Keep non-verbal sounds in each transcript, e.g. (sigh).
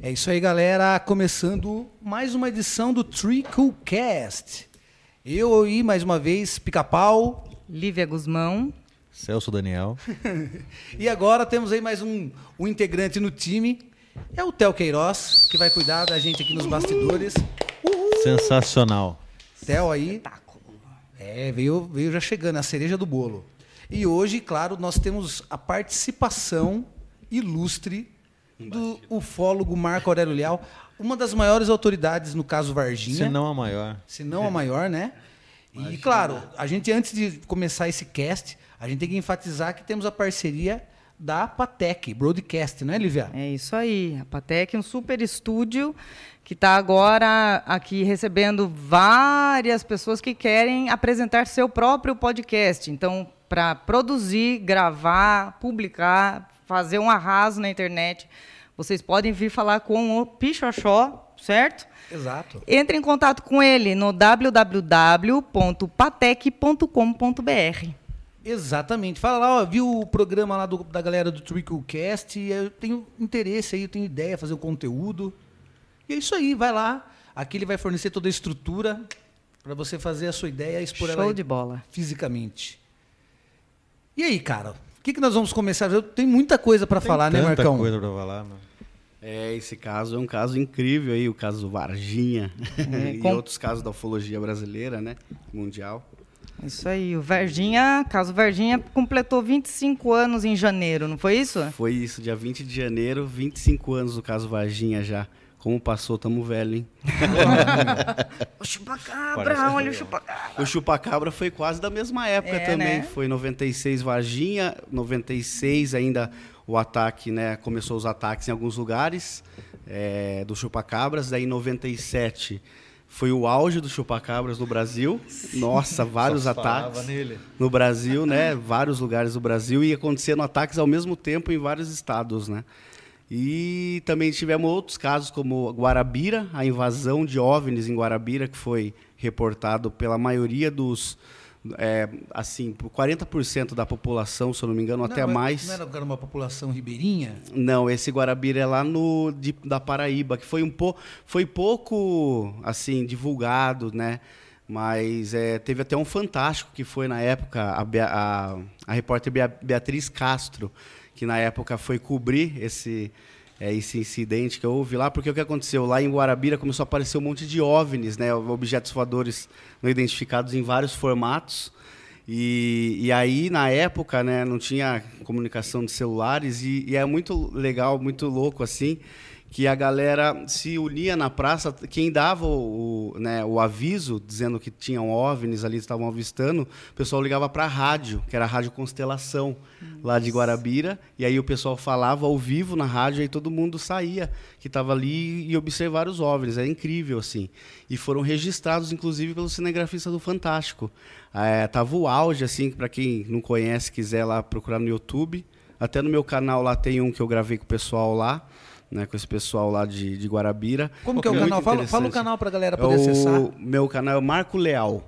É isso aí, galera. Começando mais uma edição do Tricklecast. Eu aí, mais uma vez, Pica-Pau. Lívia Guzmão. Celso Daniel. (laughs) e agora temos aí mais um, um integrante no time. É o Theo Queiroz, que vai cuidar da gente aqui nos bastidores. Uhul. Sensacional. Theo aí. É, veio, veio já chegando, a cereja do bolo. E hoje, claro, nós temos a participação ilustre do ufólogo Marco Aurélio Leal, uma das maiores autoridades no caso Varginha. Se não a maior. Se não a maior, né? Imagina. E claro, a gente antes de começar esse cast, a gente tem que enfatizar que temos a parceria da Patec Broadcast, não é, Lívia? É isso aí. A Patec é um super estúdio que está agora aqui recebendo várias pessoas que querem apresentar seu próprio podcast. Então, para produzir, gravar, publicar, fazer um arraso na internet, vocês podem vir falar com o Pichoxó, certo? Exato. Entre em contato com ele no www.patec.com.br. Exatamente. Fala lá, ó, viu o programa lá do, da galera do Tricklecast, eu tenho interesse aí, eu tenho ideia, fazer o conteúdo. E é isso aí, vai lá. Aqui ele vai fornecer toda a estrutura para você fazer a sua ideia e expor Show ela de bola. fisicamente. E aí, cara, o que, que nós vamos começar? Eu tenho muita coisa para falar, né, Marcão? Muita coisa para falar, mano. É, esse caso é um caso incrível aí, o caso Varginha é, (laughs) e com... outros casos da ufologia brasileira, né, mundial. Isso aí, o Varginha, caso Varginha completou 25 anos em janeiro, não foi isso? Foi isso, dia 20 de janeiro, 25 anos o caso Varginha já. Como passou, tamo velho, hein? (laughs) o chupacabra, olha o chupacabra. O chupacabra foi quase da mesma época é, também. Né? Foi 96 Varginha, 96 ainda o ataque, né? Começou os ataques em alguns lugares é, do chupacabras. Daí em 97 foi o auge do chupacabras no Brasil. Nossa, vários ataques nele. no Brasil, né? Vários lugares do Brasil e acontecendo ataques ao mesmo tempo em vários estados, né? E também tivemos outros casos, como Guarabira, a invasão de OVNIs em Guarabira, que foi reportado pela maioria dos. É, assim, por 40% da população, se eu não me engano, não, até mais. Não era uma população ribeirinha? Não, esse Guarabira é lá no de, da Paraíba, que foi um po, foi pouco assim divulgado, né? Mas é, teve até um fantástico que foi na época a, a, a repórter Beatriz Castro que na época foi cobrir esse, é, esse incidente que houve lá, porque o que aconteceu? Lá em Guarabira começou a aparecer um monte de OVNIs, né, objetos voadores não identificados em vários formatos. E, e aí, na época, né, não tinha comunicação de celulares, e, e é muito legal, muito louco assim, que a galera se unia na praça, quem dava o, o, né, o aviso, dizendo que tinham OVNIs ali, estavam avistando, o pessoal ligava para a rádio, que era a Rádio Constelação, Nossa. lá de Guarabira, e aí o pessoal falava ao vivo na rádio, e todo mundo saía, que estava ali e observar os OVNIs, era incrível, assim. E foram registrados, inclusive, pelo cinegrafista do Fantástico. É, tava o auge, assim, para quem não conhece, quiser lá procurar no YouTube, até no meu canal lá tem um que eu gravei com o pessoal lá, né, com esse pessoal lá de, de Guarabira. Como que é o canal? Fala, fala o canal para a galera poder é o, acessar. Meu canal é o Marco Leal.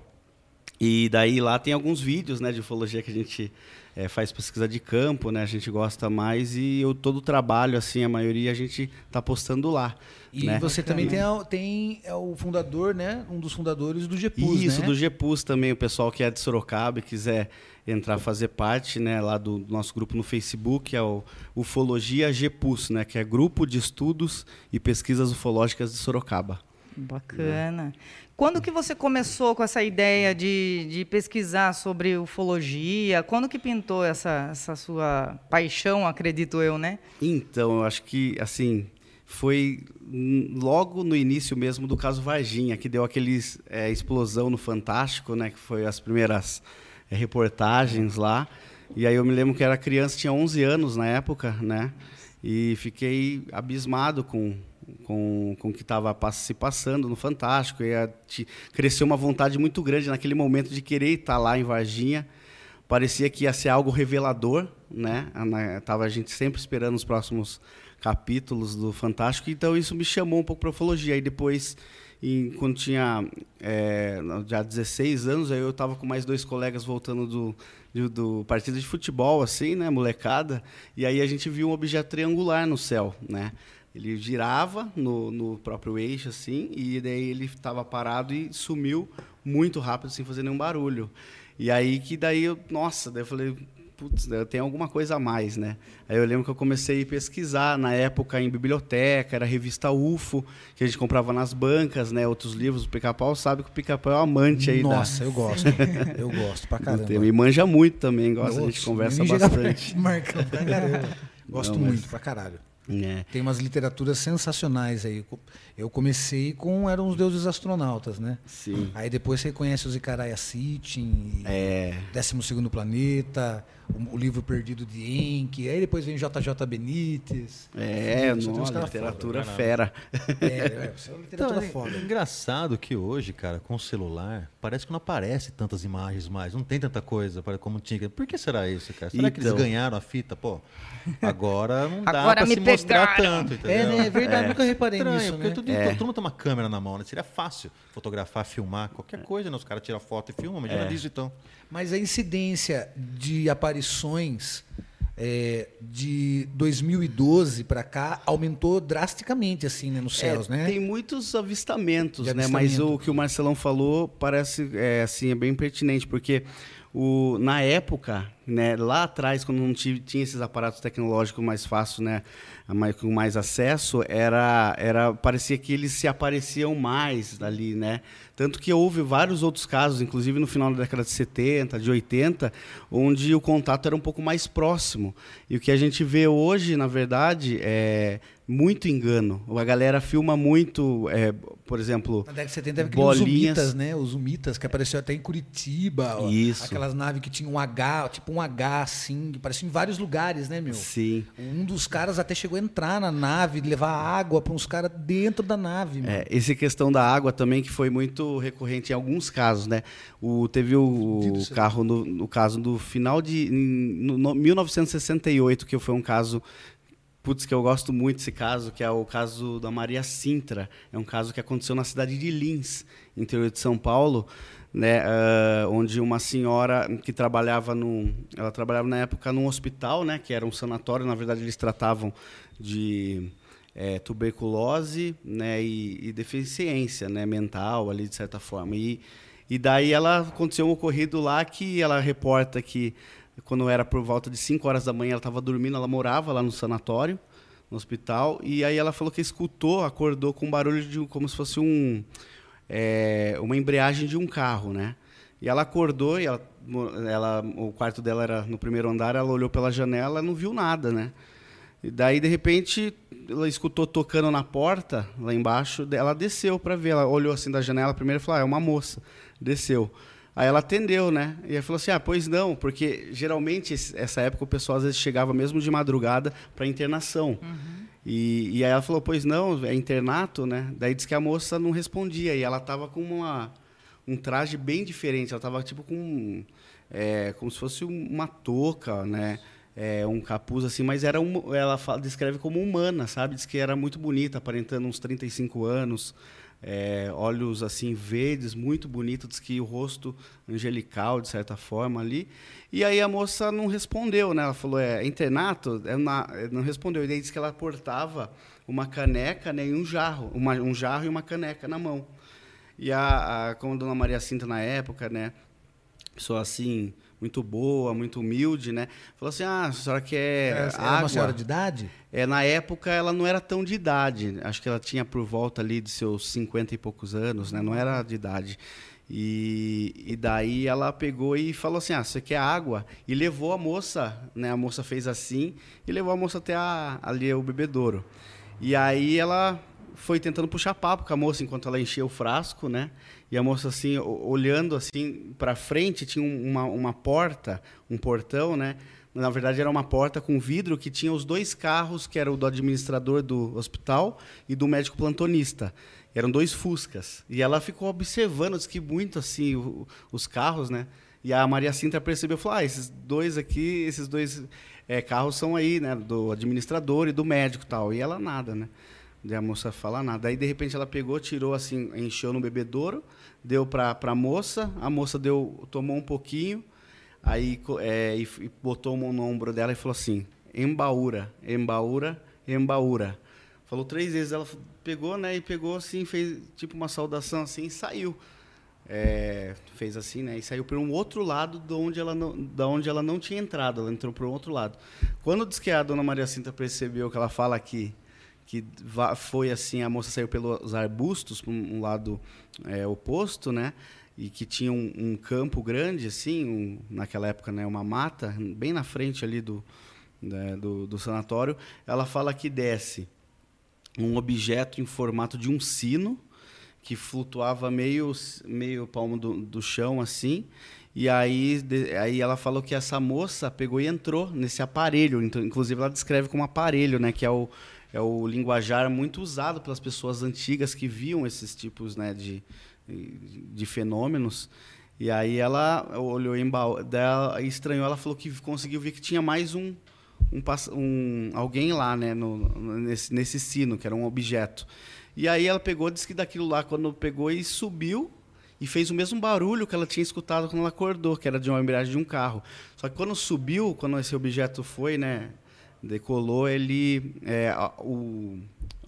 E daí lá tem alguns vídeos né, de ufologia que a gente é, faz pesquisa de campo, né? A gente gosta mais e eu todo o trabalho, assim, a maioria a gente está postando lá. E né? você também tem, tem é o fundador, né? Um dos fundadores do GEPUS, Isso, né? do GEPUS também, o pessoal que é de Sorocaba e quiser entrar fazer parte, né, lá do, nosso grupo no Facebook, é o Ufologia GEPUS, né, que é Grupo de Estudos e Pesquisas Ufológicas de Sorocaba. Bacana. Quando que você começou com essa ideia de, de pesquisar sobre ufologia? Quando que pintou essa, essa sua paixão, acredito eu, né? Então, eu acho que, assim, foi logo no início mesmo do caso Varginha, que deu aquele é, explosão no Fantástico, né? Que foi as primeiras é, reportagens lá. E aí eu me lembro que era criança, tinha 11 anos na época, né? E fiquei abismado com, com, com o que estava se passando no Fantástico. E te, cresceu uma vontade muito grande naquele momento de querer estar lá em Varginha. Parecia que ia ser algo revelador, né? Tava a gente sempre esperando os próximos capítulos do Fantástico, então isso me chamou um pouco para ufologia. Aí depois e quando tinha é, já 16 anos, aí eu estava com mais dois colegas voltando do, do, do, partido de futebol, assim, né, molecada, e aí a gente viu um objeto triangular no céu, né, Ele girava no, no próprio eixo, assim, e daí ele estava parado e sumiu muito rápido, sem fazer nenhum barulho. E aí que daí eu, nossa, daí eu falei, putz, né, tem alguma coisa a mais, né? Aí eu lembro que eu comecei a pesquisar na época em biblioteca, era a revista UFO, que a gente comprava nas bancas, né? Outros livros, o Pica-Pau sabe que o Pica-Pau é um amante aí Nossa, eu gosto. (laughs) Eu gosto pra da, caramba. E manja muito também, gosta, a gente Nossa, conversa bastante. (laughs) Marcão, pra caramba. Gosto Não, mas- muito, pra caralho. É. Tem umas literaturas sensacionais aí. Eu comecei com Eram os Deuses Astronautas, né? Sim. Aí depois você conhece os Icaraya City, É. Décimo Segundo Planeta, o, o livro perdido de Enki, aí depois vem JJ Benítez. É, uns nossa, literatura foda, fera. É, é, é uma literatura Então, é foda. engraçado que hoje, cara, com o celular, parece que não aparece tantas imagens mais, não tem tanta coisa para como tinha. Por que será isso, cara? Será que eles Então. ganharam a fita? Pô, agora não dá Agora pra se mostrar pegaram. tanto, entendeu? É, né? É verdade, nunca reparei Estranho, nisso, porque né? tudo, todo mundo tem uma câmera na mão, né? Seria fácil fotografar, filmar, qualquer coisa, né? Os caras tiram foto e filmam, imagina disso então. Mas a incidência de aparições é, de 2012 para cá aumentou drasticamente, assim, né, nos céus, É, né? Tem muitos avistamentos, né? Mas o que o Marcelão falou parece é, assim, é bem pertinente, porque o, na época, né, lá atrás, quando não tive- tinha esses aparatos tecnológicos mais fácil, né, mais, com mais acesso, era, era parecia que eles se apareciam mais ali, né? Tanto que houve vários outros casos, inclusive no final da década de 70, de 80, onde o contato era um pouco mais próximo. E o que a gente vê hoje, na verdade, é muito engano. A galera filma muito, é, por exemplo, Na década de 70 teve bolinhas. Umitas, né? Os Umitas, que apareceu até em Curitiba. ó. Isso. Aquelas naves que tinham um H, tipo um H, assim, que apareciam em vários lugares, né, meu? Sim. Um dos caras até chegou a entrar na nave, levar água para uns caras dentro da nave, mano. É, essa questão da água também que foi muito recorrente em alguns casos, né? O, teve o, o carro no, no caso do final de em- no 1968 que foi um caso putz que eu gosto muito desse caso que é o caso da Maria Sintra é um caso que aconteceu na cidade de Lins interior de São Paulo né ah, onde uma senhora que trabalhava no ela trabalhava na época num hospital né que era um sanatório na verdade eles tratavam de é, tuberculose né, e, e deficiência né, mental ali de certa forma. E, e daí ela aconteceu um ocorrido lá que ela reporta que quando era por volta de 5 horas da manhã ela estava dormindo ela morava lá no sanatório no hospital e aí ela falou que escutou acordou com um barulho de como se fosse um é, uma embreagem de um carro né e ela acordou e ela, ela o quarto dela era no primeiro andar ela olhou pela janela não viu nada né e daí, de repente, ela escutou tocando na porta, lá embaixo, ela desceu para ver. Ela olhou assim da janela primeiro e falou: ah, é uma moça. Desceu. Aí ela atendeu, né? E aí falou assim: ah, pois não, porque geralmente essa época o pessoal às vezes chegava mesmo de madrugada para internação. E, e aí ela falou: pois não, é internato, né? Daí disse que a moça não respondia e ela estava com uma, um traje bem diferente. Ela estava tipo com. é, como se fosse um- uma touca, né? É, um capuz assim, mas era um, ela fala, descreve como humana, sabe? Diz que era muito bonita, aparentando uns 35 anos, é, olhos assim verdes, muito bonito, diz que o rosto angelical de certa forma ali. E aí a moça não respondeu, né? Ela falou: "É internato?" É na- não respondeu. E daí disse que ela portava uma caneca, né, e um jarro, uma, um jarro e uma caneca na mão. E a, a como a dona Maria Cinta na época, né, pessoa assim, muito boa, muito humilde, né? Falou assim: "Ah, a senhora quer Era água?" uma senhora de idade? É, na época ela não era tão de idade, acho que ela tinha por volta ali de seus 50 e poucos anos, né? Não era de idade. E, e daí ela pegou e falou assim: "Ah, você quer água?" E levou a moça, né? A moça fez assim e levou a moça até a, ali o bebedouro. E aí ela foi tentando puxar papo com a moça enquanto ela enchia o frasco, né? E a moça assim, olhando assim para frente, tinha um- uma, uma porta, um portão, né? Na verdade era uma porta com vidro que tinha os dois carros, que era o do administrador do hospital e do médico plantonista. Eram dois Fuscas. E ela ficou observando, disse que muito assim o- os carros, né? E a Maria Cinta percebeu, falou: "Ah, esses dois aqui, esses dois eh, carros são aí, né, do administrador e do médico, tal". E ela nada, né? Daí a moça fala nada. Aí de repente ela pegou, tirou assim, encheu no bebedouro, deu para a moça, a moça deu, tomou um pouquinho, aí é, e, e botou mão no ombro dela e falou assim: embaúra, embaúra, embaúra. Falou três vezes. Ela pegou, né? E pegou assim, fez tipo uma saudação assim e saiu. É, fez assim, né? E saiu por um outro lado de onde ela não, da onde ela não tinha entrado. Ela entrou por um outro lado. Quando diz que a dona Maria Cinta percebeu que ela fala que que foi assim, a moça saiu pelos arbustos para um lado é, oposto, né? E que tinha um, um campo grande, assim, um, naquela época, né? Uma mata bem na frente ali do, né, do, do sanatório. Ela fala que desce um objeto em formato de um sino que flutuava meio meio palmo do, do chão assim e aí, de, aí ela falou que essa moça pegou e entrou nesse aparelho então, inclusive ela descreve como aparelho né que é o é o linguajar muito usado pelas pessoas antigas que viam esses tipos né de de fenômenos e aí ela olhou em dela estranhou ela falou que conseguiu ver que tinha mais um um, um alguém lá né no, nesse, nesse sino que era um objeto e aí ela pegou, disse que daquilo lá, quando pegou e subiu, e fez o mesmo barulho que ela tinha escutado quando ela acordou, que era de uma embreagem de um carro. Só que quando subiu, quando esse objeto foi, né, decolou, ele, é, a, o,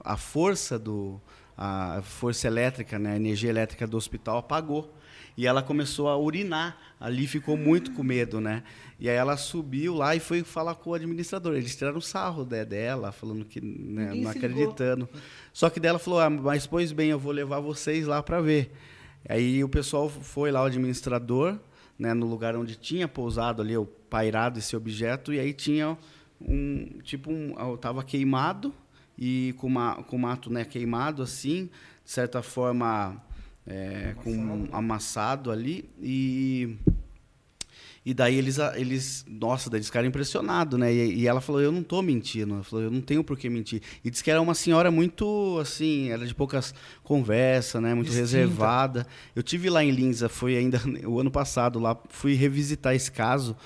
a força do, a força elétrica, né, a energia elétrica do hospital apagou e ela começou a urinar. Ali ficou muito com medo, né? E aí ela subiu lá e foi falar com o administrador. Eles tiraram sarro dela, falando que né, não acreditando. Só que dela falou: ah, mas pois bem, eu vou levar vocês lá para ver. Aí o pessoal foi lá, o administrador, né, no lugar onde tinha pousado ali, o pairado esse objeto, e aí tinha um tipo um, estava queimado e com, uma, com mato né, queimado assim, de certa forma é, amassado. com amassado ali e e daí eles, eles nossa, daí eles ficaram impressionados, né? E, e, ela falou, eu não estou mentindo. Ela falou, eu não tenho por que mentir. E disse que era uma senhora muito, assim, era de poucas conversas, né? Muito Distinta. reservada. Eu tive lá em Linza, foi ainda (laughs) o ano passado lá, fui revisitar esse caso.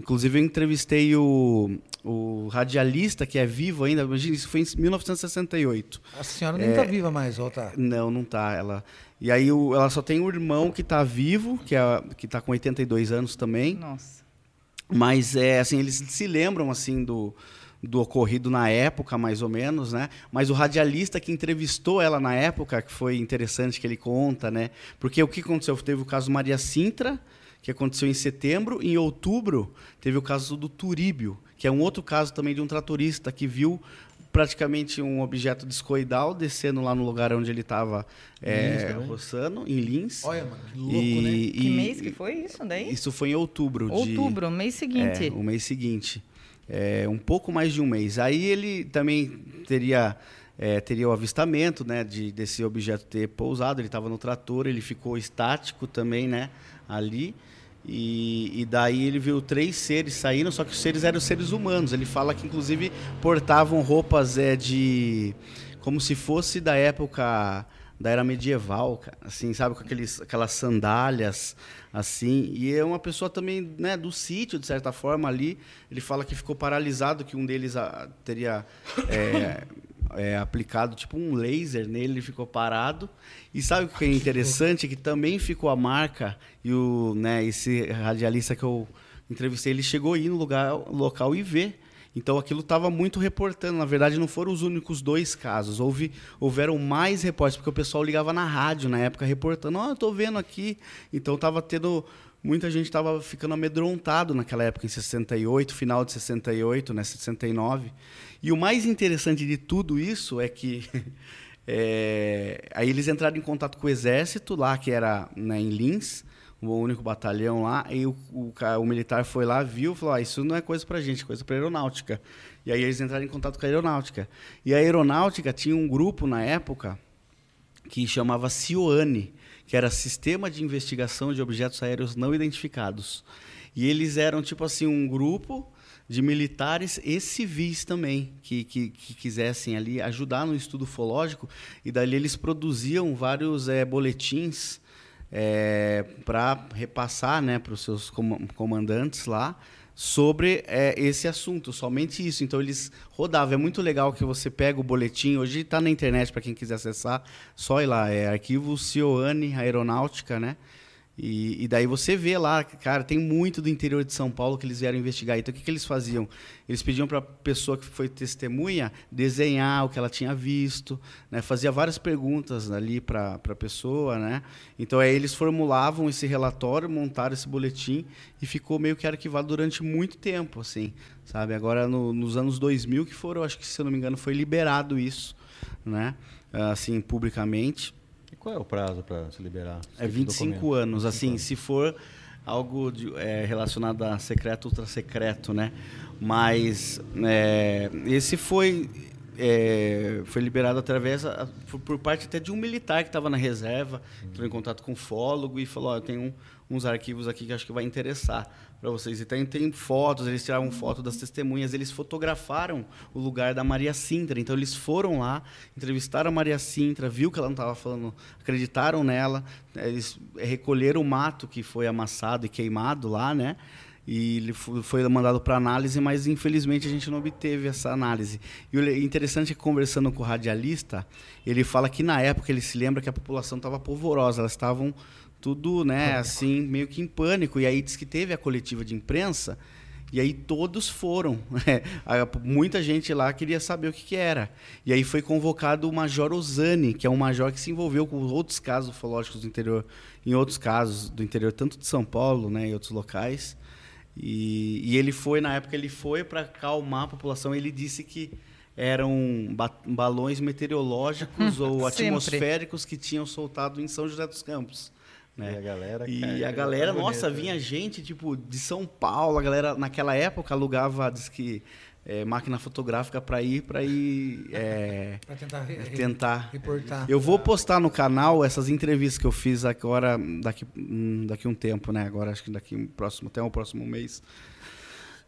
Inclusive eu entrevistei o, o radialista que é vivo ainda, imagina, isso foi em 1968. A senhora nem está é, viva mais, ou tá? Não, não está. Ela, e aí o, ela só tem um irmão que está vivo, que é, que está com 82 anos também. Nossa. Mas é assim, eles se lembram assim do do ocorrido na época, mais ou menos, né? Mas o radialista que entrevistou ela na época, que foi interessante que ele conta, né? Porque o que aconteceu? Teve o caso Maria Sintra, que aconteceu em setembro, em outubro teve o caso do Turíbio, que é um outro caso também de um tratorista que viu praticamente um objeto discoidal descendo lá no lugar onde ele estava é, roçando, em Lins. Olha, mano, que louco, e, né? E, que mês que foi isso daí? Isso foi em outubro. Outubro, de, mês seguinte. É, o mês seguinte. É, um pouco mais de um mês. Aí ele também teria... É, teria o avistamento né, de, desse objeto ter pousado. Ele estava no trator, ele ficou estático também né, ali. E, e, daí ele viu três seres saindo, só que os seres eram seres humanos. Ele fala que inclusive portavam roupas é, de. como se fosse da época da era medieval, assim, sabe, com aqueles, aquelas sandálias, assim. E é uma pessoa também, né, do sítio, de certa forma, ali. Ele fala que ficou paralisado, que um deles a, ah, teria é, é, aplicado tipo um laser nele, ele ficou parado. E sabe o que é interessante? Que também ficou a marca, e o, né, esse radialista que eu entrevistei, ele chegou a ir no lugar, local e ver. Então aquilo estava muito reportando. Na verdade, não foram os únicos dois casos. Houve, houveram mais repórteres, porque o pessoal ligava na rádio na época reportando: Ó, oh, eu estou vendo aqui. Então estava tendo. Muita gente estava ficando amedrontado naquela época, em 68, final de 68, né, 69. E o mais interessante de tudo isso é que (laughs) é, aí eles entraram em contato com o exército lá, que era né, em Lins, o único batalhão lá, e o, o, o militar foi lá, viu, falou: ah, isso não é coisa para gente, é coisa para aeronáutica. E aí eles entraram em contato com a aeronáutica. E a aeronáutica tinha um grupo na época que chamava CIOANE, que era Sistema de Investigação de Objetos Aéreos Não Identificados. E eles eram tipo assim um grupo de militares e civis também, que, que, que, quisessem ali ajudar no estudo ufológico, e dali eles produziam vários é, boletins é, para repassar né, para os seus comandantes lá sobre é, esse assunto, somente isso. Então eles rodavam. É muito legal que você pega o boletim, hoje está na internet para quem quiser acessar, só ir lá, é arquivo Cioane Aeronáutica, né? E, e, daí você vê lá, cara, tem muito do interior de São Paulo que eles vieram investigar. Então o que, que eles faziam? Eles pediam para a pessoa que foi testemunha desenhar o que ela tinha visto, né? fazia várias perguntas ali para a pessoa. Né? Então aí eles formulavam esse relatório, montaram esse boletim e ficou meio que arquivado durante muito tempo. assim, sabe? Agora no, nos anos 2000 que foram, acho que se eu não me engano, foi liberado isso, né? assim, publicamente qual é o prazo para se liberar? É 25 documento? anos. 25 assim, anos. se for algo de, é, relacionado a secreto, ultra secreto, né? Mas é, esse foi é, foi liberado através por parte até de um militar que estava na reserva, entrou em contato com o fólogo e falou: oh, eu tenho um, uns arquivos aqui que acho que vai interessar para vocês. E tem, tem fotos, eles tiraram foto das testemunhas, eles fotografaram o lugar da Maria Sintra. Então eles foram lá, entrevistaram a Maria Sintra, viu que ela não estava falando, acreditaram nela, eles recolheram o mato que foi amassado e queimado lá, né? e ele foi mandado para análise, mas infelizmente a gente não obteve essa análise. E o interessante é que conversando com o radialista, ele fala que na época ele se lembra que a população estava polvorosa, elas estavam tudo, né, assim, meio que em pânico. E aí diz que teve a coletiva de imprensa e aí todos foram. (laughs) Né? Muita gente lá queria saber o que, que, era. E aí foi convocado o Major Osani, que é um major que se envolveu com outros casos ufológicos do interior, em outros casos do interior, tanto de São Paulo, né, e outros locais. E, e ele foi, na época, ele foi para acalmar a população. Ele disse que eram ba balões meteorológicos (laughs) ou atmosféricos que tinham soltado em São José dos Campos. Né? E a galera, e cara, a galera nossa, bonito, vinha né? gente tipo de São Paulo, a galera naquela época alugava, diz que é, máquina fotográfica para ir para ir é, (laughs) tentar, re tentar reportar. Eu vou postar no canal essas entrevistas que eu fiz agora daqui hum, daqui um tempo, né? Agora acho que daqui um próximo até o próximo mês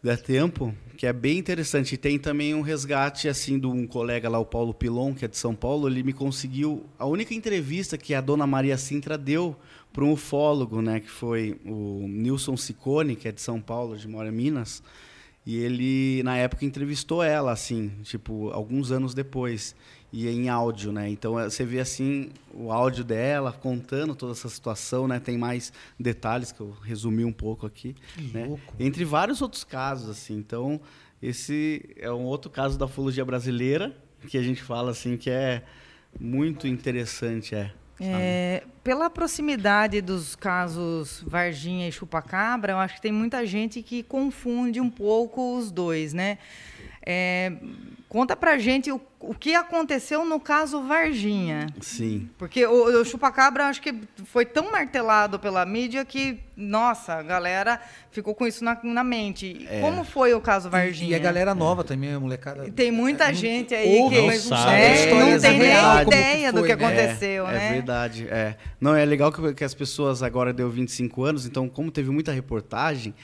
der tempo, que é bem interessante. E tem também um resgate assim de um colega lá, o Paulo Pilon, que é de São Paulo. Ele me conseguiu a única entrevista que a dona Maria Sintra deu para um ufólogo, né, que foi o Nilson Ciccone, que é de São Paulo, de Mora Minas, e ele na época entrevistou ela, assim, tipo alguns anos depois, e em áudio, né? Então eh, você vê assim o áudio dela contando toda essa situação, né? Tem mais detalhes que eu resumi um pouco aqui, que né? Louco. Entre vários outros casos, assim. Então esse é um outro caso da ufologia brasileira que a gente fala assim que é muito interessante, é. É, pela proximidade dos casos Varginha e Chupacabra, eu acho que tem muita gente que confunde um pouco os dois, né? É, conta pra gente o, o que aconteceu no caso Varginha. Sim. Porque o, o Chupacabra acho que foi tão martelado pela mídia que, nossa, a galera ficou com isso na, na mente. É. Como foi o caso Varginha? E, e a galera nova também, a molecada. Tem muita é, gente aí que mas não, sabe. É, não tem nem ideia do que aconteceu, é, né? É verdade. É. Não, é legal que, que as pessoas agora deu 25 anos, então, como teve muita reportagem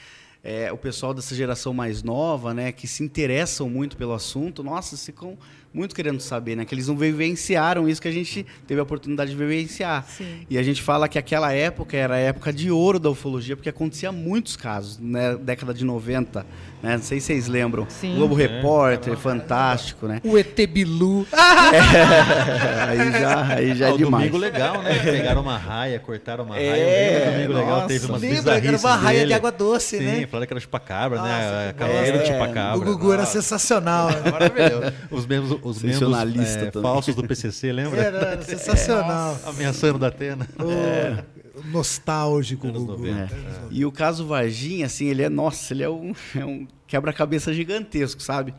é, o pessoal dessa geração mais nova, né, que se interessam muito pelo assunto, nossa, ficam muito querendo saber, né? Que eles não vivenciaram isso que a gente teve a oportunidade de vivenciar. Sim. E a gente fala que aquela época era a época de ouro da ufologia, porque acontecia muitos casos, né? Década de 90, né? Não sei se vocês lembram. Sim. Globo é, Repórter, é, fantástico, né? O ET Bilu. (laughs) É, aí já, aí já ah, é demais. domingo legal, né? Pegaram uma raia, cortaram uma raia. É, domingo nossa, legal, teve umas lembra, era uma raia dele. de água doce, Sim, né? Sim, falaram que era chupacabra, né? Cavaleiro é, de chupacabra. O Gugu era sensacional. Né? Maravilhoso. Os mesmos os membros é, falsos do PCC, lembra? Era, sensacional. É, ameaçando da Atena. É. Nostálgico. É. E o caso Varginha, assim, ele é, nossa, ele é um, é um quebra-cabeça gigantesco, sabe?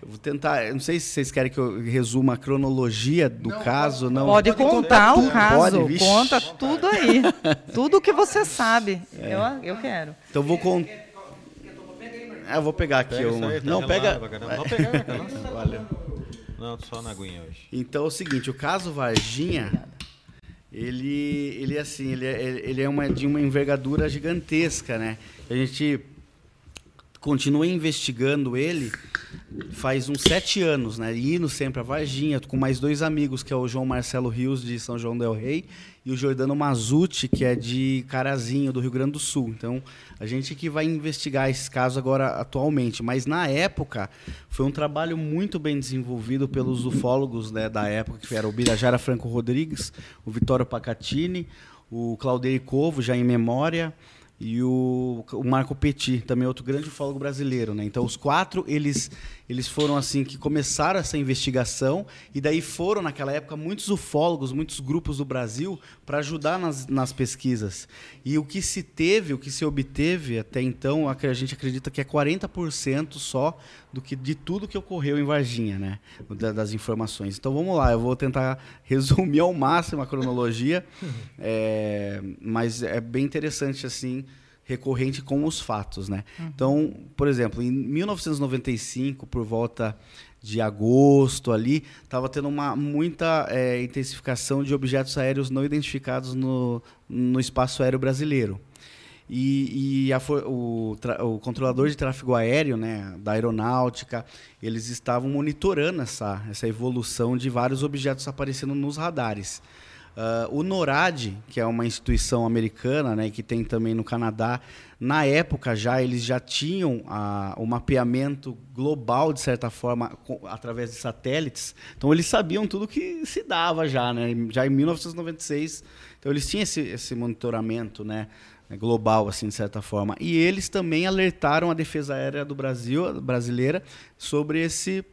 Eu vou tentar, não sei se vocês querem que eu resuma a cronologia do não, caso, não. Pode, pode contar, contar o caso, pode, conta tudo aí, tudo que você sabe. É. Eu, eu quero. Então vou contar. É, eu vou pegar aqui. Pega uma... Aí, tá não, pega. Não, pega. (laughs) Valeu. Não, só na aguinha hoje. Então é o seguinte, o caso Varginha, ele, ele assim, ele é, ele é uma, de uma envergadura gigantesca, né? A gente continua investigando ele faz uns sete anos, né? Indo sempre a Varginha, com mais dois amigos, que é o João Marcelo Rios, de São João del Rei, e o Jordano Mazuti, que é de Carazinho, do Rio Grande do Sul. Então, a gente que vai investigar esse caso agora atualmente. Mas na época, foi um trabalho muito bem desenvolvido pelos ufólogos né, da época, que era o Birajara Franco Rodrigues, o Vitório Pacatini, o Claudio Covo, já em memória, e o, o Marco Petit, também outro grande ufólogo brasileiro, né? Então os quatro eles eles foram assim que começaram essa investigação e daí foram naquela época muitos ufólogos, muitos grupos do Brasil para ajudar nas, nas pesquisas. E o que se teve, o que se obteve até então, a gente acredita que é 40% só do que de tudo que ocorreu em Varginha, né? Das informações. Então vamos lá, eu vou tentar (laughs) resumir ao máximo a cronologia, (laughs) é, mas é bem interessante assim recorrente com os fatos, né? Uhum. Então, por exemplo, em 1995, por volta de agosto ali, estava tendo uma muita é, intensificação de objetos aéreos não identificados no, no espaço aéreo brasileiro. E, e a, o, o, controlador de tráfego aéreo né, da aeronáutica, eles estavam monitorando essa, essa evolução de vários objetos aparecendo nos radares. Uh, o NORAD, que é uma instituição americana, né, que tem também no Canadá, na época já eles já tinham uh, o mapeamento global, de certa forma, com, através de satélites. Então eles sabiam tudo que se dava já, né, já em 1996. Então eles tinham esse, esse monitoramento né, global, assim, de certa forma. E eles também alertaram a defesa aérea do Brasil, brasileira, sobre esse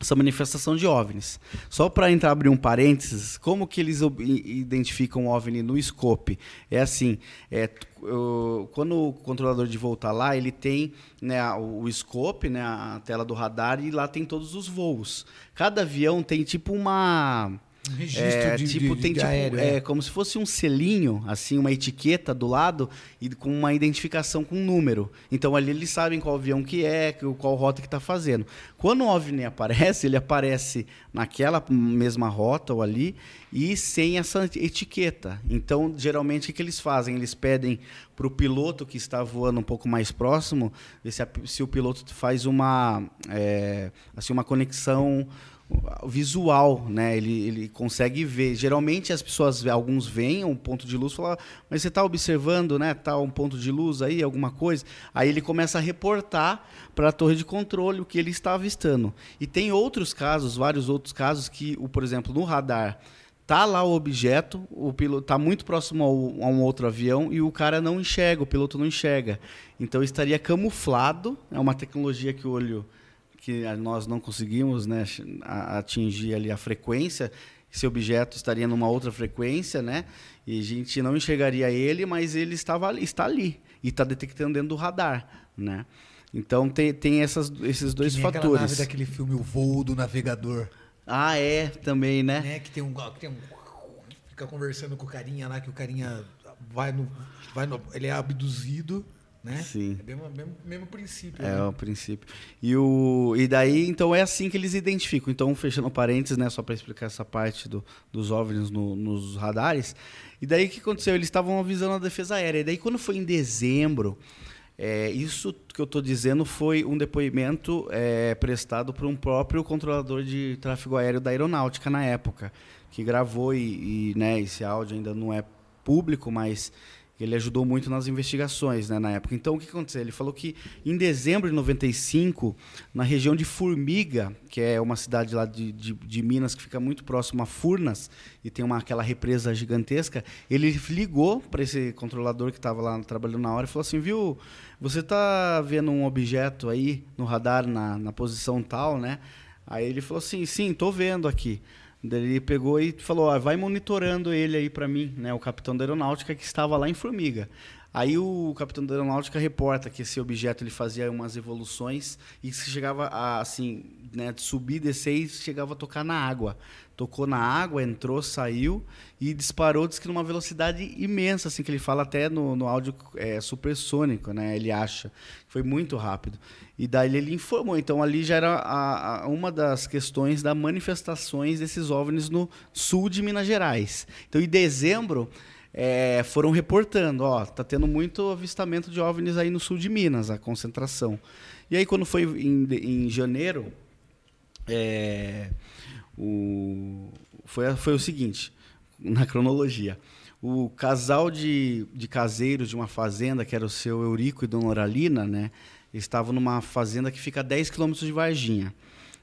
essa manifestação de OVNIs. Só para entrar abrir um parênteses, como que eles identificam OVNI no scope? É assim, é, quando o controlador de voo está lá, ele tem né, o, o scope, né, a tela do radar, e lá tem todos os voos. Cada avião tem tipo uma um registro é, de, tipo, de, tem, de tipo, aéreo, é, é, como se fosse um selinho, assim, uma etiqueta do lado e com uma identificação com um número. Então ali eles sabem qual avião que é, qual rota que está fazendo. Quando o OVNI aparece, ele aparece naquela mesma rota ou ali e sem essa etiqueta. Então, geralmente, o que eles fazem? Eles pedem para o piloto que está voando um pouco mais próximo, se, a, se o piloto faz uma, é, assim, uma conexão visual, né? Ele, ele consegue ver. Geralmente as pessoas, alguns veem um ponto de luz, falam, mas você está observando, né? Tá um ponto de luz aí, alguma coisa. Aí ele começa a reportar para a torre de controle o que ele está avistando. E tem outros casos, vários outros casos que, o, por exemplo, no radar tá lá o objeto, o piloto está muito próximo ao, a um outro avião e o cara não enxerga, o piloto não enxerga. Então estaria camuflado. É uma tecnologia que o olho que nós não conseguimos né, atingir ali a frequência, esse objeto estaria numa outra frequência, né? E a gente não enxergaria ele, mas ele estava ali, está ali e está detectando dentro do radar, né? Então tem, tem essas, esses dois que fatores. Nave daquele filme O Voo do Navegador. Ah, é, também, né? né? Que tem um, que tem um fica conversando com o carinha lá que o carinha vai no, vai no ele é abduzido né? Sim. É mesmo, mesmo, mesmo princípio. É né? o princípio. E, o, e daí, então, é assim que eles identificam. Então, fechando parênteses, né, só para explicar essa parte do, dos OVNIs no, nos radares. E daí, o que aconteceu? Eles estavam avisando a defesa aérea. E daí, quando foi em dezembro, é, isso que eu estou dizendo foi um depoimento é, prestado por um próprio controlador de tráfego aéreo da aeronáutica na época, que gravou e, e né, esse áudio ainda não é público, mas ele ajudou muito nas investigações né, na época. Então, o que aconteceu? Ele falou que em dezembro de 95, na região de Formiga, que é uma cidade lá de, de, de Minas que fica muito próximo a Furnas, e tem uma, aquela represa gigantesca, ele ligou para esse controlador que estava lá trabalhando na hora e falou assim, viu, você está vendo um objeto aí no radar na, na posição tal, né? Aí ele falou assim, sim, estou vendo aqui. Daí ele pegou e falou: ah, vai monitorando ele aí para mim, né? O capitão da aeronáutica que estava lá em Formiga. Aí o capitão da aeronáutica reporta que esse objeto ele fazia umas evoluções e se chegava a assim, né, subir, descer e chegava a tocar na água. Tocou na água, entrou, saiu e disparou, diz que numa velocidade imensa, assim que ele fala até no, no áudio é, supersônico, né? Ele acha. Foi muito rápido. E daí ele informou. Então ali já era a, a, uma das questões das manifestações desses OVNIs no sul de Minas Gerais. Então em dezembro é, foram reportando, ó, tá tendo muito avistamento de OVNIs aí no sul de Minas, a concentração. E aí quando foi em, em janeiro, é, o, foi, foi o seguinte, na cronologia. O casal de, de caseiros de uma fazenda, que era o seu Eurico e Dona Oralina, né, estavam numa fazenda que fica a 10 quilômetros de Varginha.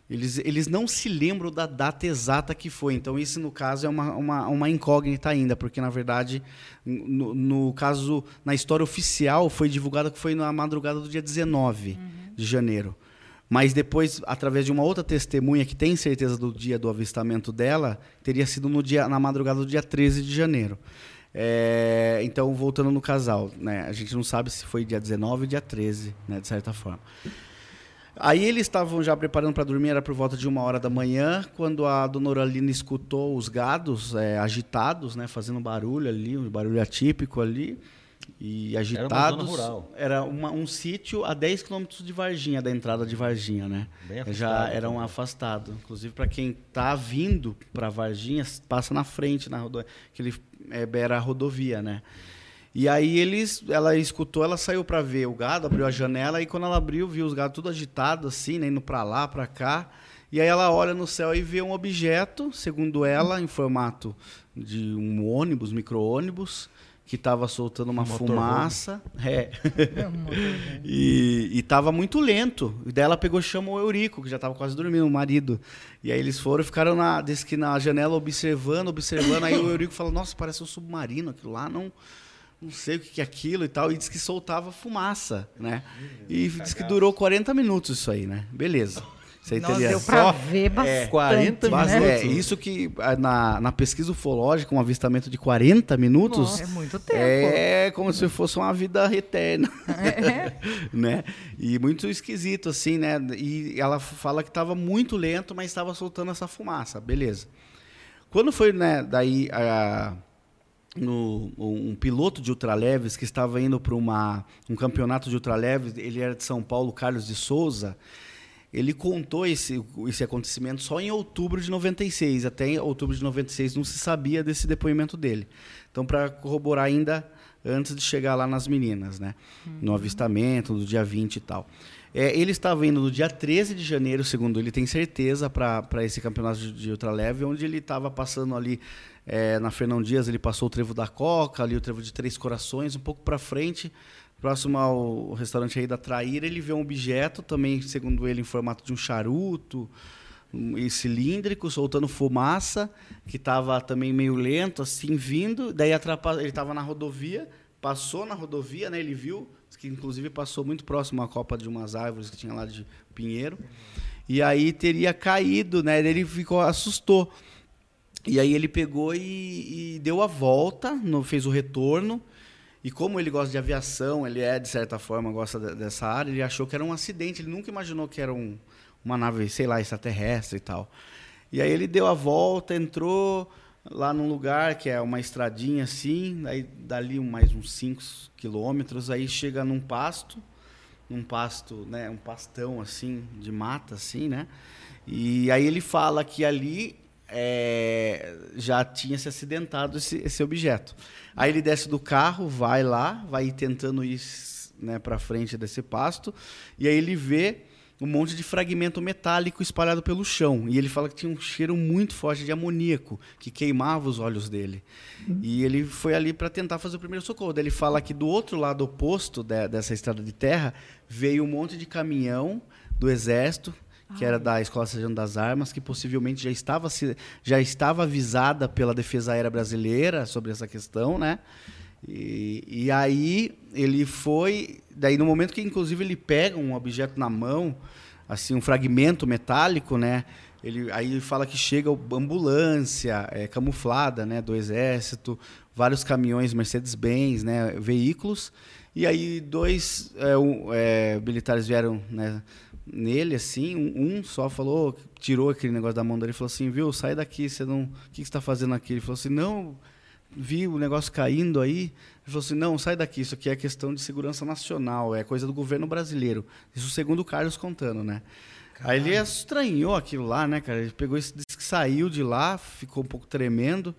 Eles, eles não se lembram da data exata que foi. Então, isso, no caso, é uma, uma, uma incógnita ainda, porque, na verdade, no, no, caso, na história oficial, foi divulgado que foi na madrugada do dia 19 uhum. de janeiro. Mas depois, através de uma outra testemunha que tem certeza do dia do avistamento dela, teria sido no dia, na madrugada do dia 13 de janeiro. É, então, voltando no casal, né, a gente não sabe se foi dia 19 ou dia 13, né, de certa forma. Aí eles estavam já preparando para dormir, era por volta de uma hora da manhã, quando a dona Oralina escutou os gados é, agitados, né, fazendo barulho ali, um barulho atípico ali, e agitados. Era uma. Era uma, um sítio a 10 quilômetros de Varginha, da entrada de Varginha, né? Bem afastado, já era um afastado. Inclusive, para quem está vindo para Varginha, passa na frente, na rodovia, que ele é, era a rodovia, né? E aí eles, ela escutou, ela saiu para ver o gado, abriu a janela e quando ela abriu, viu os gados tudo agitados assim, né, indo para lá, para cá. E aí ela olha no céu e vê um objeto, segundo ela, em formato de um ônibus, micro-ônibus, que estava soltando uma um fumaça. É. é (laughs) e estava muito lento. E daí ela pegou e chamou o Eurico, que já estava quase dormindo, o marido. E aí eles foram, ficaram na, disse que na janela observando, observando. aí o Eurico falou: Nossa, parece um submarino, aquilo lá não não sei o que é aquilo e tal, e disse que soltava fumaça, né? E disse que durou 40 minutos isso aí, né? Beleza. Nossa, deu pra ver é, bastante, é, 40 minutos. É, isso que na, na pesquisa ufológica, um avistamento de 40 minutos... Nossa, é muito tempo. É como se fosse uma vida eterna. É. (laughs) né? E muito esquisito, assim, né? E ela fala que estava muito lento, mas estava soltando essa fumaça. Beleza. Quando foi, né, daí... A, no, um piloto de ultraleves que estava indo para um campeonato de ultraleves, ele era de São Paulo, Carlos de Souza. Ele contou esse, esse acontecimento só em outubro de 96. Até outubro de 96 não se sabia desse depoimento dele. Então, para corroborar ainda antes de chegar lá nas meninas, né? Uhum. No avistamento, do dia 20 e tal. É, ele estava indo no dia 13 de janeiro, segundo ele tem certeza, para esse campeonato de, de ultraleve, onde ele estava passando ali é, na Fernão Dias, ele passou o trevo da Coca, ali o trevo de Três Corações, um pouco para frente, próximo ao restaurante aí da Traíra, ele vê um objeto, também, segundo ele, em formato de um charuto, cilíndrico, soltando fumaça, que estava também meio lento, assim, vindo. Daí ele estava na rodovia, passou na rodovia, né, ele viu, que inclusive passou muito próximo à copa de umas árvores que tinha lá de pinheiro. E aí teria caído, né? Ele ficou assustou. E aí ele pegou e, e deu a volta, no, fez o retorno. E como ele gosta de aviação, ele é de certa forma gosta de, dessa área, ele achou que era um acidente. Ele nunca imaginou que era um, uma nave, sei lá, extraterrestre e tal. E aí ele deu a volta, entrou lá num lugar que é uma estradinha assim, aí dali mais uns 5 quilômetros, aí chega num pasto, num pasto, né, um pastão assim, de mata assim, né? E aí ele fala que ali é, já tinha se acidentado esse, esse, objeto. Aí ele desce do carro, vai lá, vai tentando ir né, para frente desse pasto, e aí ele vê um monte de fragmento metálico espalhado pelo chão. E ele fala que tinha um cheiro muito forte de amoníaco, que queimava os olhos dele. Uhum. E ele foi ali para tentar fazer o primeiro socorro. Daí ele fala que do outro lado oposto de, dessa estrada de terra veio um monte de caminhão do exército, que era da Escola Sargento das Armas, que possivelmente já estava, já estava avisada pela Defesa Aérea Brasileira sobre essa questão, né? E, e aí ele foi, daí no momento que inclusive ele pega um objeto na mão, assim um fragmento metálico, né? Ele aí ele fala que chega ambulância é, camuflada, né, do exército, vários caminhões Mercedes-Benz, né, veículos. E aí dois é, um, é, militares vieram, né, nele assim, um, um, só falou, tirou aquele negócio da mão dele e falou assim, viu, sai daqui, você não, o que, que você está fazendo aqui? Ele falou assim, não vi o negócio caindo aí. Ele falou assim: não, sai daqui, isso aqui é questão de segurança nacional, é coisa do governo brasileiro. Isso segundo o Carlos contando, né? Caralho. Aí ele estranhou aquilo lá, né, cara? Ele pegou esse que saiu de lá, ficou um pouco tremendo,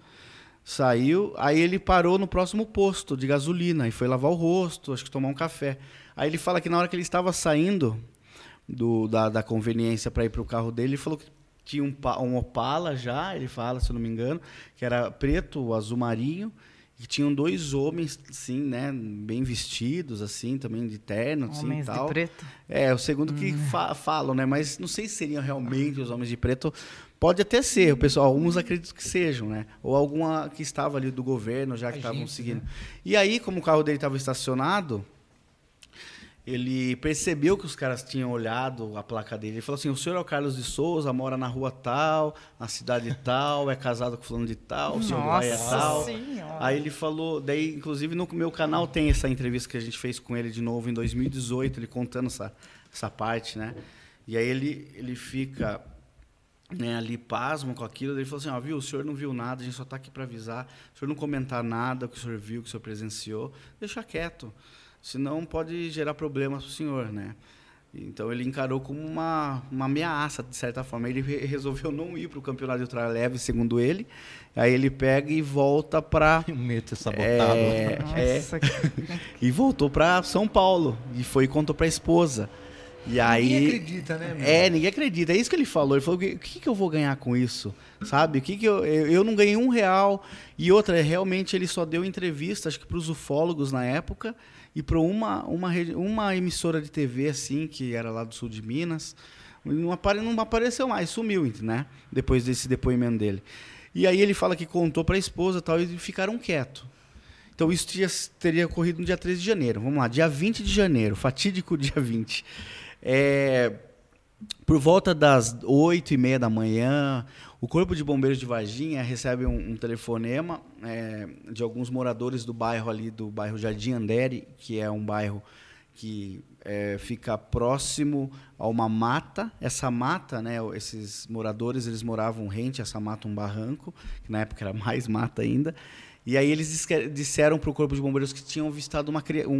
saiu. Aí ele parou no próximo posto de gasolina e foi lavar o rosto, acho que tomar um café. Aí ele fala que na hora que ele estava saindo do, da, da conveniência para ir para o carro dele, ele falou que tinha um, um Opala já, ele fala, se eu não me engano, que era preto, azul marinho, E tinham dois homens, assim, né, bem vestidos, assim, também de terno, assim, Homens tal. de preto. É, o segundo que fa falam, né? Mas não sei se seriam realmente os homens de preto. Pode até ser, o pessoal, alguns acreditam que sejam, né? Ou alguma que estava ali do governo, já que estavam seguindo. né? E aí, como o carro dele estava estacionado, ele percebeu que os caras tinham olhado a placa dele. Ele falou assim: o senhor é o Carlos de Souza, mora na rua tal, na cidade tal, é casado com fulano de tal, o senhor vai é tal. Senhora. Aí ele falou, daí, inclusive, no meu canal tem essa entrevista que a gente fez com ele de novo em 2018, ele contando essa, essa parte, né? E aí ele, ele fica né, ali pasmo com aquilo, ele falou assim, ó, viu, o senhor não viu nada, a gente só está aqui para avisar, o senhor não comentar nada que o senhor viu, que o senhor presenciou, deixa quieto, senão pode gerar problemas para o senhor, né? Então ele encarou como uma, uma ameaça, de certa forma. Ele re- resolveu não ir para o campeonato de ultra leve, segundo ele. Aí ele pega e volta para (laughs) medo sabotado. é, é, e voltou para São Paulo e foi e contou para a esposa. E aí Ninguém acredita, né, meu? é, ninguém acredita. É isso que ele falou. Ele falou: o que, o que que eu vou ganhar com isso? Sabe? O que que eu, eu, eu não ganhei um real. E outra, realmente ele só deu entrevista, acho que para os ufólogos na época e para uma, uma, uma emissora de TV, assim, que era lá do sul de Minas. Não, apare, não apareceu mais, sumiu, né? Depois desse depoimento dele. E aí ele fala que contou para a esposa tal, e ficaram quietos. Então isso tinha- teria ocorrido no dia 13 de janeiro. Vamos lá, dia 20 de janeiro, fatídico (laughs) dia 20. É, por volta das 8 e meia da manhã, o Corpo de Bombeiros de Varginha recebe um, um telefonema é, de alguns moradores do bairro ali, do bairro Jardim Andere, que é um bairro que é, fica próximo a uma mata. Essa mata, né, esses moradores, eles moravam rente a essa mata, um barranco, que na época era mais mata ainda. E aí eles disseram para o corpo de bombeiros que tinham avistado uma, cria- um,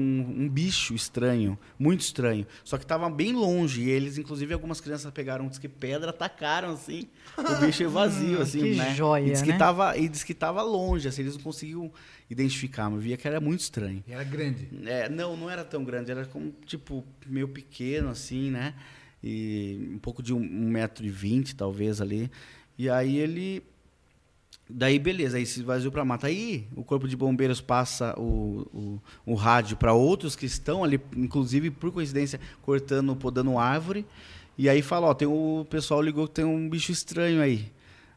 um bicho estranho, muito estranho. Só que estava bem longe. E eles, inclusive, algumas crianças pegaram diz que pedra, atacaram assim. O bicho é (laughs) vazio, assim, que né? joia, e diz que né? tava E diz que estava longe, assim, eles não conseguiam identificar, mas via que era muito estranho. E era grande. É, não, não era tão grande, era como, tipo, meio pequeno, assim, né? E um pouco de um, um metro e vinte, talvez, ali. E aí ele... Daí, beleza, aí se esvaziou pra mata. Aí o corpo de bombeiros passa o, o, o rádio para outros que estão ali, inclusive, por coincidência, cortando, podando árvore. E aí fala, ó, tem o pessoal ligou que tem um bicho estranho aí.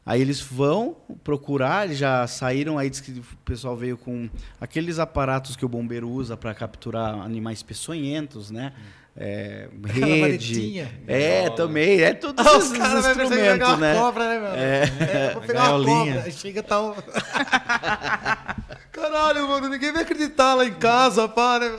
Aí eles vão procurar, já saíram, aí diz que o pessoal veio com aqueles aparatos que o bombeiro usa para capturar animais peçonhentos, né? É, rede. É, também. É tudo Ah, os caras vão pegar uma né? cobra, né, meu? É, vou pegar uma gaiolinha. cobra. Aí chega tal. Caralho, mano, ninguém vai acreditar lá em casa, pá, né?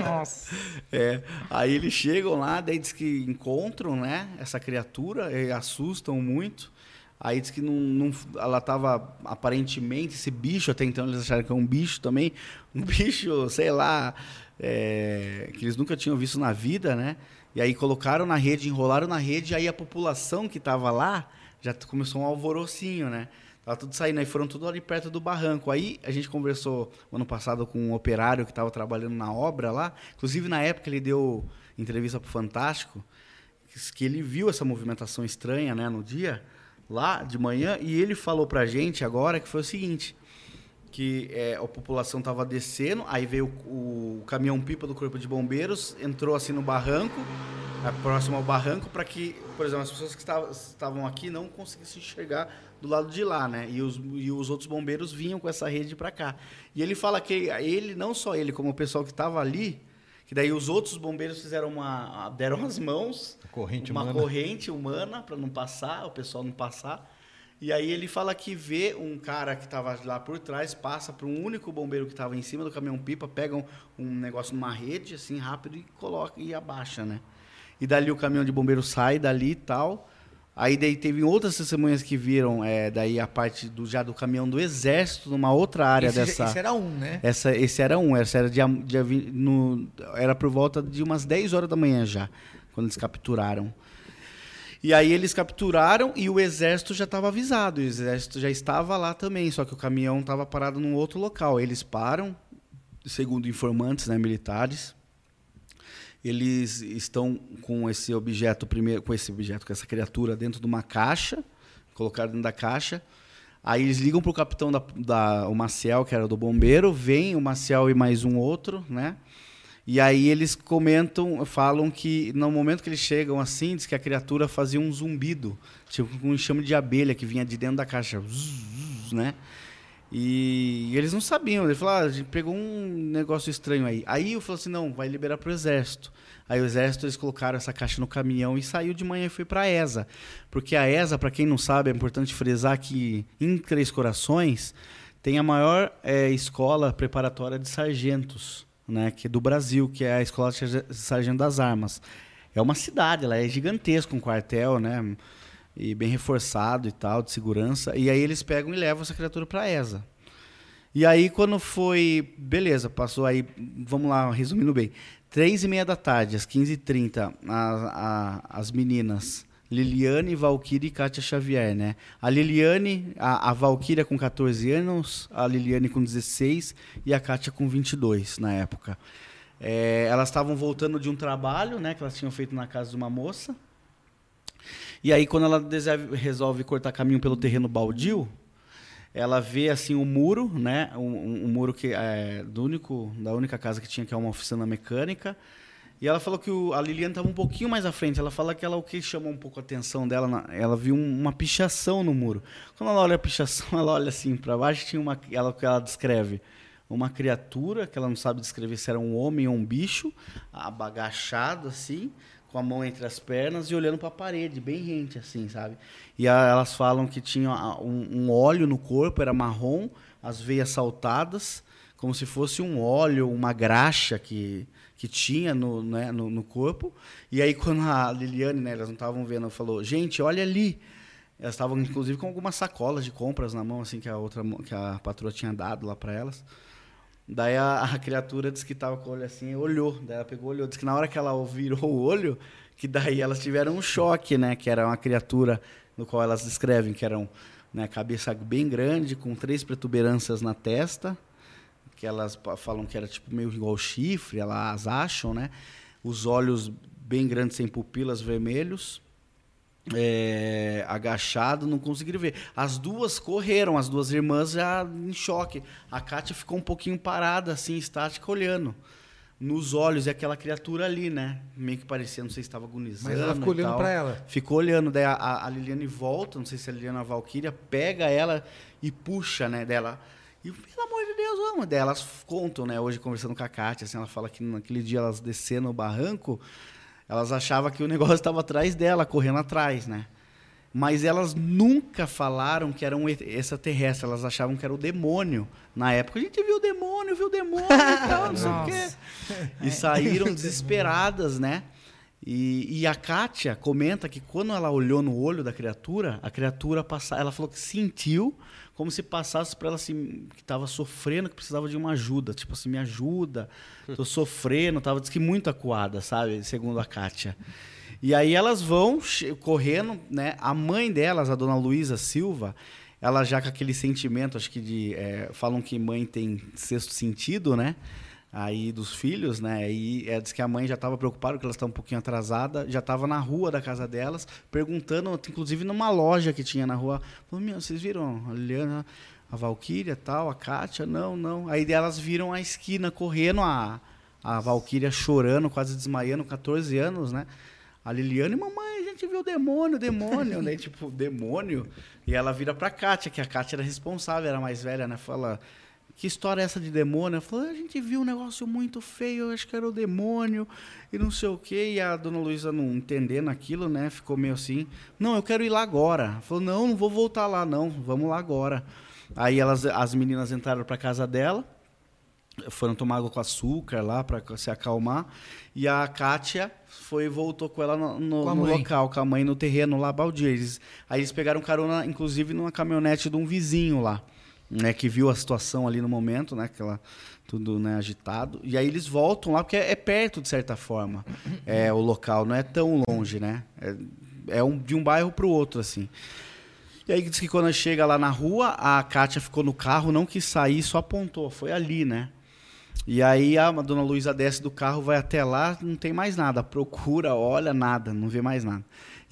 Nossa. (laughs) É, aí eles chegam lá, daí diz que encontram, né, essa criatura, e assustam muito. Aí diz que não, não- ela estava aparentemente esse bicho, até então eles acharam que é um bicho também, um bicho, sei lá, é, que eles nunca tinham visto na vida, né? E aí colocaram na rede, enrolaram na rede, aí a população que estava lá já começou um alvorocinho, né? Tava tudo saindo, aí foram tudo ali perto do barranco. Aí a gente conversou ano passado com um operário que estava trabalhando na obra lá. Inclusive, na época, ele deu entrevista para o Fantástico, que- que ele viu essa movimentação estranha né, no dia, lá de manhã, e ele falou pra gente agora que foi o seguinte, que é, a população estava descendo, aí veio o, o caminhão-pipa do Corpo de Bombeiros, entrou assim no barranco, é, próximo ao barranco, para que, por exemplo, as pessoas que estavam- estavam aqui não conseguissem enxergar do lado de lá, né? E os, e os outros bombeiros vinham com essa rede para cá. E ele fala que ele, não só ele, como o pessoal que estava ali, que daí os outros bombeiros fizeram uma, deram as mãos, Corrente uma humana. corrente humana para não passar, o pessoal não passar. E aí ele fala que vê um cara que estava lá por trás, passa para um único bombeiro que estava em cima do caminhão-pipa, pega um, um negócio numa rede, assim, rápido, e coloca e abaixa, né? E dali o caminhão de bombeiro sai dali e tal. Aí daí teve outras testemunhas que viram é, daí a parte do, já do caminhão do exército numa outra área esse, dessa. esse era um, né? Essa, esse era um, essa era, dia, dia, no, era por volta de umas 10 horas da manhã já, quando eles capturaram. E aí eles capturaram e o exército já estava avisado, o exército já estava lá também, só que o caminhão estava parado num outro local. Eles param, segundo informantes né, militares, eles estão com esse objeto primeiro, com esse objeto, com essa criatura dentro de uma caixa, colocaram dentro da caixa. Aí eles ligam pro capitão da, da o Maciel, que era do bombeiro, vem o Maciel e mais um outro, né? E aí eles comentam, falam que no momento que eles chegam assim, diz que a criatura fazia um zumbido, tipo um enxame de abelha que vinha de dentro da caixa, zzz, né? E eles não sabiam, ele falou, ah, a gente pegou um negócio estranho aí. Aí eu falei assim, não, vai liberar pro exército. Aí o exército eles colocaram essa caixa no caminhão e saiu de manhã e foi para a ESA, porque a ESA, para quem não sabe, é importante frisar que em Três Corações tem a maior é, escola preparatória de sargentos né, que é do Brasil, que é a Escola Sargento das Armas. É uma cidade, ela é gigantesca, um quartel, né, e bem reforçado e tal, de segurança. E aí eles pegam e levam essa criatura para ESA. E aí quando foi, beleza, passou aí, vamos lá, resumindo bem, três e meia da tarde, às 15h30, a, a, as meninas Liliane, Valkyrie e Kátia Xavier, né? A Liliane, a, a Valkyria com 14 anos, a Liliane com 16 e a Kátia com 22 na época. É, elas estavam voltando de um trabalho, né, que elas tinham feito na casa de uma moça. E aí quando ela resolve cortar caminho pelo terreno baldio, ela vê assim o um muro, né, um, um, muro que é do único da única casa que tinha que é uma oficina mecânica. E ela falou que o, a Liliane estava um pouquinho mais à frente. Ela fala que ela o que chamou um pouco a atenção dela, na, ela viu um, uma pichação no muro. Quando ela olha a pichação, (laughs) ela olha assim para baixo, tinha uma ela que ela descreve uma criatura que ela não sabe descrever se era um homem ou um bicho, abagachado assim, com a mão entre as pernas e olhando para a parede, bem rente assim, sabe? E a, elas falam que tinha um, um óleo no corpo, era marrom, as veias saltadas, como se fosse um óleo, uma graxa que que tinha no, né, no, no, corpo. E aí, (laughs) quando a Liliane, né, elas não estavam vendo, falou: gente, olha ali. Elas estavam, inclusive, com algumas sacolas de compras na mão, assim, que a outra que a patroa tinha dado lá para elas. Daí a, a, criatura disse que estava com o olho assim, olhou. Daí ela pegou, olhou. Disse que na hora que ela virou o olho, que daí elas tiveram um choque, né? Que era uma criatura no qual elas descrevem que eram né, cabeça bem grande, com três protuberâncias na testa, que elas falam que era tipo meio igual chifre, elas acham, né? Os olhos bem grandes, sem pupilas, vermelhos. É, agachado, não conseguiram ver. As duas correram, as duas irmãs já em choque. A Kátia ficou um pouquinho parada, assim, estática, olhando nos olhos e aquela criatura ali, né? Meio que parecia, não sei se estava agonizando. Mas ela ficou olhando para ela. Ficou olhando, daí a, a, Liliane volta, não sei se é a Liliana Valkyria, pega ela e puxa, né, dela. E, pelo amor Deus, vamos. Daí elas contam, né? Hoje, conversando com a Kátia, assim, ela fala que naquele dia elas descendo o barranco, elas achavam que o (laughs) negócio estava atrás dela, correndo atrás, né? Mas elas nunca falaram que era um extraterrestre, elas achavam que era o demônio. Na época, a gente viu o demônio, viu o demônio e tal, não sei o quê. (laughs) E saíram desesperadas, né? E, e, a Kátia comenta que quando ela olhou no olho da criatura, a criatura passava, ela falou que sentiu como se passasse para ela assim, que estava sofrendo, que precisava de uma ajuda. Tipo assim, me ajuda, tô (laughs) sofrendo, tava diz que muito acuada, sabe? Segundo a Kátia. E aí elas vão correndo, né? A mãe delas, a dona Luísa Silva, ela já com aquele sentimento, acho que de. É, falam que mãe tem sexto sentido, né? Aí dos filhos, né? E ela disse que a mãe já estava preocupada, que elas estão um pouquinho atrasada, já estava na rua da casa delas, perguntando, inclusive numa loja que tinha na rua, falou, meu, vocês viram a Liliana, a Valquíria, tal, a Kátia? Não, não. Aí elas viram a esquina correndo, a, a Valquíria chorando, quase desmaiando, 14 anos, né? A Liliane, mamãe, a gente viu o demônio, demônio, né? (laughs) Tipo, demônio. E ela vira pra Kátia, que a Kátia era responsável, era mais velha, né? Fala, que história é essa de demônio? Ela falou, a gente viu um negócio muito feio, eu acho que era o demônio, e não sei o quê. E a dona Luísa, não entendendo aquilo, né, ficou meio assim, não, eu quero ir lá agora. Ela falou, não, não vou voltar lá, não, vamos lá agora. Aí elas, as meninas entraram para casa dela, foram tomar água com açúcar lá para se acalmar, e a Kátia foi voltou com ela no, no, no local, com a mãe no terreno lá, baldio. aí eles pegaram carona, inclusive, numa caminhonete de um vizinho lá né, que viu a situação ali no momento, né, aquela tudo né, agitado. E aí eles voltam lá porque é, é, perto de certa forma, (clears throat) é o local, não é tão longe, né? É, é um, de um bairro para o outro assim. E aí diz que quando chega lá na rua, a Kátia ficou no carro, não quis sair, só apontou, foi ali, né? E aí a dona Luísa desce do carro, vai até lá, não tem mais nada, procura, olha, nada, não vê mais nada.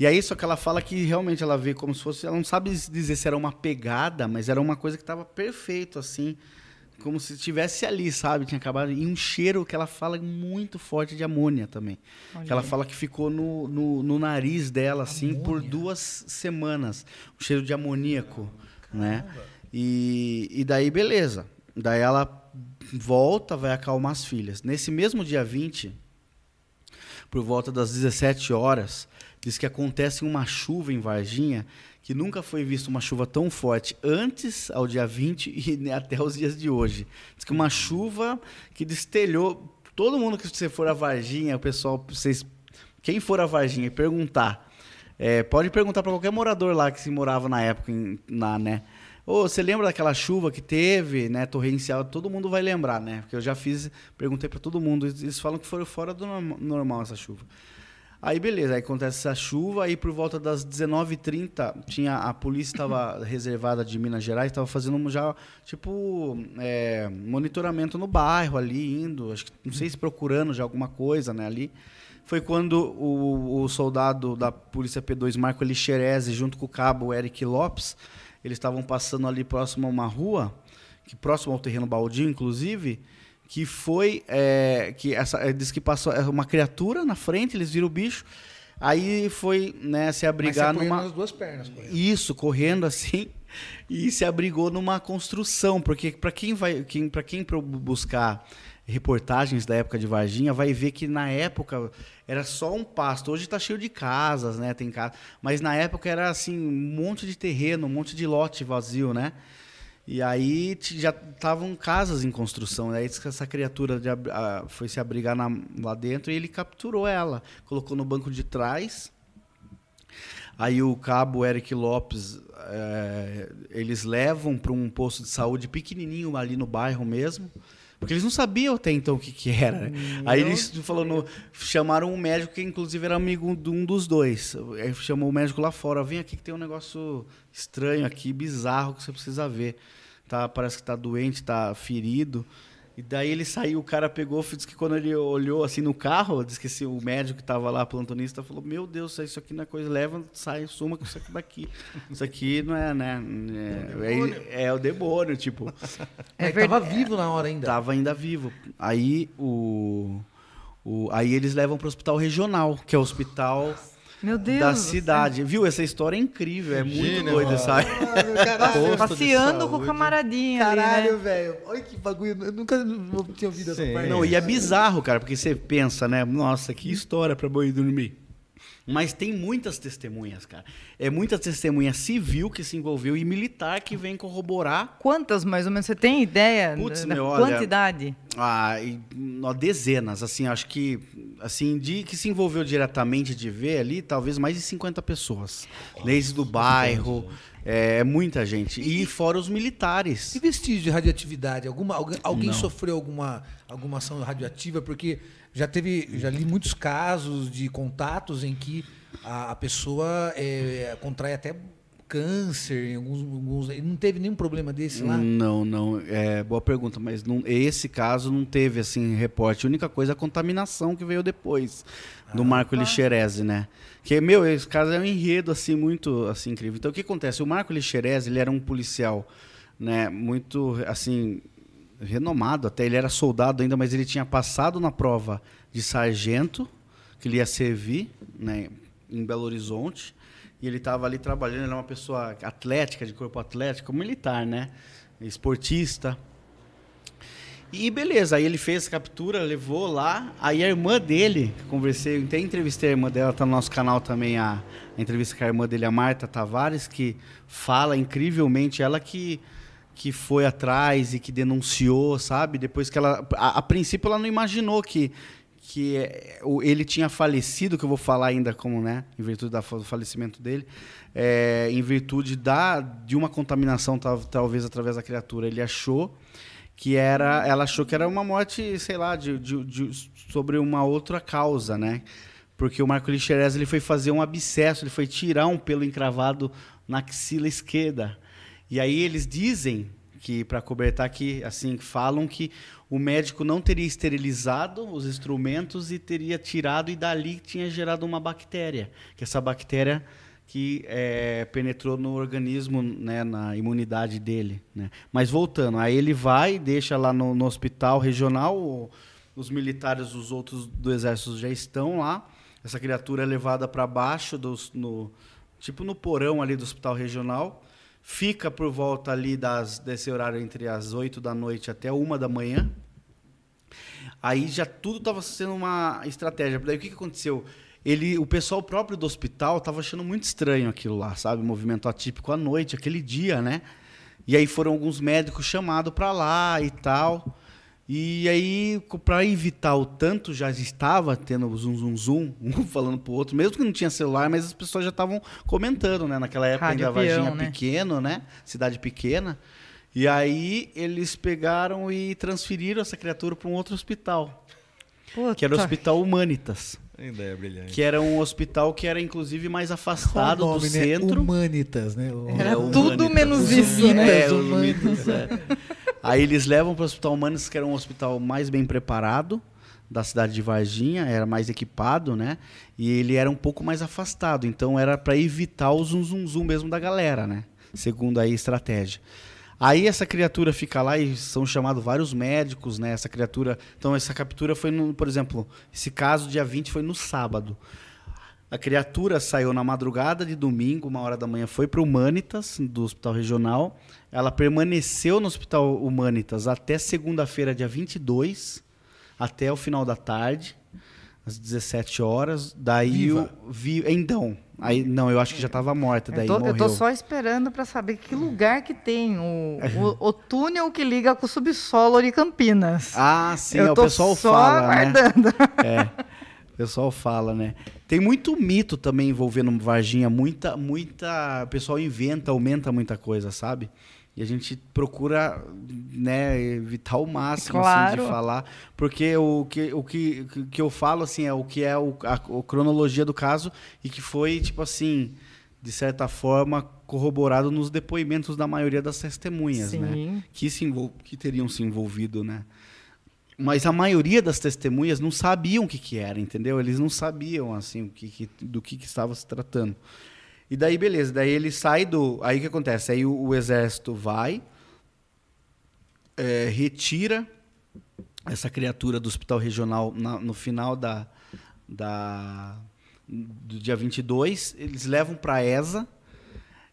E aí, só que ela fala que realmente ela vê como se fosse. Ela não sabe dizer se era uma pegada, mas era uma coisa que estava perfeito, assim. Como se estivesse ali, sabe? Tinha acabado. E um cheiro que ela fala muito forte de amônia também. Que ela fala que ficou no, no, no nariz dela, assim, por Amônia? duas semanas. Um cheiro de amoníaco, né? E, e daí, beleza. Daí ela volta, vai acalmar as filhas. Nesse mesmo dia 20, por volta das 17 horas, diz que acontece uma chuva em Varginha que nunca foi vista uma chuva tão forte antes ao dia 20 e até os dias de hoje. Diz que uma chuva que destelhou todo mundo que você for a Varginha, o pessoal, vocês, quem for a Varginha e perguntar, é, pode perguntar para qualquer morador lá que se morava na época, em, na, né? Ô, você lembra daquela chuva que teve, né, torrencial? Todo mundo vai lembrar, né? Porque eu já fiz, perguntei para todo mundo, eles falam que foi fora do norma- normal essa chuva. Aí beleza, aí acontece essa chuva, aí por volta das 19h30, tinha, a polícia estava (coughs) reservada de Minas Gerais, estava fazendo um já, tipo, é, monitoramento no bairro ali, indo, acho que, não sei se procurando já alguma coisa, né, ali. Foi quando o, o soldado da Polícia P2, Marco Elixerese, junto com o cabo Eric Lopes, eles estavam passando ali próximo a uma rua, que próximo ao terreno baldio, inclusive, que foi é, que essa é, diz que passou é, uma criatura na frente, eles viram o bicho, aí foi né, se Mas abrigar apoiou numa nas duas pernas. correndo. isso, correndo assim, (laughs) e se abrigou numa construção, porque para quem vai, quem, para quem buscar reportagens da época de Varginha, vai ver que na época era só um pasto. Hoje está cheio de casas, né? Tem casa, mas na época era assim um monte de terreno, um monte de lote vazio, né? E aí já estavam casas em construção. Aí diz que essa criatura de ah, foi se abrigar na- lá dentro e ele capturou ela, colocou no banco de trás. Aí o cabo Eric Lopes, eh, eles levam para um posto de saúde pequenininho ali no bairro mesmo, porque eles não sabiam até então o que, que era. né? Aí eles falou no- chamaram um médico que inclusive era amigo de um dos dois. Aí chamou o médico lá fora, vem aqui que tem um negócio estranho aqui, bizarro que você precisa ver. Tá, parece que tá doente, tá ferido. E daí ele saiu, o cara pegou, disse que quando ele olhou assim no carro, disse que esse, o médico que tava lá, plantonista, falou: Meu Deus, isso aqui não é coisa, leva, sai, suma com isso aqui daqui. Isso aqui não é, né? É, é, é o demônio, tipo. É Mas tava verdade. vivo na hora ainda. Tava ainda vivo. Aí o. o aí eles levam para o hospital regional, que é o hospital Meu Deus. da do céu. cidade. Viu? Essa história é incrível, é muito doida, mano. sabe? Caralho, (laughs) Passeando com o camaradinha ali, caralho, né? velho. Olha que bagulho. Eu nunca tinha ouvido essa Sim. parte. Não, e é bizarro, cara, porque você pensa, né? Nossa, que história pra boi dormir. Mas tem muitas testemunhas, cara. É muita testemunha civil que se envolveu e militar que vem corroborar Quantas, mais ou menos, você tem ideia Putz, da meu, olha, quantidade? Ah, e, ó, dezenas, assim, acho que assim, de que se envolveu diretamente de ver ali, talvez mais de 50 pessoas. Desde do bairro, é, é muita gente. E fora os militares. E vestígio de radioatividade? Alguma, alguém alguém sofreu alguma, alguma ação radioativa? Porque já teve, já li muitos casos de contatos em que a, a pessoa é, contrai até câncer, alguns, alguns- não teve nenhum problema desse lá? Não, não, é boa pergunta, mas não, esse caso não teve assim reporte. A única coisa é a contaminação que veio depois do Marco Lixerese, né? Que meu, esse caso é um enredo assim muito assim incrível. Então o que acontece? O Marco Lixerese, ele era um policial, né, muito assim renomado, até ele era soldado ainda, mas ele tinha passado na prova de sargento, que ele ia servir, né, em Belo Horizonte. E ele estava ali trabalhando, ele é uma pessoa atlética, de corpo atlético, militar, né? Esportista. E beleza, aí ele fez a captura, levou lá. Aí a irmã dele, conversei, até entrevistei a irmã dela, tá no nosso canal também a, a entrevista com a irmã dele, a Marta Tavares, que fala incrivelmente, ela que, que foi atrás e que denunciou, sabe? Depois que ela. A, a princípio ela não imaginou que, que é, ele tinha falecido, que eu vou falar ainda como, né? Em virtude do falecimento dele, é, em virtude da, de uma contaminação, tal- talvez através da criatura. Ele achou que era ela achou que era uma morte sei lá de, de- de- sobre uma outra causa né porque o Marco Lixerez ele foi fazer um abscesso ele foi tirar um pelo encravado na axila esquerda e aí eles dizem que para cobertar que assim falam que o médico não teria esterilizado os instrumentos e teria tirado e dali tinha gerado uma bactéria, que essa bactéria que é, penetrou no organismo, né, na imunidade dele. Né? Mas voltando, aí ele vai, deixa lá no, no hospital regional, os militares, os outros do exército já estão lá. Essa criatura é levada para baixo, dos, no, tipo no porão ali do hospital regional. Fica por volta ali das, desse horário entre as 8 da noite até uma da manhã. Aí já tudo estava sendo uma estratégia. Daí o que, que aconteceu? ele, o pessoal próprio do hospital estava achando muito estranho aquilo lá, sabe? Movimento atípico à noite, aquele dia, né? E aí foram alguns médicos chamados para lá e tal. E aí, para evitar o tanto, já estava tendo zoom, zoom, zoom, um falando pro outro, mesmo que não tinha celular, mas as pessoas já estavam comentando, né? Naquela época Rádio ainda avião, Varginha né? pequeno, né? Cidade pequena. E aí eles pegaram e transferiram essa criatura para um outro hospital, Puta. que era o Hospital Humanitas. Ideia brilhante. Que era um hospital que era inclusive mais Qual afastado o nome, do né? centro. Humanitas, né? O- Era É, tudo Humanitas. menos Os isso, né? É. Humanitas, é. (laughs) Aí eles levam para o Hospital Humanitas, que era um hospital mais bem preparado da cidade de Varginha, era mais equipado, né? E ele era um pouco mais afastado, então era para evitar o zum zum zum mesmo da galera, né? Segundo aí a estratégia. Aí essa criatura fica lá e são chamados vários médicos, né? Essa criatura. Então essa captura foi no, por exemplo, esse caso dia 20 foi no sábado. A criatura saiu na madrugada de domingo, uma hora da manhã, foi para o Humanitas, do Hospital Regional. Ela permaneceu no Hospital Humanitas até segunda-feira, dia 22, até o final da tarde, às 17 horas. Daí Viva. o. Vi, então, aí, não, eu acho que já estava morta, daí Eu tô, eu morreu. tô só esperando para saber que lugar que tem o, o, o túnel que liga com o subsolo de Campinas. Ah, sim, eu é, o pessoal só fala, né? aguardando. É. (laughs) O pessoal fala, né? Tem muito mito também envolvendo Varginha, muita, muita. O pessoal inventa, aumenta muita coisa, sabe? E a gente procura, né, evitar o máximo assim, Claro. de falar, porque o que, o que, que eu falo assim é o que é o, a, a cronologia do caso e que foi tipo assim, de certa forma corroborado nos depoimentos da maioria das testemunhas, né? Sim. que, se que teriam se envolvido, né? Mas a maioria das testemunhas não sabiam o que, que era, entendeu? Eles não sabiam assim o que, que- do que, que estava se tratando. E daí, beleza, daí ele sai do. Aí o que acontece? Aí o, o exército vai, é, retira essa criatura do hospital regional na- no final da, da, do dia 22, eles levam para ESA.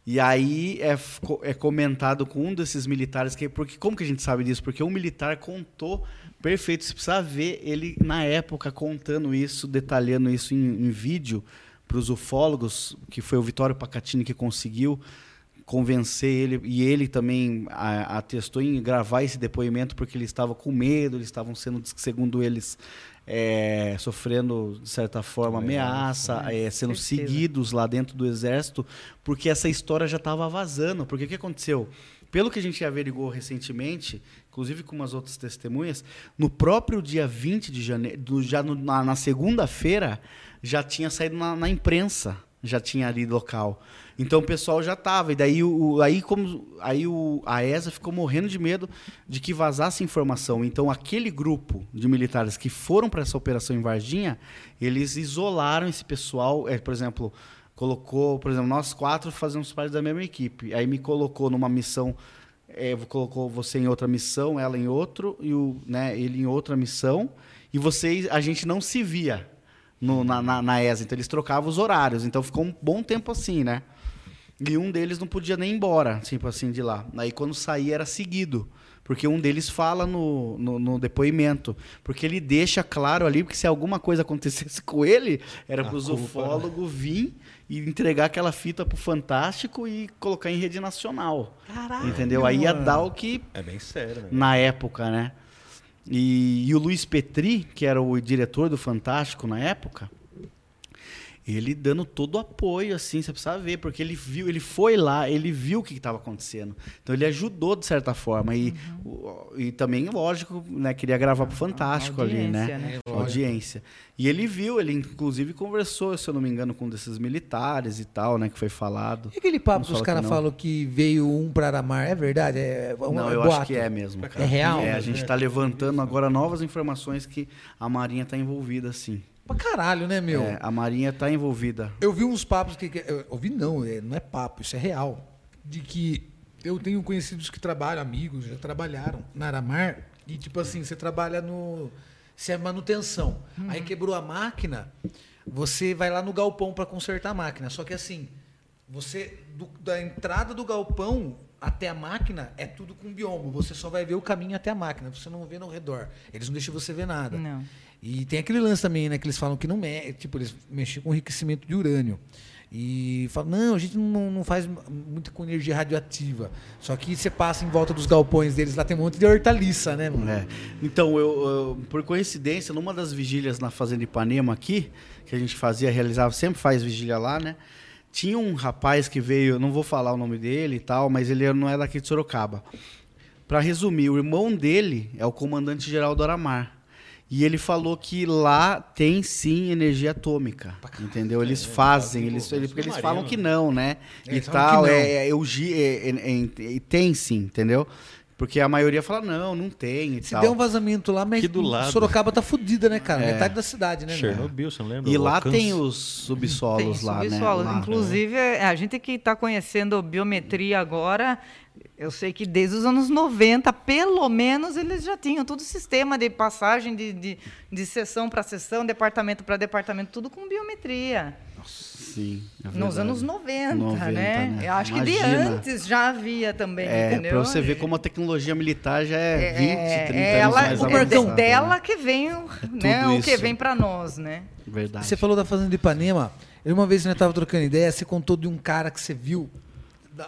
E aí é, é comentado com um desses militares, que, porque como que a gente sabe disso? Porque um militar contou perfeito, você precisa ver ele na época contando isso, detalhando isso em, em vídeo para os ufólogos, que foi o Vitório Pacatini que conseguiu convencer ele, e ele também atestou em gravar esse depoimento porque ele estava com medo, eles estavam sendo, segundo eles, é, sofrendo, de certa forma, ameaça, é, sendo certeza. seguidos lá dentro do exército, porque essa história já estava vazando. Porque o que aconteceu? Pelo que a gente averigou recentemente, inclusive com umas outras testemunhas, no próprio dia 20 de janeiro, já no- na, na segunda-feira, já tinha saído na, na imprensa, já tinha ali local. Então o pessoal já estava. E daí, o- aí, como, aí o, a ESA ficou morrendo de medo de que vazasse informação. Então aquele grupo de militares que foram para essa operação em Varginha, eles isolaram esse pessoal. É, por exemplo, colocou, por exemplo, nós quatro fazemos parte da mesma equipe. Aí me colocou numa missão, é, colocou você em outra missão, ela em outro e o, né, ele em outra missão. E vocês, a gente não se via no- na, na, na ESA, então eles trocavam os horários. Então ficou um bom tempo assim, né? E um deles não podia nem ir embora, tipo assim, de lá. Aí quando saía era seguido. Porque um deles fala no, no, no depoimento. Porque ele deixa claro ali que se alguma coisa acontecesse (laughs) com ele, era para os culpa, ufólogos vir e entregar aquela fita pro Fantástico e colocar em rede nacional. Entendeu? Aí ia dar o que É bem sério, né? na época, né? E, e o Luiz Petri, que era o diretor do Fantástico na época, ele dando todo o apoio, assim, você precisa ver, porque ele viu, ele foi lá, ele viu o que estava acontecendo. Então ele ajudou de certa forma. E, o- e também, lógico, né, queria gravar pro Fantástico ali, né? audiência, né? É, Audiência. E ele viu, ele inclusive conversou, se eu não me engano, com um desses militares e tal, né, que foi falado. E aquele papo que os caras falam que veio um para Aramar, é verdade? É, um, Não, é eu boato? acho que é mesmo. cara. É real? É, a gente está levantando agora novas informações que a Marinha está envolvida, sim. Pra caralho, né, meu? É, a Marinha está envolvida. Eu vi uns papos que. eu ouvi não, é, não é papo, isso é real. De que eu tenho conhecidos que trabalham, amigos, já trabalharam na Aramar, e tipo assim, você trabalha no. Se é manutenção. Aí quebrou a máquina, você vai lá no galpão para consertar a máquina. Só que assim, você. do- da entrada do galpão até a máquina é tudo com biombo. Você só vai ver o caminho até a máquina, você não vê no redor. Eles não deixam você ver nada. Não. E tem aquele lance também, né? Que eles falam que não mexe, tipo, eles mexem com enriquecimento de urânio. E falam, não, a gente não, não faz muito com energia radioativa. Só que você passa em volta dos galpões deles, lá tem um monte de hortaliça, né, mano? É. Então, eu, eu- por coincidência, numa das vigílias na Fazenda Ipanema aqui, que a gente fazia, realizava, sempre faz vigília lá, né? Tinha um rapaz que veio, não vou falar o nome dele e tal, mas ele não é daqui de Sorocaba. Para resumir, o irmão dele é o comandante-geral do Aramar. E ele falou que lá tem sim energia atômica. Entendeu? Eles fazem, eles, ele- porque eles submarino, falam que não, né? É, e eles falam tal. que não. É, é, eu gi- é, é, é, é, tem sim, entendeu? Porque a maioria fala, não, não tem e Se tal. der um vazamento lá, mas do lado. Sorocaba tá fudida, né, cara? É. Metade da cidade, né? Chernobyl, você não lembra? E O lá alcance? tem os subsolos Tem lá, subsolo. né? Lá. Inclusive, é, a gente que está conhecendo biometria agora, eu sei que desde os anos 90, pelo menos, eles já tinham todo o sistema de passagem de, de, de sessão para sessão, departamento para departamento, tudo com biometria. Sim, é Nos anos 90, 90, né? né? Eu acho que de Imagina. antes já havia também, É, entendeu? pra você ver como a tecnologia militar já é 20, 30 é anos ela, mais é avançada. dela né? que vem, o- né, o que vem para nós, né? Verdade. Você falou da Fazenda de Ipanema. Eu, uma vez nós tava trocando ideia, você contou de um cara que você viu,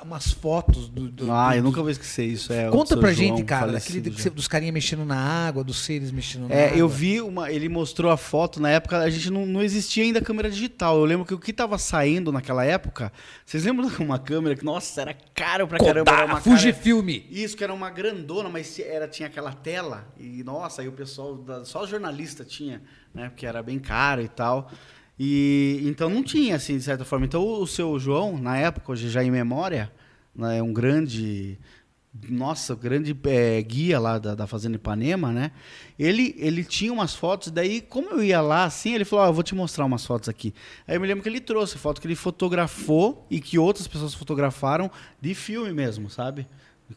umas fotos do. do- Ah, do- eu nunca vou esquecer isso. É, Conta pra João, gente, cara, daquele você- dos carinhas mexendo na água, dos seres mexendo na É, água. eu vi uma. Ele mostrou a foto na época, a gente não, não existia ainda câmera digital. Eu lembro que o que tava saindo naquela época. Vocês lembram de uma câmera que, nossa, era caro pra caramba. Era uma cara- Fujifilm. Isso, que era uma grandona, mas era, tinha aquela tela. E, nossa, aí o pessoal, da- só jornalista tinha, né? Porque era bem caro e tal. E então não tinha, assim, de certa forma. Então o, seu João, na época, hoje já em memória, né, é um grande. Nossa, grande é, guia lá da, da Fazenda Ipanema, né? Ele, ele tinha umas fotos, daí, como eu ia lá assim, ele falou: Ó, eu vou te mostrar umas fotos aqui. Aí eu me lembro que ele trouxe foto que ele fotografou e que outras pessoas fotografaram de filme mesmo, sabe?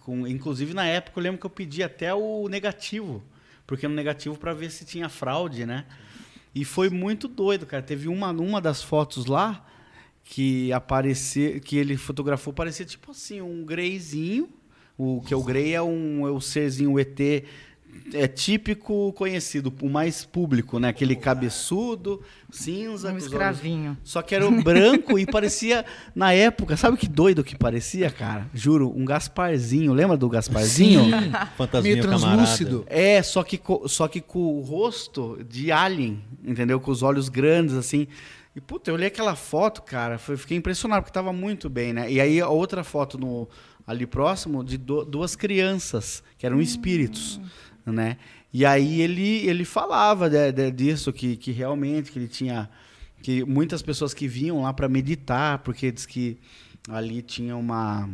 Com, inclusive, na época, eu lembro que eu pedi até o negativo. Porque no negativo para ver se tinha fraude, né? E foi muito doido, cara. Teve uma, uma das fotos lá que aparecia, que ele fotografou, parecia tipo assim, um greyzinho. O que é o grey é um é o serzinho o ET é típico conhecido, o mais público, né? Aquele cabeçudo, cinza, Um os olhos escravinho. só que era o branco e parecia, na época, sabe que doido que parecia, cara? Juro, um Gasparzinho. Lembra do Gasparzinho? (laughs) Fantasminha Meio camarada. translúcido. É, só que, só que com o rosto de alien, entendeu? Com os olhos grandes, assim. E, puta, eu olhei aquela foto, cara, foi- fiquei impressionado, porque tava muito bem, né? E aí, a outra foto no, ali próximo, de du- duas crianças, que eram espíritos, né? E aí ele, ele falava de- de- disso, que, que realmente, que ele tinha... Que muitas pessoas que vinham lá para meditar, porque diz que ali tinha uma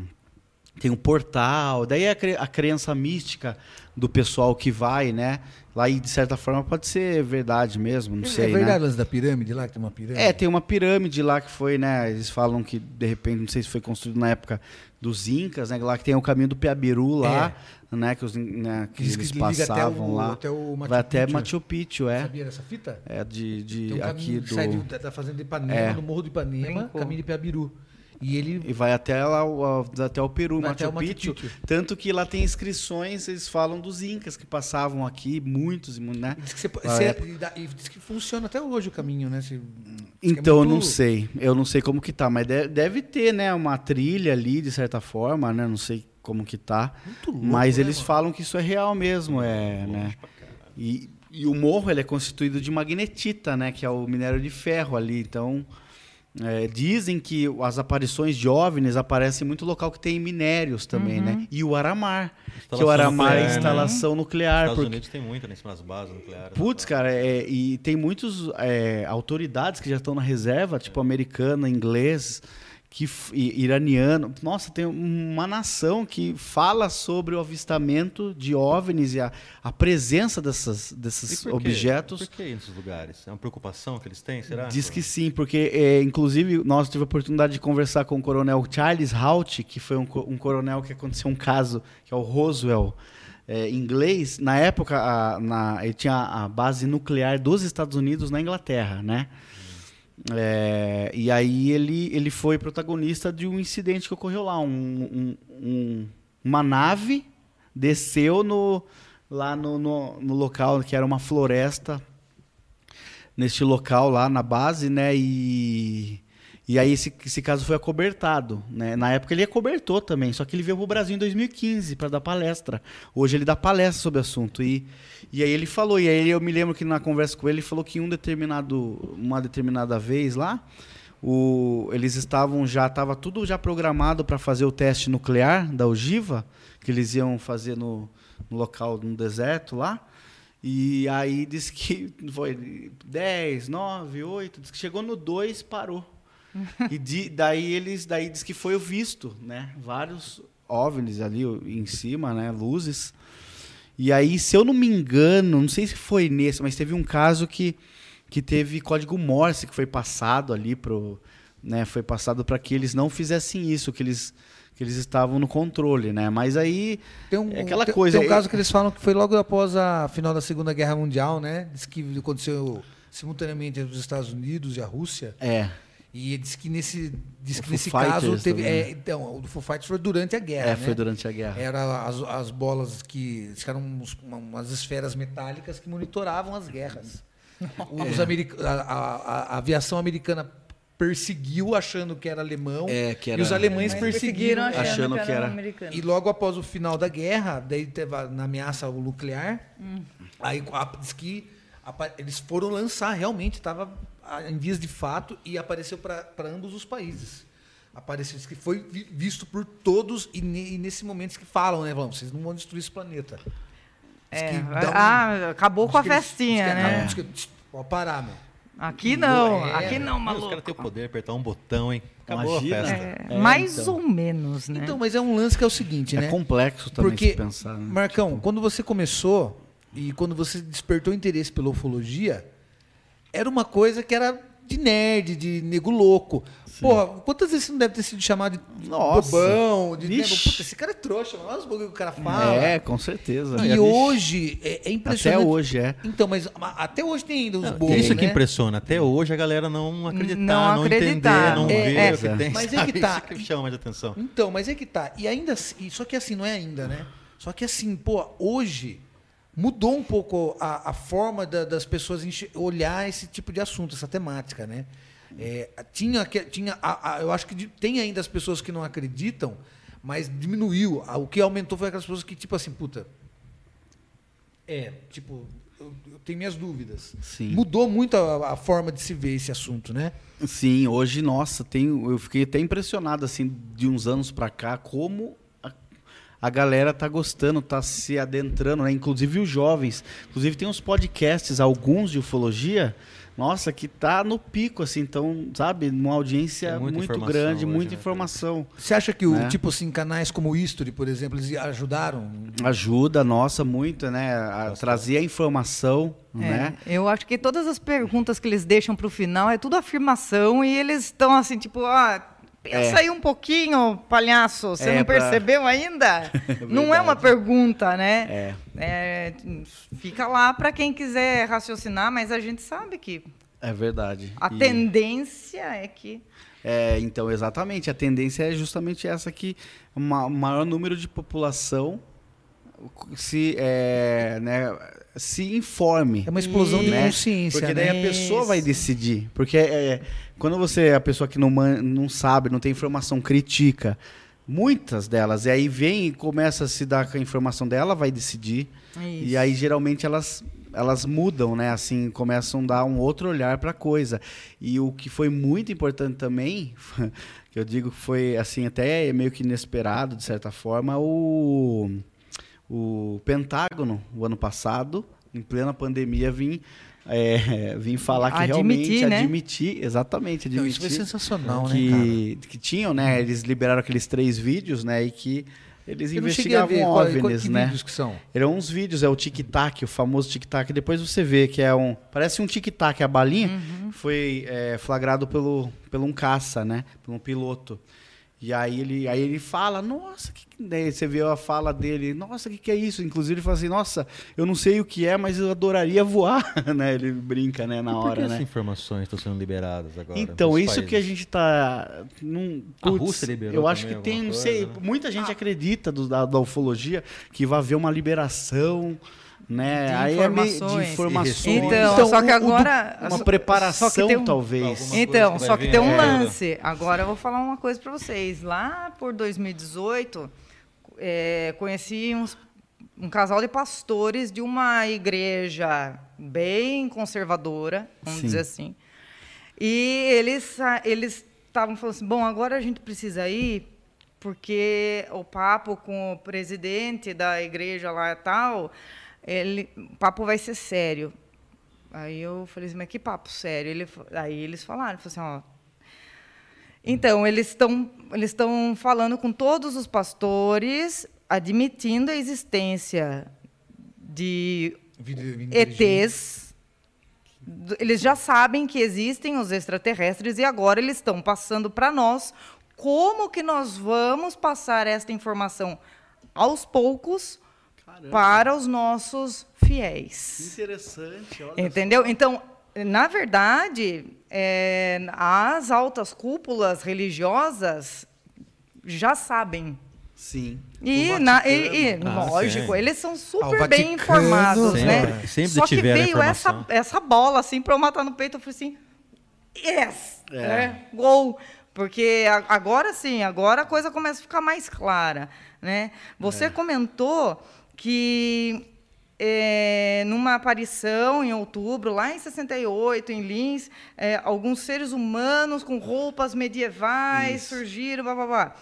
tem um portal, daí a, cre- a crença mística do pessoal que vai, né? Lá e de certa forma pode ser verdade mesmo, não sei, é verdade né? da pirâmide lá, que tem uma pirâmide? É, tem uma pirâmide lá que foi, né? Eles falam que de repente, não sei se foi construído na época dos Incas, né? Lá que tem o caminho do Piabiru lá, né? Que, os, né, que Diz que eles liga até passavam o- lá. até o Machu vai até Picchu. Machu Picchu, é. Sabia dessa fita? É de, de Tem um aqui do sai de- da, da fazenda de Ipanema, É. do Morro do Ipanema, caminho de Piabiru. E ele E vai até lá, o- até o Peru, Vai Machu, até o Machu Picchu. Picchu. Tanto que lá tem inscrições, eles falam dos Incas que passavam aqui, muitos, e mu- né? e diz que, você, você- e diz que funciona até hoje o caminho, né? Você- é Então, eu muito- não sei. Eu não sei como que tá, mas de- deve ter, né, uma trilha ali, de certa forma, né? Não sei como que tá. Muito louco, mas né, eles mano? falam que isso é real mesmo, é, né? E, e o morro, ele é constituído de magnetita, né? Que é o minério de ferro ali. Então, É, dizem que as aparições de OVNIs aparecem em muito local que tem minérios também, Uhum. né? E o Aramar, que o Instalação Aramar é nuclear, né? instalação nuclear. Estados porque- Unidos tem muito, né? Das bases nucleares. Putz, cara, é, e tem muitas autoridades que já estão na reserva, tipo americana, inglês, que, iraniano. Nossa, tem uma nação que fala sobre o avistamento de OVNIs e a, a presença dessas, desses objetos. Por que nesses lugares? É uma preocupação que eles têm, será? Diz que sim, porque é, inclusive nós tivemos a oportunidade de conversar com o coronel Charles Haut, que foi um, um coronel que aconteceu um caso, que é o Roswell, é, inglês. Na época, a- na- ele tinha a base nuclear dos Estados Unidos na Inglaterra, né? É, e aí ele, ele foi protagonista de um incidente que ocorreu lá. Um, um- um- uma nave desceu no, lá no, no, no local que era uma floresta neste local lá na base, né? E, e aí esse, esse caso foi acobertado, né? Na época ele acobertou também, só que ele veio pro Brasil em 2015 para dar palestra. Hoje ele dá palestra sobre o assunto e, e aí ele falou, e aí eu me lembro que na conversa com ele ele falou que um determinado uma determinada vez lá, o, eles estavam já estava tudo já programado para fazer o teste nuclear da ogiva que eles iam fazer no, no local no deserto lá. E aí disse que (laughs) foi 10, 9, 8, disse que chegou no 2, parou. E di- daí eles daí diz que foi o visto, né? Vários OVNIs ali em cima, né? Luzes. E aí, se eu não me engano, não sei se foi nesse, mas teve um caso que, que teve código Morse que foi passado ali pro, né, foi passado para que eles não fizessem isso, que eles que eles estavam no controle, né? Mas aí Tem um, É aquela tem- coisa, Tem um é- caso que eles falam que foi logo após a final da Segunda Guerra Mundial, né? Diz que aconteceu simultaneamente entre os Estados Unidos e a Rússia. é, E diz que nesse, diz que nesse caso teve. é, né? então, o do Foo Fighters foi durante a guerra. é, né? foi durante a guerra. Era as, as bolas que. Eram uns- uma- umas esferas metálicas que monitoravam as guerras. Os america- a, a- a- a aviação americana perseguiu achando que era alemão. É, que E era- os alemães perseguiram. achando, achando que era- americano. E logo após o final da guerra, daí teve a, na ameaça nuclear, aí a- diz que eles foram lançar, realmente estava em vias de fato e apareceu para ambos os países. Apareceu, diz que foi vi- visto por todos e, ne- e nesse momento que falam, né? Falam, vocês não vão destruir esse planeta. Diz É, que dá um- ah, acabou com a festinha, que- né? não, diz que- Pode parar, meu. Aqui não, É, aqui não, Meu, Os maluco. caras têm o poder de apertar um botão, hein? Acabou Imagina. a festa. É, É, mais então. ou menos, né? Então, mas é um lance que é o seguinte, É né? complexo também Porque, se pensar, né? Marcão, quando você começou e quando você despertou interesse pela ufologia, era uma coisa que era de nerd, de nego louco. Porra, quantas vezes você não deve ter sido chamado de Nossa. bobão, de nego, puta, esse cara é trouxa, olha os bagulho que o cara fala. É, com certeza. E hoje é, é impressionante. Até hoje é. Então, mas ma- até hoje tem ainda os bobos, isso que né? impressiona. Até hoje a galera não acreditar, Não não, acreditar. entender, não É, ver é, o que tem. mas é sabe? que tá. Isso que chama mais atenção. Então, mas é que tá. E ainda assim, só que assim, não é ainda, né? Só que assim, pô, hoje mudou um pouco a, a forma da- das pessoas olhar esse tipo de assunto, essa temática, né? É, tinha, tinha a- a- eu acho que tem ainda as pessoas que não acreditam, mas diminuiu. O que aumentou foi aquelas pessoas que, tipo assim, puta. É, tipo, eu, eu tenho minhas dúvidas. Sim. Mudou muito a, a forma de se ver esse assunto, né? Sim, hoje, nossa, tem, eu fiquei até impressionado, assim, de uns anos pra cá, como a, galera tá gostando, tá se adentrando, né? Inclusive os jovens. Inclusive tem uns podcasts, alguns de ufologia, nossa, que tá no pico, assim, então, sabe, uma audiência muito grande, hoje, muita né, informação. Você acha que, o, Né? tipo assim, canais como o History, por exemplo, eles ajudaram? Ajuda, nossa, muito, né? A trazer a informação, É, né? Eu acho que todas as perguntas que eles deixam para o final é tudo afirmação e eles estão assim, tipo, ah, pensa É. aí um pouquinho, palhaço, você É, não pra- percebeu ainda? (laughs) não é uma pergunta, né? É. É, fica lá para quem quiser raciocinar, mas a gente sabe que É verdade. a E- tendência é que É, então, exatamente. A tendência é justamente essa que o maior número de população se, é, né, se informe. É uma explosão de né? consciência, Porque daí né? a pessoa vai decidir. Porque é, quando você é a pessoa que não, não sabe, não tem informação, critica, Muitas delas. E aí vem e começa a se dar com a informação dela, vai decidir. E aí geralmente elas elas mudam, né? Assim, começam a dar um outro olhar para a coisa. E o que foi muito importante também, (laughs) que eu digo que foi assim até meio que inesperado de certa forma, o o Pentágono, o ano passado, em plena pandemia, vim é, (laughs) vim falar que Admitir, realmente né? admitir, exatamente, Não, admitir isso foi sensacional, né, que, que tinham, né? Eles liberaram aqueles três vídeos, né? E que eles Eu não cheguei a investigavam ver qual, qual, OVNIs, que né? vídeos que são. Eram uns vídeos, é o tic-tac, o famoso tic-tac. Depois você vê que é um. Parece um tic-tac, a balinha Uhum. foi é, flagrado pelo, pelo um caça, né? Por um piloto. E aí ele, aí ele fala, nossa, que, que- daí você vê a fala dele, nossa, o que, que é isso? Inclusive ele fala assim, nossa, eu não sei o que é, mas eu adoraria voar, (laughs) né? Ele brinca, né, na E por que hora, essas né? informações estão sendo liberadas agora? Então, isso que a países? gente tá. Num, A putz, Rússia liberou Eu acho que tem, alguma não coisa, sei. né? Muita gente acredita do, da, da ufologia que vai haver uma liberação. Né? De Aí é meio informações. de informações. Então, só que o do- agora- uma só- preparação, só que tem um- talvez. Então, só que tem um agora. lance. Agora eu vou falar uma coisa para vocês. Lá por 2018, é, conheci uns- um casal de pastores de uma igreja bem conservadora, vamos Sim. dizer assim. E eles eles estavam falando assim: bom, agora a gente precisa ir porque o papo com o presidente da igreja lá e tal, ele, o papo vai ser sério. Aí eu falei assim, mas que papo sério? Ele, aí eles falaram, falaram assim, ó, então, eles estão eles estão falando com todos os pastores, admitindo a existência de. ETs. Eles já sabem que existem os extraterrestres e agora eles estão passando para nós como que nós vamos passar esta informação aos poucos Caramba, para os nossos fiéis. interessante. Olha Entendeu? Então, na verdade, é, as altas cúpulas religiosas já sabem. Sim. E, O na- e- e, Ah, lógico, sim. eles são Ah, super bem Vaticano informados, Sempre- né? sempre Só que tiveram veio essa, essa bola assim para eu matar no peito, eu falei assim, yes, É. né? gol. Porque agora sim, agora a coisa começa a ficar mais clara, né? Você É. comentou que é, numa aparição em outubro, lá em 68, em Lins, é, alguns seres humanos com roupas medievais Isso. surgiram, blá, blá, blá.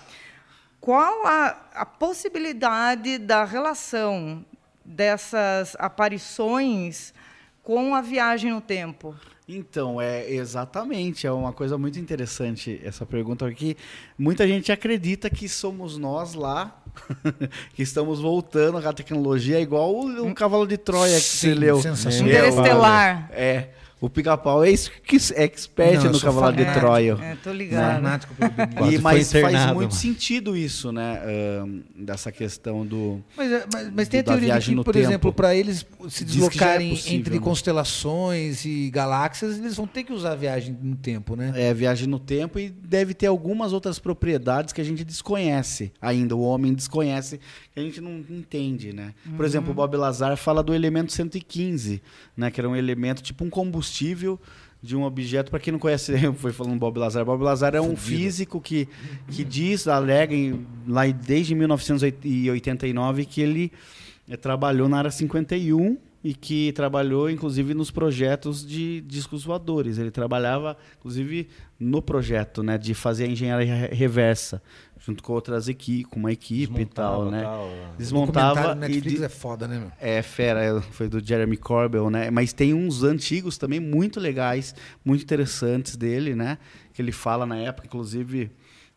Qual a, a possibilidade da relação dessas aparições com a viagem no tempo? Então, é exatamente, é uma coisa muito interessante essa pergunta aqui. Muita gente acredita que somos nós lá, (laughs) que estamos voltando com a tecnologia, igual o, o Cavalo de Troia que você Sim, leu. sensacional. É, Interestelar. É, o Pica-Pau é ex- expert Não, no Cavalo de. Troia. É, tô ligado. Quase E, mas faz muito mano. sentido isso, né? ahn, dessa questão do. Mas, é, mas, mas tem a Da teoria de que, por tempo. exemplo, para eles se é deslocarem possível, entre né? constelações e galáxias, eles vão ter que usar a viagem no tempo, né? É, viagem no tempo e deve ter algumas outras propriedades que a gente desconhece ainda. O homem desconhece, a gente não entende, né? Por exemplo, o Bob Lazar fala do elemento 115, né? Que era um elemento, tipo um combustível de um objeto. Para quem não conhece, (laughs) foi falando Bob Lazar. Bob Lazar é um Fudido. físico que, que diz, alega em- lá desde 1989 que ele eh, trabalhou na área 51 e que trabalhou inclusive nos projetos de discos voadores. Ele trabalhava inclusive no projeto, né, de fazer a engenharia re- reversa, junto com outras equipes, com uma equipe e tal, Desmontava, né? tal, O Desmontava e Netflix de- é foda, né, meu? é, fera, é, foi do Jeremy Corbell, né? Mas tem uns antigos também muito legais, muito interessantes dele, né? Que ele fala na época, inclusive,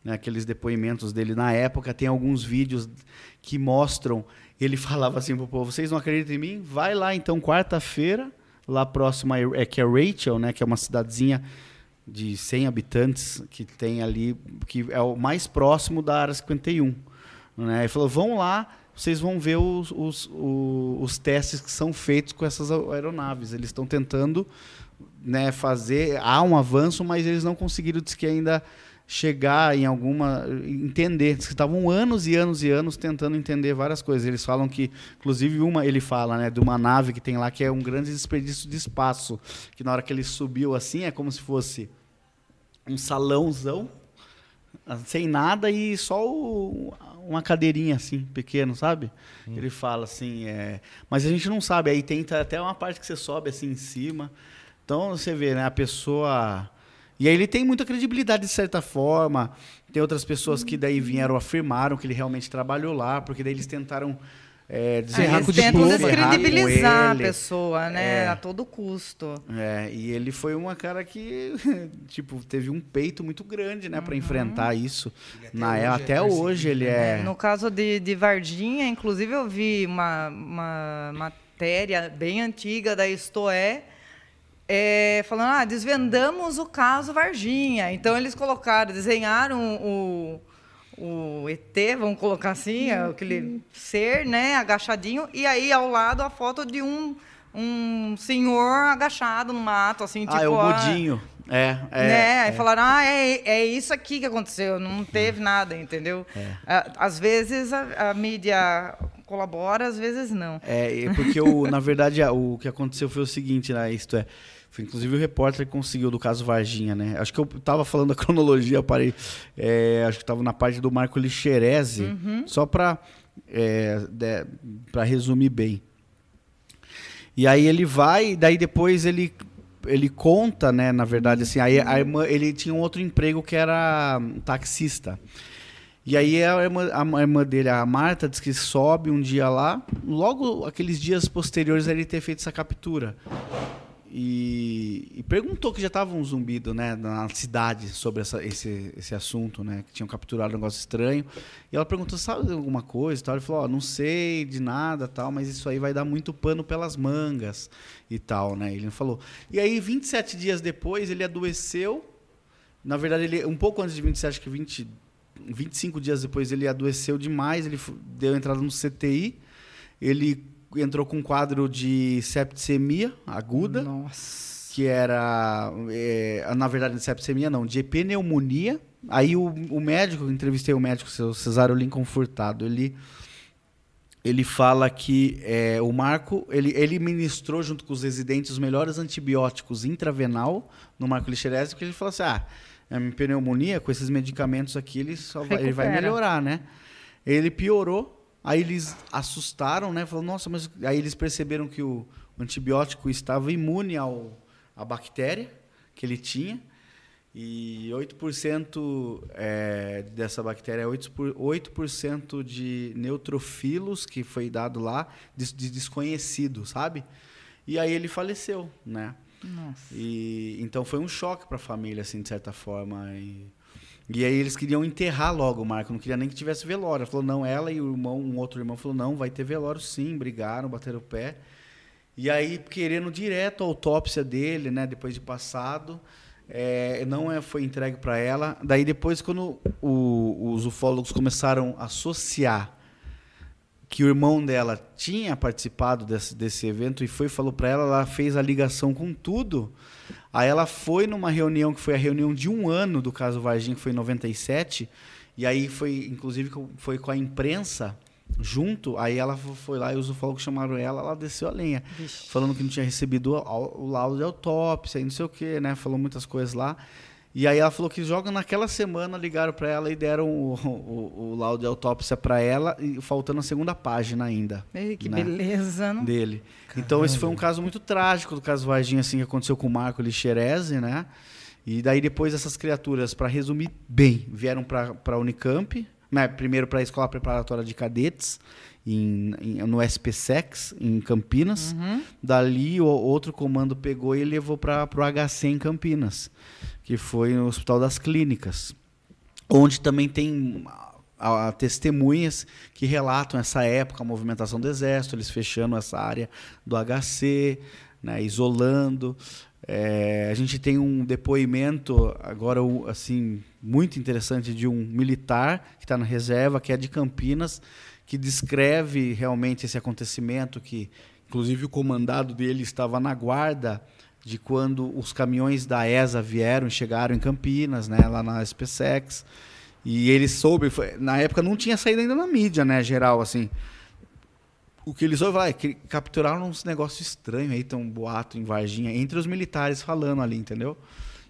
né, aqueles depoimentos dele na época, tem alguns vídeos que mostram. Ele (laughs) falava assim pro povo: vocês não acreditam em mim? Vai lá então, quarta-feira, lá próximo a, é que é Rachel, né? Que é uma cidadezinha de 100 habitantes que tem ali, que é o mais próximo da área 51. Né? Ele falou: vão lá, vocês vão ver os, os, o- os testes que são feitos com essas aeronaves. Eles estão tentando né, fazer. Há um avanço, mas eles não conseguiram diz que ainda chegar em alguma. entender. Diz que estavam anos e anos e anos tentando entender várias coisas. Eles falam que, inclusive, uma, ele fala né, de uma nave que tem lá que é um grande desperdício de espaço. Que na hora que ele subiu assim, é como se fosse um salãozão sem nada e só o- uma cadeirinha assim, pequeno, sabe? Ele fala assim, é... mas a gente não sabe, aí tem até uma parte que você sobe assim em cima. Então você vê, né, a pessoa. E aí ele tem muita credibilidade de certa forma. Tem outras pessoas que daí vieram, afirmaram que ele realmente trabalhou lá, porque daí eles tentaram é, desenhar eles com tentam diploma, errar com descredibilizar a pessoa, né? É. A todo custo. É, e ele foi uma cara que, (laughs) tipo, teve um peito muito grande, né, Uhum. pra enfrentar isso. Até Na, hoje é, é até perseguido, hoje ele né? é. No caso de, de Vardinha, inclusive eu vi uma, uma matéria bem antiga da Istoé, é, falando, ah, desvendamos o caso Varginha. Então eles colocaram, desenharam o, o ET, vamos colocar assim, aquele ser, né, agachadinho, e aí ao lado a foto de um, um senhor agachado no mato, assim, tipo... ah, é o ah, Godinho. É, é. né? Aí é. falaram, ah, é, é isso aqui que aconteceu, não teve nada, entendeu? Ah, Às vezes a, a mídia colabora, às vezes não. É, é porque o, na verdade o que aconteceu foi o seguinte, né? Isto é, foi inclusive o repórter que conseguiu do caso Varginha, né? Acho que eu tava falando da (laughs) cronologia, parei. é, acho que tava na parte do Marco Lixerese, só para para resumir bem. E aí ele vai, daí depois ele ele conta, né, na verdade assim, aí a irmã, ele tinha um outro emprego que era taxista. E aí a irmã, a irmã dele, a Marta, diz que sobe um dia lá, logo aqueles dias posteriores a ele ter feito essa captura. E, e perguntou que já tava um zumbido, né, na cidade sobre essa- esse, esse assunto, né, que tinham capturado um negócio estranho. E ela perguntou, sabe de alguma coisa tal? Ele falou, ó, não sei de nada tal, mas isso aí vai dar muito pano pelas mangas e tal, né. Ele falou. E aí, 27 dias depois, ele adoeceu. Na verdade, ele um pouco antes de 27, acho que 20, 25 dias depois, ele adoeceu demais, ele deu entrada no CTI. Ele entrou com um quadro de septicemia aguda Nossa. que era, é, na verdade, de septicemia não, de pneumonia. Aí o, o médico, entrevistei o médico, o seu Cesário Lincoln Furtado, ele, ele fala que é, o Marco, ele, ele ministrou junto com os residentes os melhores antibióticos intravenal no Marco Lixerese, porque ele falou assim, ah, pneumonia, com esses medicamentos aqui, ele, só vai, ele vai melhorar, né? Ele piorou, aí eles assustaram, né? Falaram, nossa, mas... Aí eles perceberam que o antibiótico estava imune ao, à bactéria que ele tinha, e 8% é, dessa bactéria é 8%, por- 8% de neutrofilos que foi dado lá, de, de desconhecido, sabe? E aí ele faleceu, né? Nossa. E então foi um choque para a família, assim, de certa forma. E, e aí eles queriam enterrar logo o Marco, não queria nem que tivesse velório. Ela falou, não, ela e o irmão, um outro irmão falou, não, vai ter velório sim, brigaram, bateram o pé. E aí, querendo direto a autópsia dele, né, depois de passado, é, não é, foi entregue para ela. Daí depois, quando o- os ufólogos começaram a associar que o irmão dela tinha participado desse, desse evento e foi falou para ela, ela fez a ligação com tudo. Aí ela foi numa reunião que foi a reunião de um ano do caso Varginha, que foi em 97, e aí foi, inclusive, foi com a imprensa junto, aí ela fo- foi lá e os ufólogos chamaram ela, ela desceu a lenha, Vixe. falando que não tinha recebido o, o laudo de autópsia e não sei o que, né, falou muitas coisas lá. E aí ela falou que joga naquela semana ligaram para ela e deram o, o, o laudo de autópsia para ela, e faltando a segunda página ainda Ei, que Né? beleza, não? dele. Então esse foi um caso muito trágico do caso Varginha, assim, que aconteceu com o Marco Lixerese, né? E daí depois essas criaturas, para resumir bem, vieram para a Unicamp, né? primeiro para a Escola Preparatória de Cadetes, em, em- no SPSEX, em Campinas. Uhum. Dali o outro comando pegou e levou para o HC em Campinas, que foi no Hospital das Clínicas, onde também tem a- a- testemunhas que relatam essa época, a movimentação do exército, eles fechando essa área do HC, né, isolando. É, a gente tem um depoimento agora assim muito interessante de um militar que está na reserva, que é de Campinas, que descreve realmente esse acontecimento, que inclusive o comandado dele estava na guarda de quando os caminhões da ESA vieram, chegaram em Campinas, né, lá na SPSEX, e ele soube, foi- na época não tinha saído ainda na mídia, né, geral, assim. O que eles soube, ah, é que capturaram uns negócios estranhos aí, tem um boato em Varginha, entre os militares falando ali, entendeu?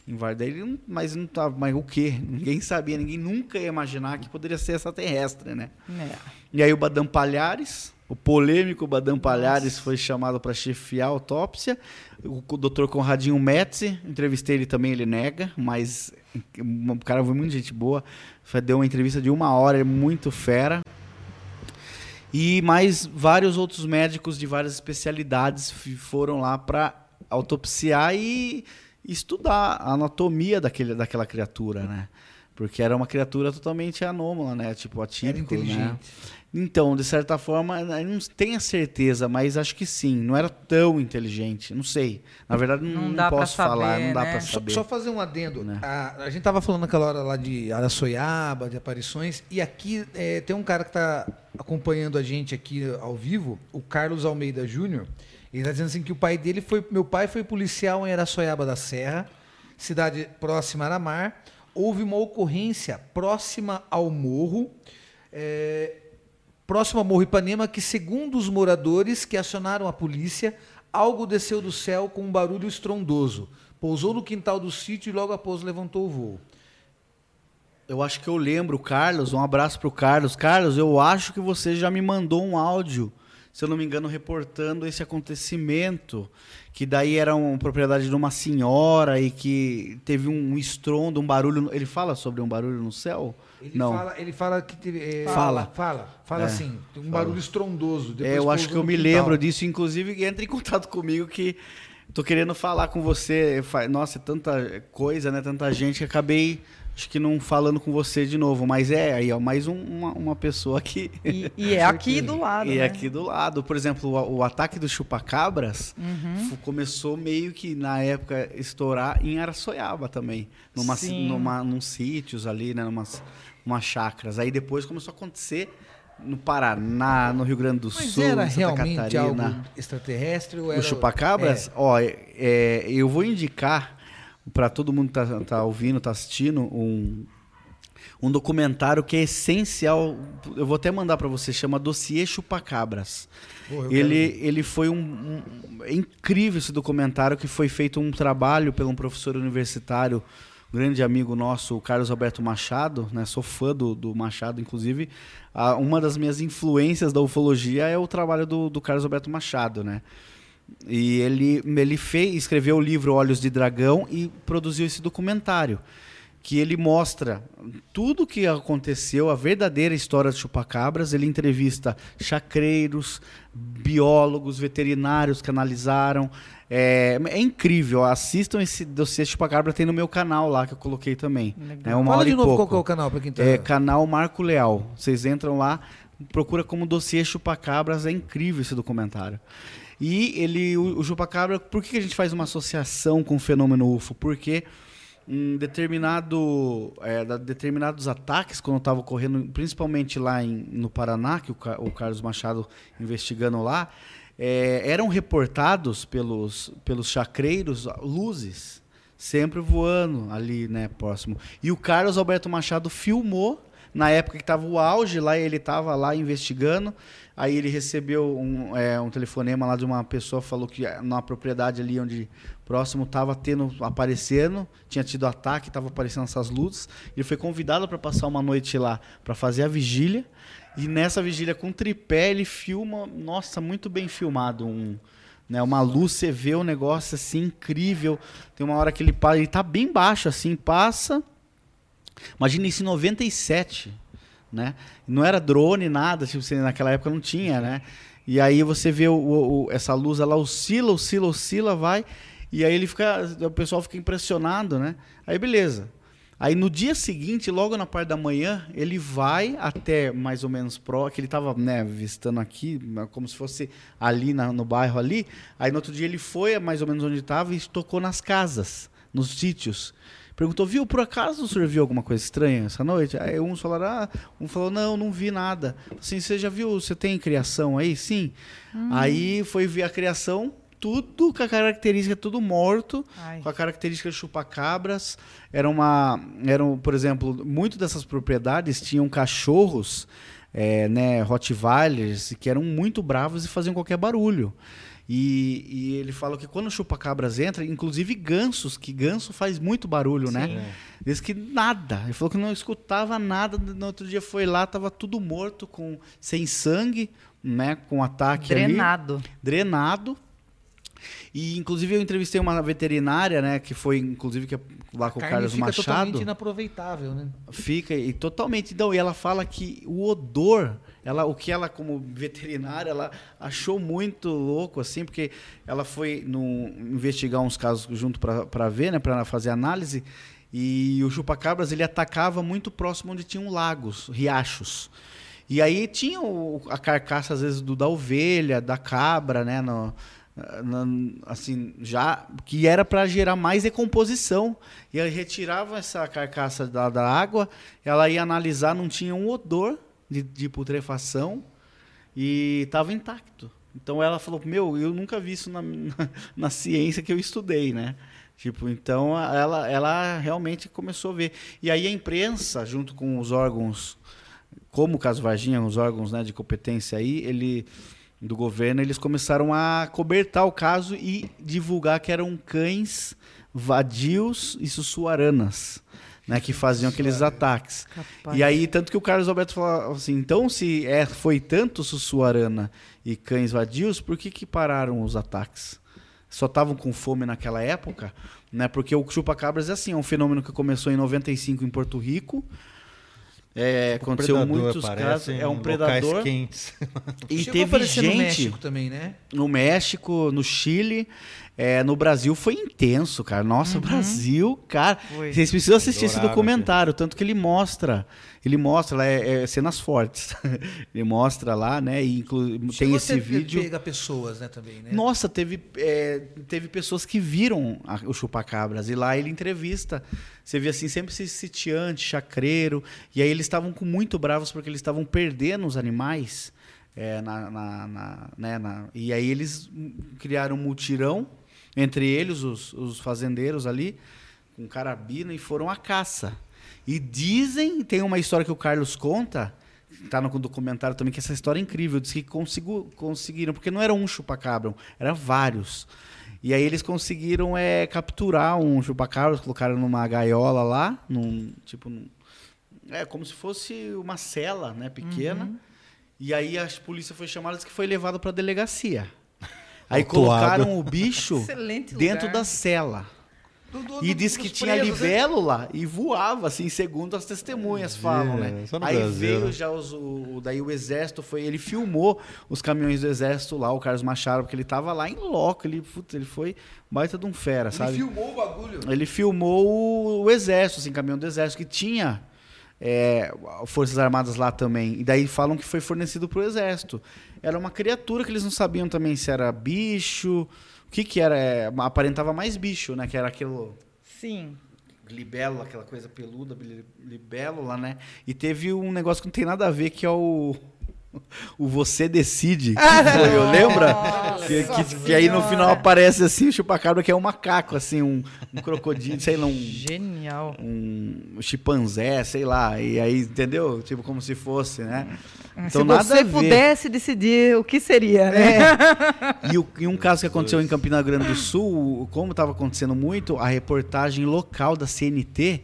Em Varda, mas não tava, mas o quê? Ninguém sabia, ninguém nunca ia imaginar que poderia ser extraterrestre, né? É. E aí o Badam Palhares, o polêmico Badam Palhares foi chamado para chefiar a autópsia. O, Dr. Conradinho Metzi, entrevistei ele também, ele nega, mas o cara foi muito gente boa. Deu uma entrevista de uma hora, é muito fera. E mais vários outros médicos de várias especialidades foram lá para autopsiar e estudar a anatomia daquele, daquela criatura, né? Porque era uma criatura totalmente anômala, né? Tipo, atípico, Era inteligente. né? Então, de certa forma, eu não tenho a certeza, mas acho que sim. Não era tão inteligente, não sei. Na verdade, não, Não não dá posso falar, saber, não dá né? para Só, saber. só fazer um adendo. Né? A, a gente tava falando naquela hora lá de Araçoiaba, de aparições, e aqui é, tem um cara que está acompanhando a gente aqui ao vivo, o Carlos Almeida Júnior. Ele está dizendo assim que o pai dele foi. Meu pai foi policial em Araçoiaba da Serra, cidade próxima a Aramar. Houve uma ocorrência próxima ao morro. é, próximo ao Morro Ipanema, que, segundo os moradores que acionaram a polícia, algo desceu do céu com um barulho estrondoso. Pousou no quintal do sítio e logo após levantou o voo. Eu acho que eu lembro, Carlos, um abraço pro Carlos. Carlos, eu acho que você já me mandou um áudio, se eu não me engano, reportando esse acontecimento, que daí era uma propriedade de uma senhora e que teve um estrondo, um barulho. Ele fala sobre um barulho no céu? Ele não. fala, ele fala que teve, é, Fala. fala, fala É, assim, um barulho estrondoso. É, eu acho que eu me quintal. lembro disso, inclusive entra em contato comigo que tô querendo falar com você. Nossa, é tanta coisa, né? Tanta gente que acabei acho que não falando com você de novo, mas é aí ó, mais um- uma, uma pessoa que E, e é (laughs) aqui do lado. e né? aqui do lado, por exemplo, o, o ataque do chupacabras Uhum. começou meio que na época estourar em Araçoiaba também, numa, Sim. numa num sítios ali, né, numas, umas chacras. Aí depois começou a acontecer no Paraná, no Rio Grande do Mas Sul, era em Santa realmente algo Catarina. extraterrestre ou era... O chupacabras, É. ó, é- é, eu vou indicar para todo mundo que tá, tá ouvindo, tá assistindo, um, um documentário que é essencial. Eu vou até mandar para você, chama Dossiê Chupacabras. Pô, Ele, quero- ele foi um, um- é incrível esse documentário que foi feito um trabalho pelo um professor universitário, grande amigo nosso, Carlos Alberto Machado, né? Sou fã do, do Machado, inclusive. Uma das minhas influências da ufologia é o trabalho do, do Carlos Alberto Machado, né? E ele, ele fez, escreveu o livro Olhos de Dragão e produziu esse documentário, que ele mostra tudo o que aconteceu, a verdadeira história de chupacabras. Ele entrevista chacreiros, biólogos, veterinários que analisaram. É, é incrível, assistam esse dossiê chupacabra, tem no meu canal lá, que eu coloquei também. É uma Fala de novo pouco. qual é o canal para quem tá... É canal Marco Leal. Vocês entram lá, procura como dossiê Chupacabras, é incrível esse documentário. E ele, o, o Chupacabra, por que a gente faz uma associação com o fenômeno UFO? Porque um determinado, é, determinados ataques, quando estava ocorrendo, principalmente lá em- no Paraná, que o, o Carlos Machado investigando lá, é, eram reportados pelos, pelos chacreiros luzes sempre voando ali, né, próximo. E o Carlos Alberto Machado filmou na época que estava o auge lá, ele estava lá investigando. Aí ele recebeu um, é, um telefonema lá de uma pessoa falou que é, na propriedade ali onde próximo estava tendo aparecendo, tinha tido ataque, estava aparecendo essas luzes. Ele foi convidado para passar uma noite lá para fazer a vigília. E nessa vigília com tripé ele filma, nossa, muito bem filmado um né, uma luz, você vê o negócio assim incrível. Tem uma hora que ele para, ele tá bem baixo assim, passa. Imagina isso em 97, né? Não era drone, nada, tipo, você- naquela época não tinha, né? E aí você vê o, o- essa luz, ela oscila, oscila, oscila, vai. E aí ele fica, o pessoal fica impressionado, né? Aí beleza. Aí no dia seguinte, logo na parte da manhã, ele vai até mais ou menos pró, que ele estava né, visitando aqui, como se fosse ali na- no bairro ali. Aí no outro dia ele foi mais ou menos onde estava e tocou nas casas, nos sítios. Perguntou, viu, por acaso o senhor viu alguma coisa estranha essa noite? Aí uns falaram, ah, um falou, não, não vi nada. Assim, você já viu, você tem criação aí? Sim. Aí foi ver a criação, tudo com a característica, tudo morto, Ai. com a característica de chupacabras. Era uma, eram, por exemplo, muito dessas propriedades tinham cachorros, é, né, Rottweilers, que eram muito bravos e faziam qualquer barulho. E, e ele falou que quando o chupa-cabras entra, inclusive gansos, que ganso faz muito barulho, né? Diz que nada. Ele falou que não escutava nada. No outro dia foi lá, tava tudo morto, com sem sangue, né? Com ataque ali. Drenado. Drenado. E inclusive eu entrevistei uma veterinária, né? Que foi, inclusive, que é lá com o Carlos fica Machado. totalmente inaproveitável, né? Fica e totalmente. Então, e ela fala que o odor, ela, o que ela como veterinária, ela achou muito louco assim, porque ela foi no, investigar uns casos junto para ver, né, para fazer análise. E o chupacabras ele atacava muito próximo onde tinham lagos, riachos. E aí tinha o- a carcaça às vezes do da ovelha, da cabra, né, no- assim, já que era para gerar mais decomposição. E aí retirava essa carcaça da, da água, ela ia analisar, não tinha um odor de, de putrefação e estava intacto. Então ela falou: Meu, eu nunca vi isso na, na, (laughs) na ciência que eu estudei, né? Tipo, então ela, ela realmente começou a ver. E aí a imprensa, junto com os órgãos, como o caso Varginha, os órgãos né, de competência aí, ele do governo, eles começaram a cobertar o caso e divulgar que eram cães vadios e sussuaranas, né, que faziam aqueles ataques. Capaz. E aí, tanto que o Carlos Alberto falou assim, então se é, foi tanto sussuarana e cães vadios, por que que pararam os ataques? Só estavam com fome naquela época, né? Porque o chupa-cabras é assim, é um fenômeno que começou em 95 em Porto Rico. É, aconteceu Predador muitos aparece casos. É um predador. quentes. E Chegou teve gente no México também, né? no México, no Chile, é, no Brasil foi intenso, cara. Nossa, o Brasil, cara. Foi. Vocês precisam assistir esse Adorável, documentário, tanto que ele mostra. Ele mostra lá, é, é, cenas fortes. (laughs) ele mostra lá, né? E inclu- tem esse vídeo. Pega pessoas, né, também, né? Nossa, teve, é, teve pessoas que viram a- o chupacabras e lá ele entrevista. Você vê assim, sempre esse sitiante, chacreiro. E aí eles estavam com muito bravos porque eles estavam perdendo os animais. é, na, na- na- né, na- e aí eles criaram um mutirão entre eles, os, os fazendeiros ali, com carabina, e foram à caça. E dizem, tem uma história que o Carlos conta, tá no documentário também, que essa história é incrível. Diz que consigo, conseguiram, porque não era um chupacabra, eram vários. E aí eles conseguiram é, capturar um chupacabra, colocaram numa gaiola lá, num tipo. num- é como se fosse uma cela, né, pequena. E aí a polícia foi chamada e que foi levado para delegacia. (laughs) Aí Autuado. colocaram o bicho (laughs) Excelente dentro lugar. da cela. Do- do- E disse que tinha presos, né? libélula e voava, assim, segundo as testemunhas falam, né? Aí Brasil, veio né? já os, o, daí o exército foi, ele filmou os caminhões do exército lá, o Carlos Machado, porque ele tava lá em loco, ele, putz, ele foi baita de um fera, Ele sabe? filmou o bagulho. Ele filmou o, o exército, assim, caminhão do exército que tinha é, forças armadas lá também. E daí falam que foi fornecido pro exército. Era uma criatura que eles não sabiam também se era bicho, o que que era, é, aparentava mais bicho, né? Que era aquilo Sim. libélula, aquela coisa peluda, li- libélula, né? E teve um negócio que não tem nada a ver, que é o. O Você Decide. (laughs) que foi, eu lembra? Que, que- que aí no final aparece assim o chupacabra, que é um macaco, assim, um, um crocodilo, sei lá, um, Genial. um chimpanzé, sei lá. E aí, entendeu? Tipo, como se fosse, né? Se você pudesse decidir o que seria, né? (laughs) E, o- e um caso que aconteceu em Campina Grande do Sul, como estava acontecendo muito, a reportagem local da CNT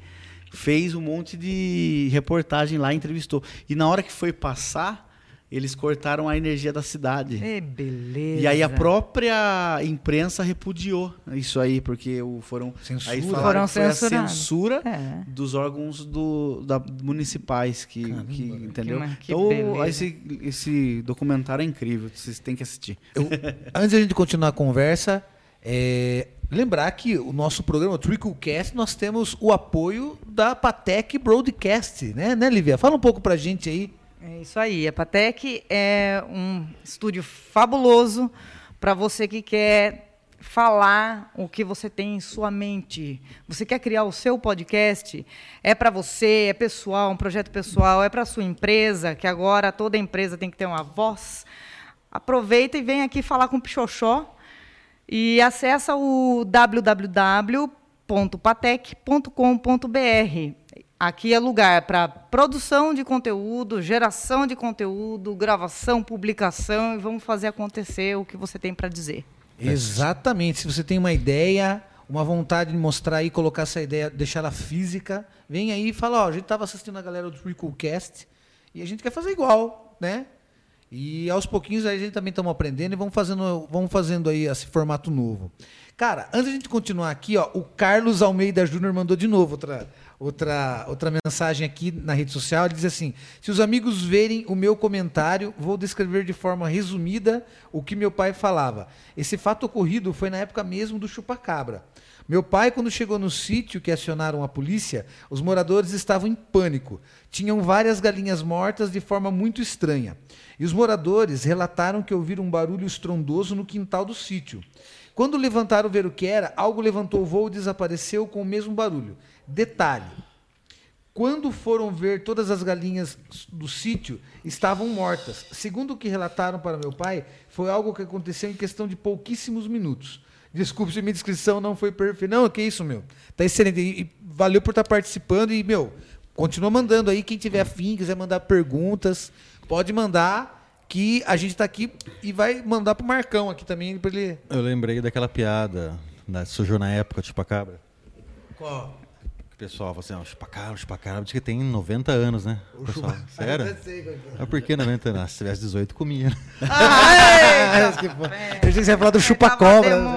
fez um monte de reportagem lá, entrevistou. E na hora que foi passar, eles cortaram a energia da cidade. É, beleza. E aí a própria imprensa repudiou isso aí, porque foram, Censura. aí falaram Foram que foi censura É. dos órgãos do, da, municipais que, que entendeu? que então beleza. esse, esse documentário é incrível, vocês têm que assistir. Eu- antes da gente continuar a conversa, é, lembrar que o nosso programa o Tricklecast, nós temos o apoio da Patec Broadcast, né, né, Lívia? Fala um pouco pra gente aí. É isso aí. A Patec é um estúdio fabuloso para você que quer falar o que você tem em sua mente. Você quer criar o seu podcast? É para você, é pessoal, um projeto pessoal, é para sua empresa, que agora toda empresa tem que ter uma voz. Aproveita e vem aqui falar com o Pichoxó e acessa o www.patec.com.br. Aqui é lugar para produção de conteúdo, geração de conteúdo, gravação, publicação e vamos fazer acontecer o que você tem para dizer. Exatamente. Se você tem uma ideia, uma vontade de mostrar aí, colocar essa ideia, deixar ela física, vem aí e fala, ó, a gente estava assistindo a galera do Recallcast e a gente quer fazer igual, né? E aos pouquinhos aí a gente também estamos aprendendo e vamos fazendo, vamos fazendo aí esse formato novo. Cara, antes de a gente continuar aqui, ó, o Carlos Almeida Júnior mandou de novo outra, outra, outra mensagem aqui na rede social. Ele diz assim: se os amigos verem o meu comentário, vou descrever de forma resumida o que meu pai falava. Esse fato ocorrido foi na época mesmo do chupacabra. Meu pai, quando chegou no sítio que acionaram a polícia, os moradores estavam em pânico. Tinham várias galinhas mortas de forma muito estranha. E os moradores relataram que ouviram um barulho estrondoso no quintal do sítio. Quando levantaram ver o que era, algo levantou o voo e desapareceu com o mesmo barulho. Detalhe: quando foram ver todas as galinhas do sítio, estavam mortas. Segundo o que relataram para meu pai, foi algo que aconteceu em questão de pouquíssimos minutos. Desculpe se minha descrição não foi perfeita. Não, que isso, meu. Tá excelente. E valeu por estar participando. E, meu, continua mandando aí. Quem tiver afim, quiser mandar perguntas, pode mandar que a gente está aqui e vai mandar pro Marcão aqui também para ele. Eu lembrei daquela piada, né, surgiu na época, chupacabra. Qual? Pessoal fala assim, ó, chupacabra, chupacabra, diz que tem 90 anos, né? O pessoal, (laughs) sério? Mas por que 90 anos? Se tivesse 18, comia. né? (laughs) Ai, eu achei que você ia falar do chupa-cobra. (laughs)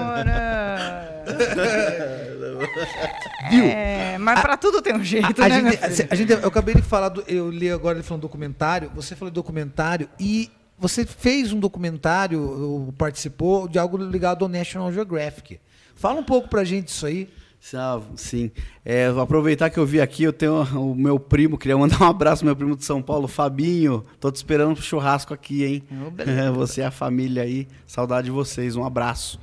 Viu? É, mas para tudo tem um jeito, A né? gente, a gente- eu acabei de falar, do- eu li agora ele falando documentário, você falou documentário e você fez um documentário, ou participou de algo ligado ao National Geographic. Fala um pouco pra gente disso aí. Salve, sim. É, vou aproveitar que eu vi aqui, eu tenho o meu primo, queria mandar um abraço meu primo de São Paulo, Fabinho. Tô te esperando pro churrasco aqui, hein? É, (laughs) você e a família aí, saudade de vocês, um abraço.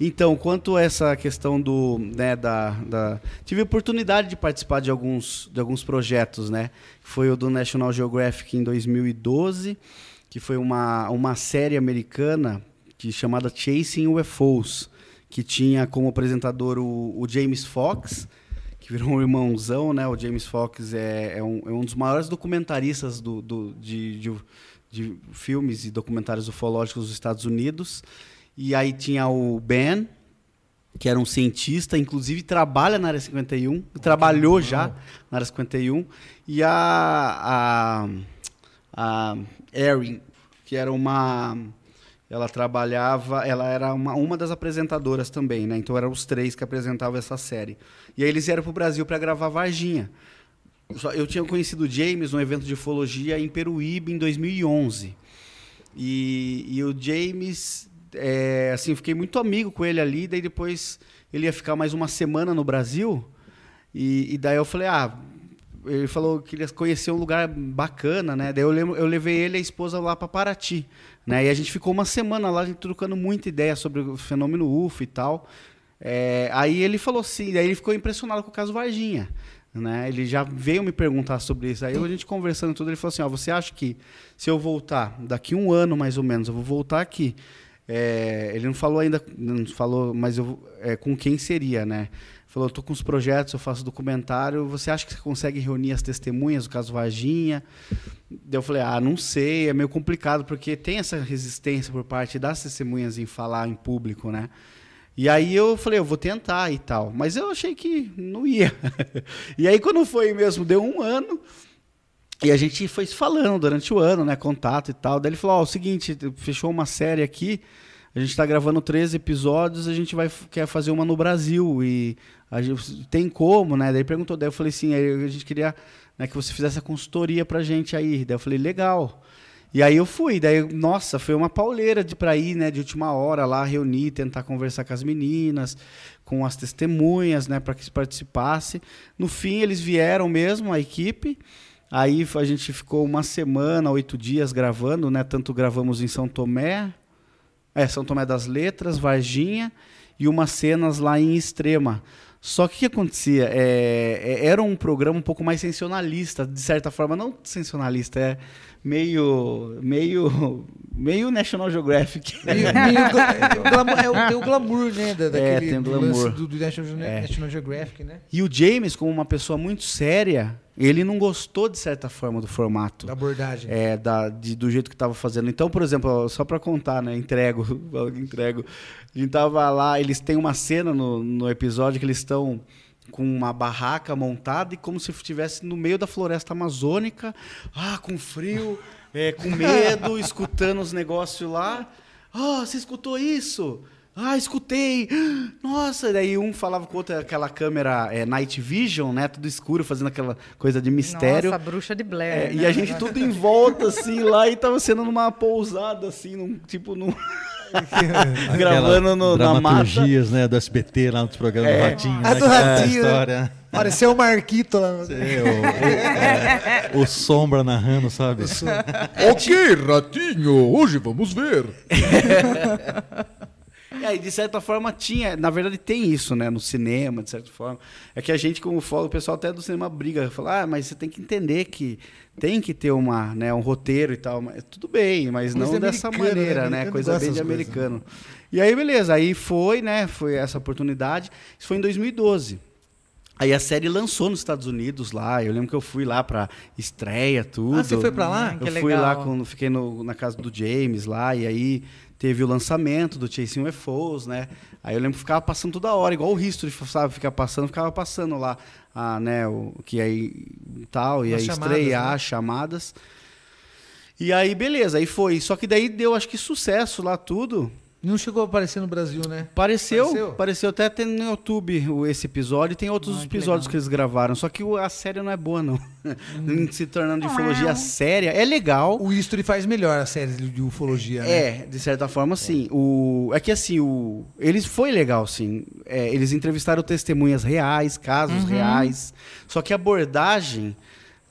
Então, quanto a essa questão do, né, da, da- tive a oportunidade de participar de alguns, de alguns projetos, né? Foi o do National Geographic em 2012, que foi uma, uma série americana que chamada Chasing UFOs, que tinha como apresentador o, o James Fox, que virou um irmãozão, né? O James Fox é, é, um, é um dos maiores documentaristas do, do- de, de, de filmes e documentários ufológicos dos Estados Unidos. E aí tinha o Ben, que era um cientista, inclusive trabalha na área 51, trabalhou já na área 51, e a, a, a Erin, que era uma. Ela trabalhava, ela era uma, uma das apresentadoras também, né? Então eram os três que apresentavam essa série. E aí eles vieram para o Brasil para gravar Varginha. Eu tinha conhecido o James num evento de ufologia em Peruíbe em 2011. E, e o James, é, assim, fiquei muito amigo com ele ali. Daí depois ele ia ficar mais uma semana no Brasil. E, e daí eu falei, ah, ele falou que queria conhecer um lugar bacana, né? Daí eu, lembro, eu levei ele e a esposa lá para Paraty, né? E a gente ficou uma semana lá, a gente trocando muita ideia sobre o fenômeno UFO e tal. É, aí ele falou assim, daí ele ficou impressionado com o caso Varginha. Né? Ele já veio me perguntar sobre isso. Aí a gente conversando tudo, ele falou assim: ó, você acha que se eu voltar daqui um ano mais ou menos, eu vou voltar aqui? É, ele não falou ainda, não falou, mas eu, é, com quem seria, né? Falou, eu tô com os projetos, eu faço documentário. Você acha que você consegue reunir as testemunhas do caso Varginha? Daí eu falei, ah, não sei, é meio complicado porque tem essa resistência por parte das testemunhas em falar em público, né? E aí eu falei, eu vou tentar e tal. Mas eu achei que não ia. (laughs) e aí quando foi mesmo, deu um ano. E a gente foi falando durante o ano, né? Contato e tal. Daí ele falou, ó, o seguinte, fechou uma série aqui. A gente tá gravando 13 episódios, a gente vai quer fazer uma no Brasil. E gente, tem como, né? Daí perguntou, daí eu falei assim, a gente queria né, que você fizesse a consultoria pra gente aí. Daí eu falei, legal. E aí eu fui, daí, nossa, foi uma pauleira de pra ir, né, de última hora lá, reunir, tentar conversar com as meninas, com as testemunhas, né, para que se participasse. No fim, eles vieram mesmo, a equipe. Aí a gente ficou uma semana, oito dias gravando, né? Tanto gravamos em São Tomé, é, São Tomé das Letras, Varginha, e umas cenas lá em Extrema. Só que o que acontecia? É, é- era um programa um pouco mais sensacionalista, de certa forma, não sensacionalista, é meio. meio. (laughs) meio National Geographic. Meio- meio é, (laughs) glamour, é, o, tem o glamour, né? Da, É, daquele tem o do glamour. lance do, do National, É. National Geographic, né? E o James, como uma pessoa muito séria, Ele não gostou, de certa forma, do formato. Da abordagem. É, da, de- do jeito que estava fazendo. Então, por exemplo, só para contar, né? Entrego, (laughs) entrego. A gente tava lá, eles têm uma cena no, no episódio que eles estão com uma barraca montada e como se estivesse no meio da floresta amazônica, ah, com frio, é, com medo, (laughs) escutando os negócios lá. Ah, você escutou isso? Ah, escutei. Nossa, daí um falava com o outro, aquela câmera é, night vision, né? Tudo escuro, fazendo aquela coisa de mistério. Nossa, bruxa de Blair. É, né? E a gente tudo em volta, assim, lá, e tava sendo numa pousada, assim, num, tipo, num... (laughs) gravando no, na mata. dramaturgias, né, do SBT lá nos programas do Ratinho. A né, do Ratinho, né? história. Pareceu o Marquito lá. É, o, o- o Sombra narrando, sabe? (laughs) ok, Ratinho, hoje vamos ver. (laughs) E aí, de certa forma, tinha. Na verdade, tem isso, né? No cinema, de certa forma. É que a gente, como fala, o pessoal até do cinema briga. Fala, ah, mas você tem que entender que tem que ter uma, né, um roteiro e tal. Mas, tudo bem, mas Coisa não dessa né? maneira, né? Americano Coisa bem de coisas, americano. E aí, beleza. Aí foi, né? Foi essa oportunidade. Isso foi em 2012. Aí a série lançou nos Estados Unidos lá. Eu lembro que eu fui lá pra estreia, tudo. Ah, você foi pra lá? Hum, que Eu fui lá, legal. quando fiquei no- na casa do James lá, e aí teve o lançamento do Chasing UFOs, né? Aí eu lembro que ficava passando toda hora, igual o History, sabe? Ficar passando, ficava passando lá, ah, né? O, que aí tal, e As aí chamadas, estrear, né? as chamadas. E aí, beleza, aí foi. Só que daí deu, acho que sucesso lá tudo. Não chegou a aparecer no Brasil, né? Pareceu, Apareceu? pareceu, até tem no YouTube o- esse episódio e tem outros Ah, que episódios legal. que eles gravaram. Só que a série não é boa, não. (laughs) Se tornando de ufologia séria. É legal. O History faz melhor a série de ufologia, né? É, de certa forma, sim. O, é que assim, o, eles foi legal, sim. É, eles entrevistaram testemunhas reais, casos reais. Só que a abordagem,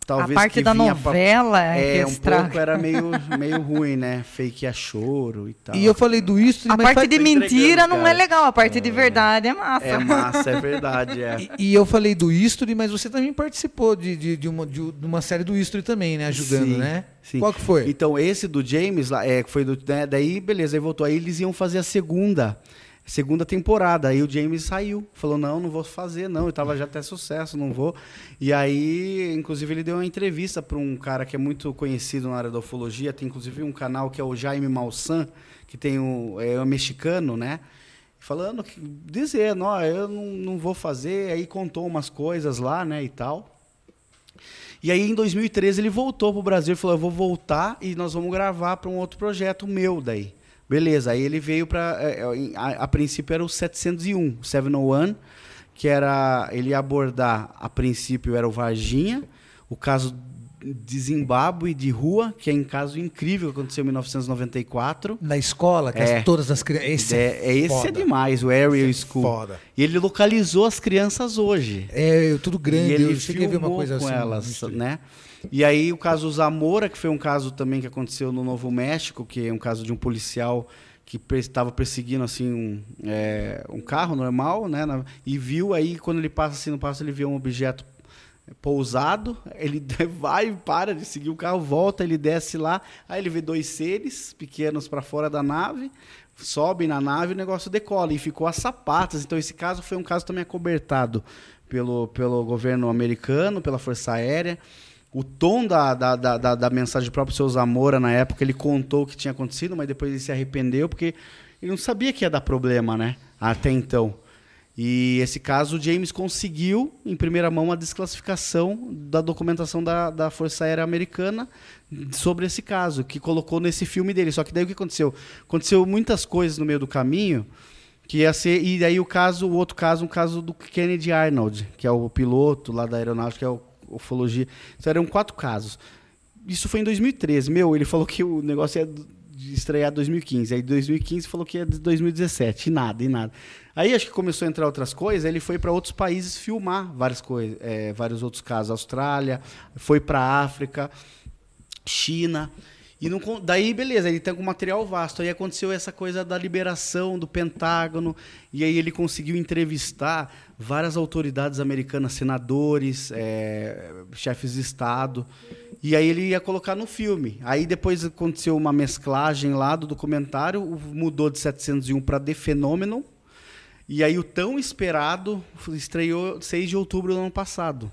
talvez. a parte que da vinha pra- novela é, é, um estraga. pouco era meio, (laughs) meio ruim, né? Fake a choro e tal. E eu falei do History, A mas parte faz- de mentira não é cara. legal, a parte de verdade é massa. É massa, é verdade, é. (laughs) E, e eu falei do History, mas você também participou de, de, de uma, de, uma série do History também, né? Ajudando, Sim, né? sim. Qual que foi? Então, esse do James, lá, é, que foi do. né, daí, beleza, aí voltou. Aí eles iam fazer a segunda. Segunda temporada. Aí o James saiu. Falou: não, não vou fazer, não. Eu tava já até sucesso, não vou. E aí, inclusive, ele deu uma entrevista para um cara que é muito conhecido na área da ufologia. Tem inclusive um canal que é o Jaime Malsan, que tem um, é um mexicano, né? Falando, dizendo, ó, eu não, não vou fazer. Aí contou umas coisas lá, né, e tal. E aí, em 2013, ele voltou pro Brasil e falou: Eu vou voltar e nós vamos gravar para um outro projeto meu daí. Beleza, aí ele veio para. A, a princípio era o 701, 701, que era. Ele ia abordar, a princípio era o Varginha, o caso de Zimbábue de rua, que é um caso incrível que aconteceu em 1994. Na escola, que as- É. todas as crianças. Esse é, é, é, esse foda. é demais, o Area Esse é School. foda. E ele localizou as crianças hoje. É, tudo grande. E ele eu cheguei a ver uma coisa com assim. elas, né? E aí o caso Zamora, que foi um caso também que aconteceu no Novo México, que é um caso de um policial que estava perseguindo assim um, é, um carro normal, né? na- e viu aí quando ele passa assim no passo ele vê um objeto pousado, ele (laughs) vai, para de seguir o carro, volta, ele desce lá, aí ele vê dois seres pequenos para fora da nave, sobe na nave o negócio decola e ficou a sapatas. Então esse caso foi um caso também acobertado pelo, pelo governo americano, pela Força Aérea. O tom da, da, da, da, mensagem do próprio seu Zamora na época, ele contou o que tinha acontecido, mas depois ele se arrependeu porque ele não sabia que ia dar problema, né? Até então. E esse caso, o James conseguiu, em primeira mão, a desclassificação da documentação da, da Força Aérea Americana sobre esse caso, que colocou nesse filme dele. Só que daí o que aconteceu? Aconteceu muitas coisas no meio do caminho, que ia ser. E daí o caso, o outro caso, um caso do Kennedy Arnold, que é o piloto lá da aeronáutica, que é o ufologia. Então eram quatro casos. Isso foi em 2013. Meu, ele falou que o negócio ia de estrear em 2015. Aí em 2015 falou que ia de 2017. E nada, e nada. Aí acho que começou a entrar outras coisas. Ele foi para outros países filmar várias coisas, é, vários outros casos. Austrália, foi para África, China. E não, daí, beleza, ele tem um material vasto. Aí aconteceu essa coisa da liberação do Pentágono. E aí ele conseguiu entrevistar várias autoridades americanas, senadores, é, chefes de Estado. E aí ele ia colocar no filme. Aí depois aconteceu uma mesclagem lá do documentário, mudou de 701 para The Phenomenon. E aí o tão esperado estreou 6 de outubro do ano passado.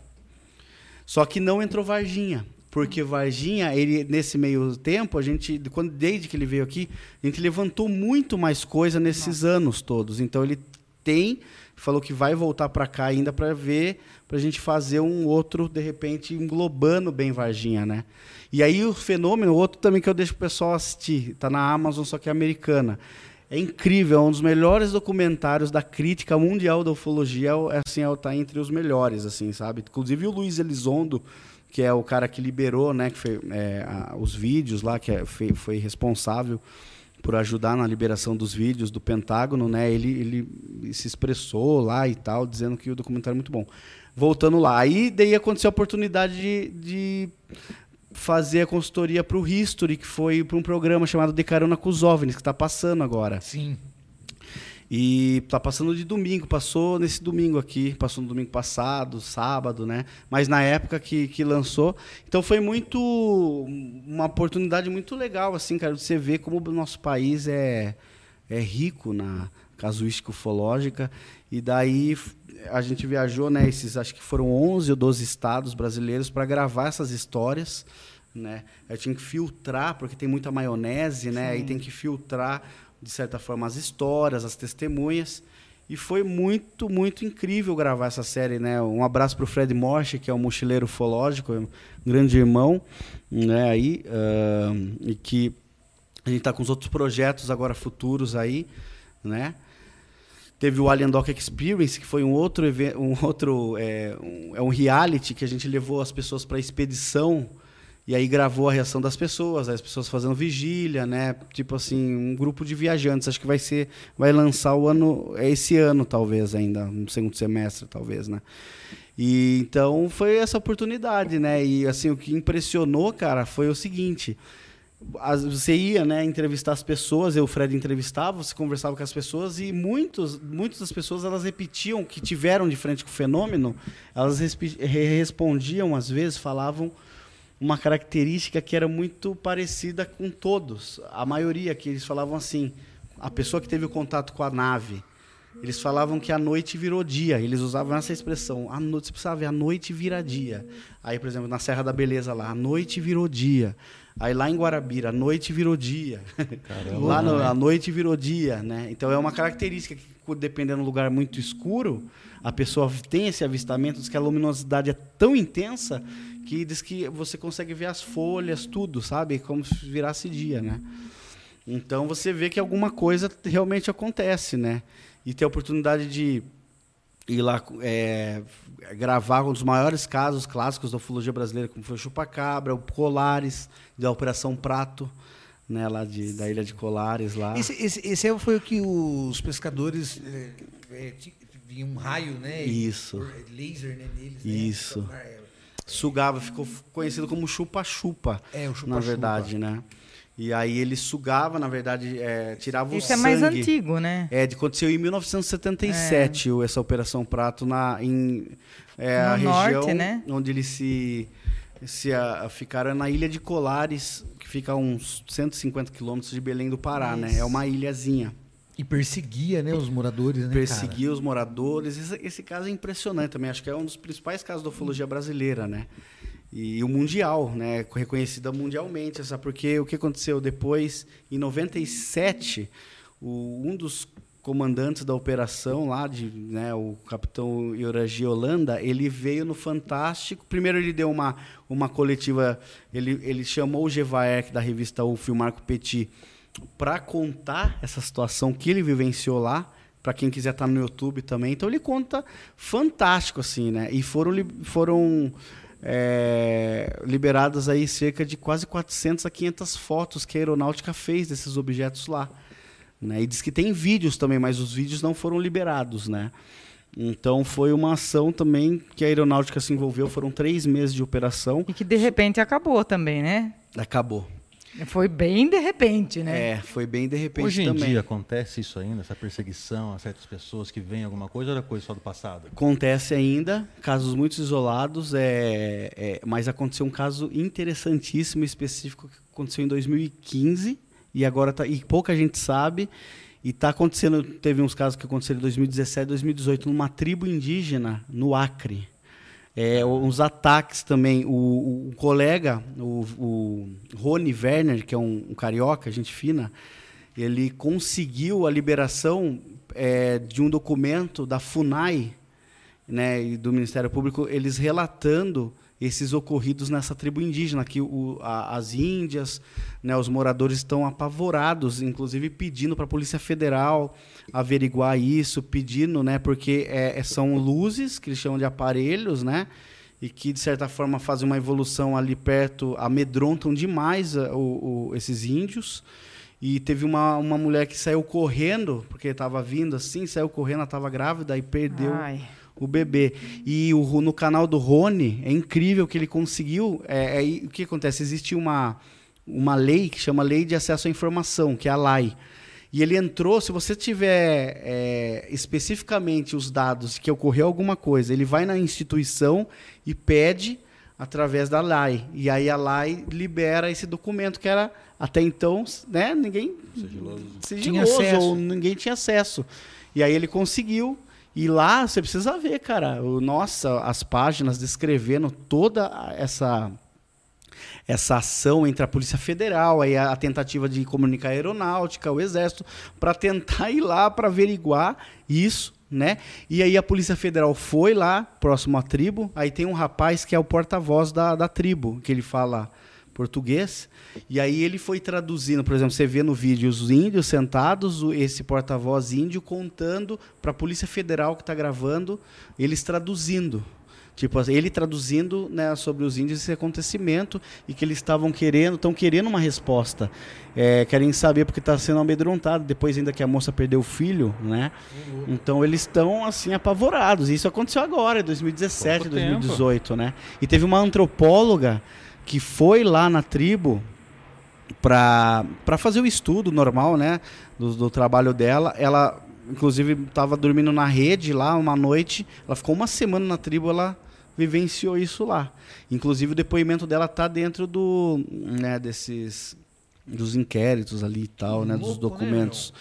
Só que não entrou Varginha. Porque Varginha, ele, nesse meio tempo, a gente, quando, desde que ele veio aqui, a gente levantou muito mais coisa nesses anos todos. Então ele tem, falou que vai voltar para cá ainda para ver, para a gente fazer um outro, de repente, englobando bem Varginha, né? E aí o fenômeno, outro também que eu deixo o pessoal assistir, está na Amazon, só que é americana. É incrível, é um dos melhores documentários da crítica mundial da ufologia, é, assim, é, tá entre os melhores, assim, sabe? Inclusive o Luiz Elizondo, que é o cara que liberou, né, que foi, é, a, os vídeos lá, que é, foi, foi, responsável por ajudar na liberação dos vídeos do Pentágono, né, ele, ele se expressou lá e tal, dizendo que o documentário é muito bom. Voltando lá, aí daí aconteceu a oportunidade de, de fazer a consultoria para o History, que foi para um programa chamado De Carona com os OVNIs, que está passando agora. Sim. E tá passando de domingo, passou nesse domingo aqui, passou no domingo passado, sábado, né? Mas na época que, que lançou. Então foi muito. Uma oportunidade muito legal, assim, cara, de você ver como o nosso país é, é rico na casuística ufológica. E daí a gente viajou, né? Esses, acho que foram 11 ou 12 estados brasileiros para gravar essas histórias. Né? Eu tinha que filtrar, porque tem muita maionese, né? Aí tem que filtrar de certa forma, as histórias, as testemunhas. E foi muito, muito incrível gravar essa série, né? Um abraço para o Fred Morse, que é um mochileiro ufológico, um grande irmão, né? Aí, uh, e que a gente está com os outros projetos agora futuros aí, né? Teve o Alien Doc Experience, que foi um outro um outro é um, é um reality que a gente levou as pessoas para expedição e aí gravou a reação das pessoas, as pessoas fazendo vigília, né? Tipo assim, um grupo de viajantes. Acho que vai ser, vai lançar o ano, é esse ano talvez ainda, no segundo semestre talvez, né? E então foi essa oportunidade, né? E assim o que impressionou, cara, foi o seguinte: você ia, né, entrevistar as pessoas, eu, o Fred entrevistava, você conversava com as pessoas e muitos, muitas das pessoas elas repetiam que tiveram de frente com o fenômeno, elas respondiam às vezes, falavam uma característica que era muito parecida com todos. A maioria que eles falavam assim, a pessoa que teve o contato com a nave, eles falavam que a noite virou dia. Eles usavam essa expressão. A noite, você precisava ver, a noite vira dia. Aí, por exemplo, na Serra da Beleza lá, a noite virou dia. Aí lá em Guarabira, a noite virou dia. Caramba, lá no, né? a noite virou dia, né? Então é uma característica que, dependendo do lugar muito escuro, a pessoa tem esse avistamento, diz que a luminosidade é tão intensa que diz que você consegue ver as folhas, tudo, sabe? Como se virasse dia, né? Então você vê que alguma coisa realmente acontece, né? E ter a oportunidade de ir lá é, gravar um dos maiores casos clássicos da ufologia brasileira, como foi o Chupacabra, o Colares, da Operação Prato, né, lá de, da ilha de Colares. Lá. Esse, esse, esse foi o que os pescadores é, é, vinha um raio, né? Isso. Laser né, neles. Né? Isso. Né? Sugava, ficou conhecido como chupa-chupa. É, o chupa-chupa. Na verdade, né? E aí ele sugava, na verdade, é, tirava Isso o sangue. Isso é mais antigo, né? É, aconteceu em 1977, é. essa Operação Prato, na, em é, a região norte, né? onde eles se, se a, ficaram na Ilha de Colares, que fica a uns 150 quilômetros de Belém do Pará, Isso. né? É uma ilhazinha. E perseguia né, os moradores, né? Perseguia cara? os moradores. Esse, esse, caso é impressionante também. Acho que é um dos principais casos da ufologia brasileira, né? E o mundial, né? Reconhecida mundialmente. Sabe? Porque o que aconteceu depois, em 97, o, um dos comandantes da operação lá, de, né, o capitão Yoragi Holanda, ele veio no Fantástico. Primeiro ele deu uma, uma coletiva, ele, ele chamou o Gevaer, da revista UF, o Marco Petit, para contar essa situação que ele vivenciou lá, para quem quiser estar tá no YouTube também. Então ele conta fantástico assim, né? E foram foram é, liberadas aí cerca de quase 400 a 500 fotos que a aeronáutica fez desses objetos lá. Né? E diz que tem vídeos também, mas os vídeos não foram liberados, né? Então foi uma ação também que a aeronáutica se envolveu, foram três meses de operação. E que de repente acabou também, né? Acabou. Foi bem de repente, né? É, foi bem de repente Hoje em também. dia acontece isso ainda, essa perseguição a certas pessoas que veem alguma coisa ou era coisa só do passado? Acontece ainda, casos muito isolados, é, é, mas aconteceu um caso interessantíssimo, específico, que aconteceu em 2015 e agora tá, e pouca gente sabe. E está acontecendo, teve uns casos que aconteceram em 2017, 2018, numa tribo indígena no Acre. É, uns ataques também. O, o colega, o, o Rony Werner, que é um, um, carioca, gente fina, ele conseguiu a liberação é, de um documento da FUNAI né, do Ministério Público, eles relatando esses ocorridos nessa tribo indígena, que o, a, as índias, né, os moradores estão apavorados, inclusive pedindo para a Polícia Federal averiguar isso, pedindo, né, porque é, é, são luzes, que eles chamam de aparelhos, né, e que, de certa forma, fazem uma evolução ali perto, amedrontam demais a, o, o, esses índios. E teve uma, uma mulher que saiu correndo, porque estava vindo assim, saiu correndo, ela estava grávida e perdeu... Ai o bebê. E o, no canal do Rony, é incrível que ele conseguiu. É, é, o que acontece? Existe uma, uma lei que chama Lei de Acesso à Informação, que é a LAI. E ele entrou, se você tiver é, especificamente os dados que ocorreu alguma coisa, ele vai na instituição e pede através da LAI. E aí a LAI libera esse documento que era até então, né, ninguém sigiloso, sigiloso tinha ou ninguém tinha acesso. E aí ele conseguiu e lá você precisa ver, cara, o, nossa, as páginas descrevendo toda essa essa ação entre a Polícia Federal, aí a, tentativa de comunicar a aeronáutica, o Exército, para tentar ir lá para averiguar isso, né? E aí a Polícia Federal foi lá, próximo à tribo, aí tem um rapaz que é o porta-voz da, da tribo, que ele fala português. E aí ele foi traduzindo, por exemplo, você vê no vídeo os índios sentados, esse porta-voz índio contando para a Polícia Federal que está gravando, eles traduzindo. Tipo, ele traduzindo né, sobre os índios esse acontecimento e que eles estavam querendo, estão querendo uma resposta. É, querem saber porque está sendo amedrontado, depois ainda que a moça perdeu o filho, né? Uhum. Então eles estão assim apavorados. Isso aconteceu agora, em 2017, Pouco 2018, tempo. né? E teve uma antropóloga que foi lá na tribo para fazer o estudo normal, né, do, do trabalho dela. Ela, inclusive, estava dormindo na rede lá uma noite. Ela ficou uma semana na tribo, ela vivenciou isso lá. Inclusive, o depoimento dela tá dentro do, né, desses dos inquéritos ali e tal, né, dos né, documentos. Né,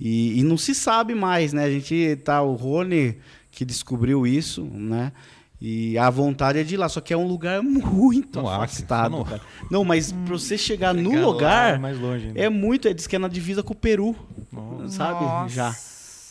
e, e não se sabe mais, né? A gente tá o Rony que descobriu isso, né? E a vontade é de ir lá, só que é um lugar muito no afastado, Acre, Não, mas hum. pra você chegar no lugar, mais longe é muito, é, diz que é na divisa com o Peru, Nossa. sabe? Já,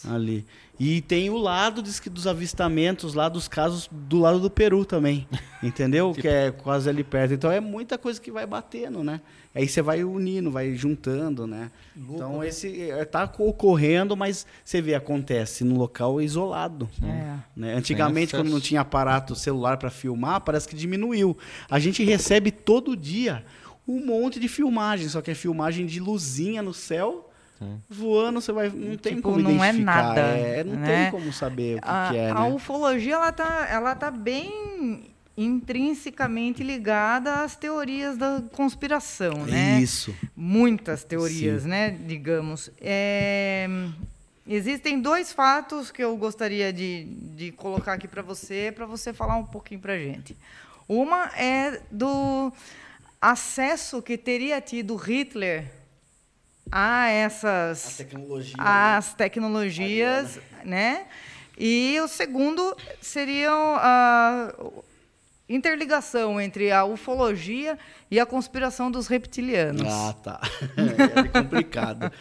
ali. E tem o lado diz que, dos avistamentos lá dos casos do lado do Peru também, (laughs) entendeu? tipo... Que é quase ali perto. Então é muita coisa que vai batendo, né? Aí você vai unindo, vai juntando, né? Louco, então né? esse está é, ocorrendo, mas você vê acontece no local isolado. É. Né? Antigamente quando não tinha aparato celular para filmar, parece que diminuiu. A gente recebe todo dia um monte de filmagem, só que é filmagem de luzinha no céu voando, você vai. Não tem tipo, como não é identificar. é nada. É, não né? tem como saber o que, a, que é. A né? ufologia ela tá, ela tá bem intrinsecamente ligada às teorias da conspiração, né? Isso. Muitas teorias, Sim. né? Digamos. É, existem dois fatos que eu gostaria de, de colocar aqui para você, para você falar um pouquinho para gente. Uma é do acesso que teria tido Hitler a essas tecnologia, as né? tecnologias, né? E o segundo seriam a interligação entre a ufologia e a conspiração dos reptilianos. Ah, tá. (laughs) É complicado.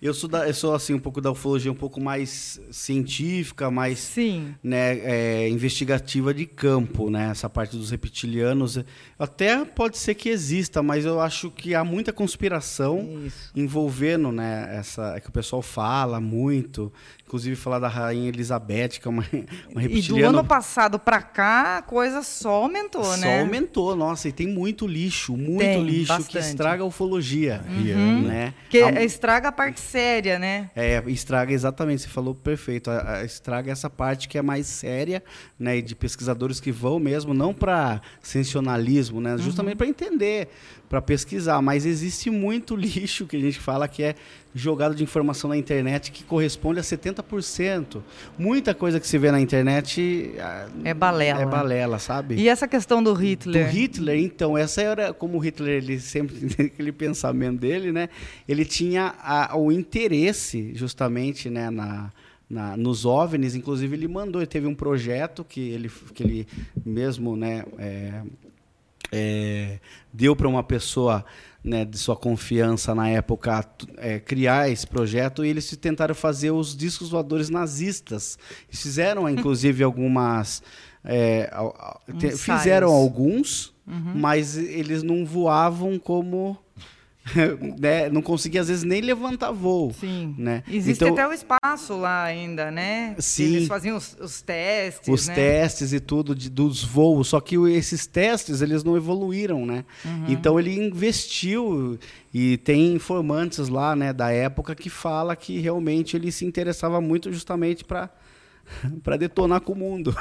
eu sou da, eu sou assim um pouco da ufologia um pouco mais científica, mais Sim. né, é, investigativa de campo, né? Essa parte dos reptilianos até pode ser que exista, mas eu acho que há muita conspiração Isso. envolvendo, né? Essa é que o pessoal fala muito, inclusive falar da rainha Elizabeth, que é uma, uma reptiliana. E do ano passado para cá, a coisa só aumentou, só né? Só aumentou, nossa, e tem muito lixo muito Tem, lixo bastante. que estraga a ufologia, uhum. né? Que a... estraga a parte séria, né? É, estraga exatamente, você falou perfeito. A, a, estraga essa parte que é mais séria, né, de pesquisadores que vão mesmo não para sensacionalismo, né, justamente uhum. para entender para pesquisar, mas existe muito (laughs) lixo que a gente fala que é jogado de informação na internet que corresponde a 70%. Muita coisa que se vê na internet ah, é balela. É balela, sabe? E essa questão do Hitler? Do Hitler, então, essa era como o Hitler, ele sempre (laughs) aquele pensamento dele, né? Ele tinha a, o interesse justamente, né, na na, nos OVNIs, inclusive ele mandou, ele teve um projeto que ele, que ele mesmo né, é, é, deu para uma pessoa né, de sua confiança na época é, criar esse projeto e eles tentaram fazer os discos voadores nazistas. Eles fizeram, (laughs) inclusive, algumas. É, fizeram alguns, uhum. mas eles não voavam como (laughs) né, não conseguia às vezes nem levantar voo. Sim. Né? Existe então, até o espaço lá ainda, né? Sim. Eles faziam os, os testes. Os né? testes e tudo de, dos voos. Só que esses testes eles não evoluíram, né? Uhum. Então ele investiu e tem informantes lá, né, da época que fala que realmente ele se interessava muito justamente para (laughs) para detonar com o mundo.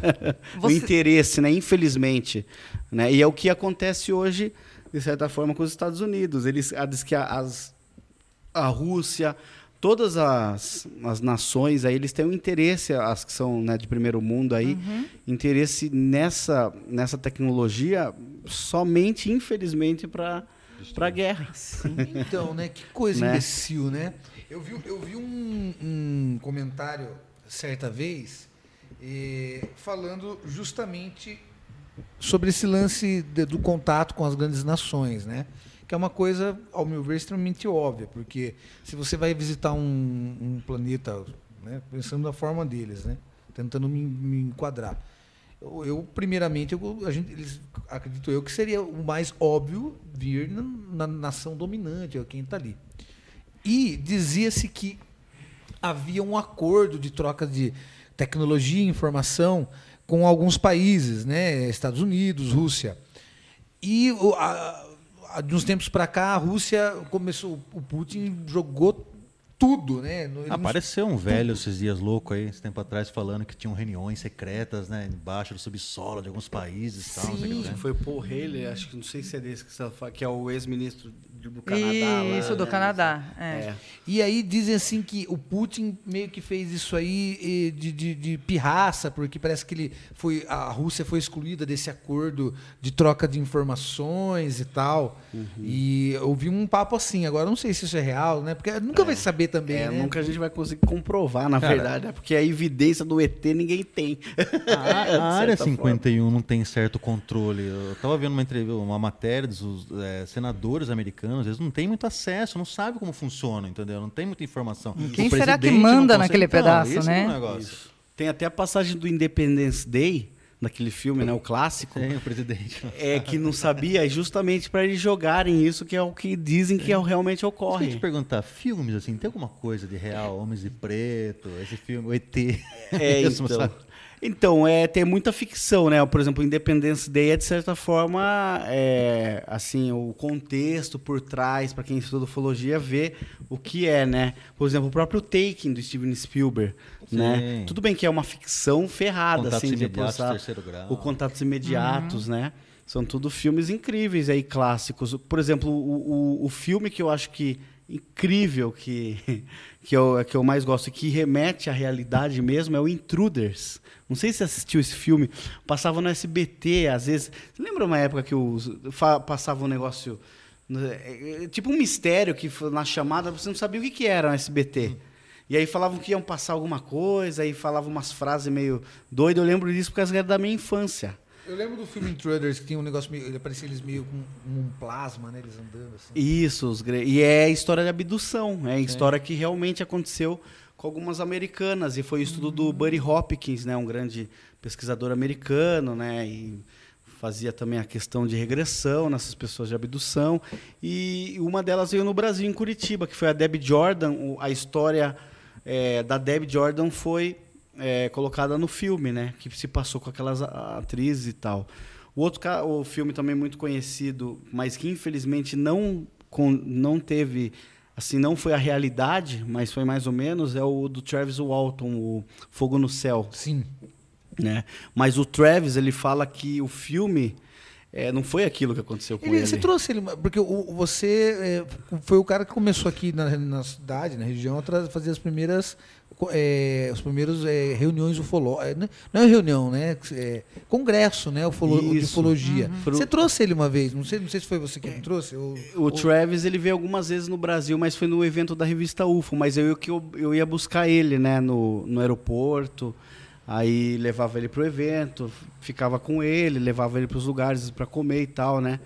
(laughs) Você... o interesse, né? Infelizmente, né? E é o que acontece hoje de certa forma, com os Estados Unidos. Eles diz que as, a Rússia, todas as, as nações aí, eles têm um interesse, as que são né, de primeiro mundo aí, uhum. interesse nessa, nessa tecnologia somente, infelizmente, para para a guerra. Sim, então, né? Que coisa né? imbecil, né? Eu vi, eu vi um, um comentário certa vez eh, falando justamente sobre esse lance de, do contato com as grandes nações, né? Que é uma coisa, ao meu ver, extremamente óbvia, porque se você vai visitar um, um planeta, né, pensando na forma deles, né, tentando me, me enquadrar, eu, eu, primeiramente, eu, a gente, eles, acredito eu que seria o mais óbvio vir na, na nação dominante, quem está ali. E dizia-se que havia um acordo de troca de tecnologia e informação com alguns países, né? Estados Unidos, Rússia. E a, a, de uns tempos para cá, a Rússia começou, o Putin jogou tudo, né? Ele Apareceu um velho tudo. esses dias louco aí, esse tempo atrás, falando que tinham reuniões secretas, né? Embaixo do subsolo de alguns países. Tal, Sim, tal, foi Paul Haley, acho que não sei se é desse que você fala, que é o ex-ministro do Canadá. Isso, lá, do né? Canadá. É. É. E aí dizem assim que o Putin meio que fez isso aí de, de, de, pirraça, porque parece que ele foi, a Rússia foi excluída desse acordo de troca de informações e tal. Uhum. E eu ouvi um papo assim, agora não sei se isso é real, né? Porque nunca é. vai saber também. É, né? nunca a gente vai conseguir comprovar, na Cara, verdade, né? porque a evidência do ET ninguém tem. (laughs) A, a área 51 forma. não tem certo controle. Eu estava vendo uma, entrevista, uma matéria dos é, senadores americanos, às vezes não tem muito acesso, não sabe como funciona, entendeu? Não tem muita informação. Quem será que manda naquele pedaço, então, né? É tem até a passagem do Independence Day naquele filme, né, o clássico. Sim, o presidente. É que não sabia, justamente para eles jogarem isso, que é o que dizem que é, realmente ocorre. Deixa eu te perguntar, filmes assim, tem alguma coisa de real, Homens de Preto, esse filme, o ET? É, (laughs) mesmo, então. Sabe? Então, é, tem muita ficção, né? Por exemplo, Independence Day é, de certa forma, é, assim, o contexto por trás, para quem estuda ufologia, ver o que é, né? Por exemplo, o próprio Taking, do Steven Spielberg, né? Tudo bem que é uma ficção ferrada, Contatos assim, terceiro grau. O Contatos Imediatos, uhum. né? São tudo filmes incríveis aí, clássicos. Por exemplo, o, o, o filme que eu acho que incrível que, que, eu, que eu mais gosto, que remete à realidade mesmo, é o Intruders. Não sei se você assistiu esse filme. Passava no SBT, às vezes. Você lembra uma época que os, passava um negócio. É, é, tipo um mistério que na chamada você não sabia o que, que era no SBT. Hum. E aí falavam que iam passar alguma coisa, aí falavam umas frases meio doidas. Eu lembro disso porque era da minha infância. Eu lembro do filme Intruders, que tinha um negócio meio. Ele parecia eles meio com um plasma, né? Eles andando assim. Isso, os gre... e é história de abdução. É, é história que realmente aconteceu com algumas americanas. E foi estudo uhum. do Buddy Hopkins, né? Um grande pesquisador americano, né? E fazia também a questão de regressão nessas pessoas de abdução. E uma delas veio no Brasil, em Curitiba, que foi a Debbie Jordan. A história é, da Debbie Jordan foi é, colocada no filme, né? Que se passou com aquelas atrizes e tal. O outro o filme também muito conhecido, mas que infelizmente não, com, não teve, assim, não foi a realidade, mas foi mais ou menos, é o do Travis Walton, o Fogo no Céu. Sim. Né? Mas o Travis, ele fala que o filme é, não foi aquilo que aconteceu com ele. Ele, você trouxe ele, porque o- você é, foi o cara que começou aqui na, na cidade, na região, a fazer as primeiras, é, os primeiros é, reuniões ufológicas. Não é reunião, né? É, congresso, né? Ufolo, de Isso. ufologia. Pro- Você trouxe ele uma vez, não sei, não sei se foi você que me trouxe. ou- O ou- Travis, ele veio algumas vezes no Brasil, mas foi no evento da revista UFO. Mas eu, que eu, eu ia buscar ele, né, no, no aeroporto. Aí levava ele pro evento, ficava com ele, levava ele para os lugares para comer e tal, né?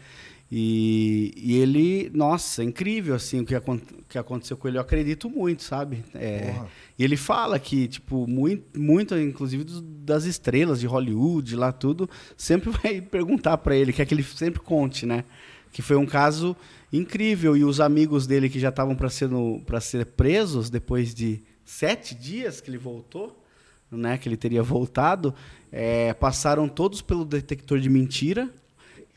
E, e ele, nossa, é incrível assim o que, que aconteceu com ele. Eu acredito muito, sabe? É, e ele fala que, tipo, muito, muito inclusive dos- das estrelas de Hollywood, lá tudo, sempre (laughs) vai perguntar para ele, quer que ele sempre conte, né? Que foi um caso incrível. E os amigos dele que já estavam para ser presos depois de sete dias que ele voltou, né? Que ele teria voltado, é, passaram todos pelo detector de mentira.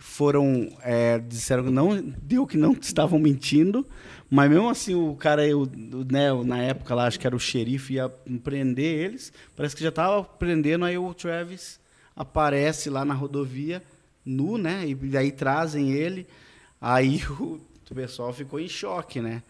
Foram, é, disseram que não, deu que não (laughs) estavam mentindo, mas mesmo assim o cara, o, né, na época lá, acho que era o xerife, ia prender eles. Parece que já estava prendendo, aí o Travis aparece lá na rodovia, nu, né? E daí trazem ele. Aí o, (laughs) o pessoal ficou em choque, né?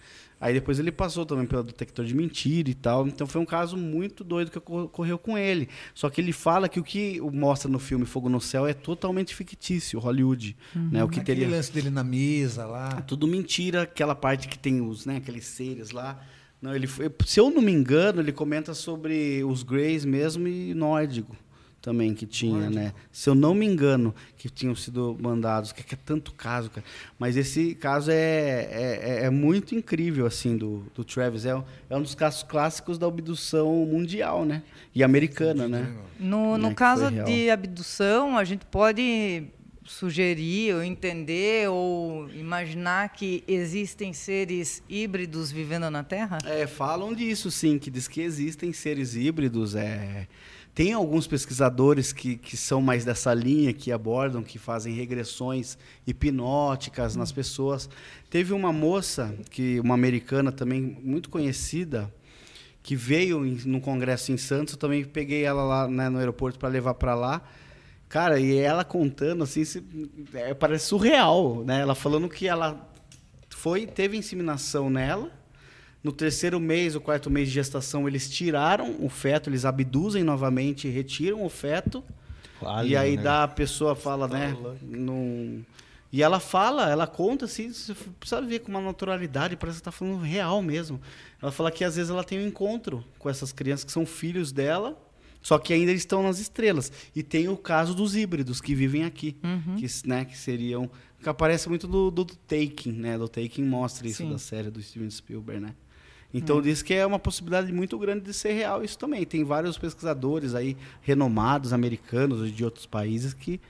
Aí depois ele passou também pelo detector de mentira e tal. Então foi um caso muito doido que ocor- ocorreu com ele. Só que ele fala que o que mostra no filme Fogo no Céu é totalmente fictício, Hollywood. Né? O que Aquele teria. lance dele na mesa lá. É tudo mentira, aquela parte que tem os, né, aqueles seres lá. Não, ele foi, se eu não me engano, ele comenta sobre os Greys mesmo e nórdico também que tinha, né? Se eu não me engano, que tinham sido mandados, que, é tanto caso, cara. Mas esse caso é, é, é- é muito incrível, assim, do, do Travis. É, um- é um dos casos clássicos da abdução mundial, né? E americana, né? No, Né, no caso de abdução, a gente pode sugerir ou entender ou imaginar que existem seres híbridos vivendo na Terra? É, falam disso, sim, que diz que existem seres híbridos. É, tem alguns pesquisadores que, que são mais dessa linha, que abordam, que fazem regressões hipnóticas nas pessoas. Teve uma moça, que uma americana também muito conhecida, que veio em, num congresso em Santos. Eu também peguei ela lá né, no aeroporto para levar para lá. Cara, e ela contando assim, se- é, parece surreal, né? Ela falando que ela foi, teve inseminação nela. No terceiro mês, ou quarto mês de gestação, eles tiraram o feto, eles abduzem novamente, retiram o feto. e Alien, aí né? dá a pessoa fala, né? Num... E ela fala, ela conta assim, você precisa ver com uma naturalidade, parece que tá falando real mesmo. Ela fala que às vezes ela tem um encontro com essas crianças que são filhos dela, só que ainda estão nas estrelas. E tem o caso dos híbridos que vivem aqui, que, né, que seriam. Que aparece muito do, do, do Taking, né? Do Taking mostra isso Sim. da série do Steven Spielberg, né? Então diz que é uma possibilidade muito grande de ser real isso também. Tem vários pesquisadores aí renomados, americanos de outros países que,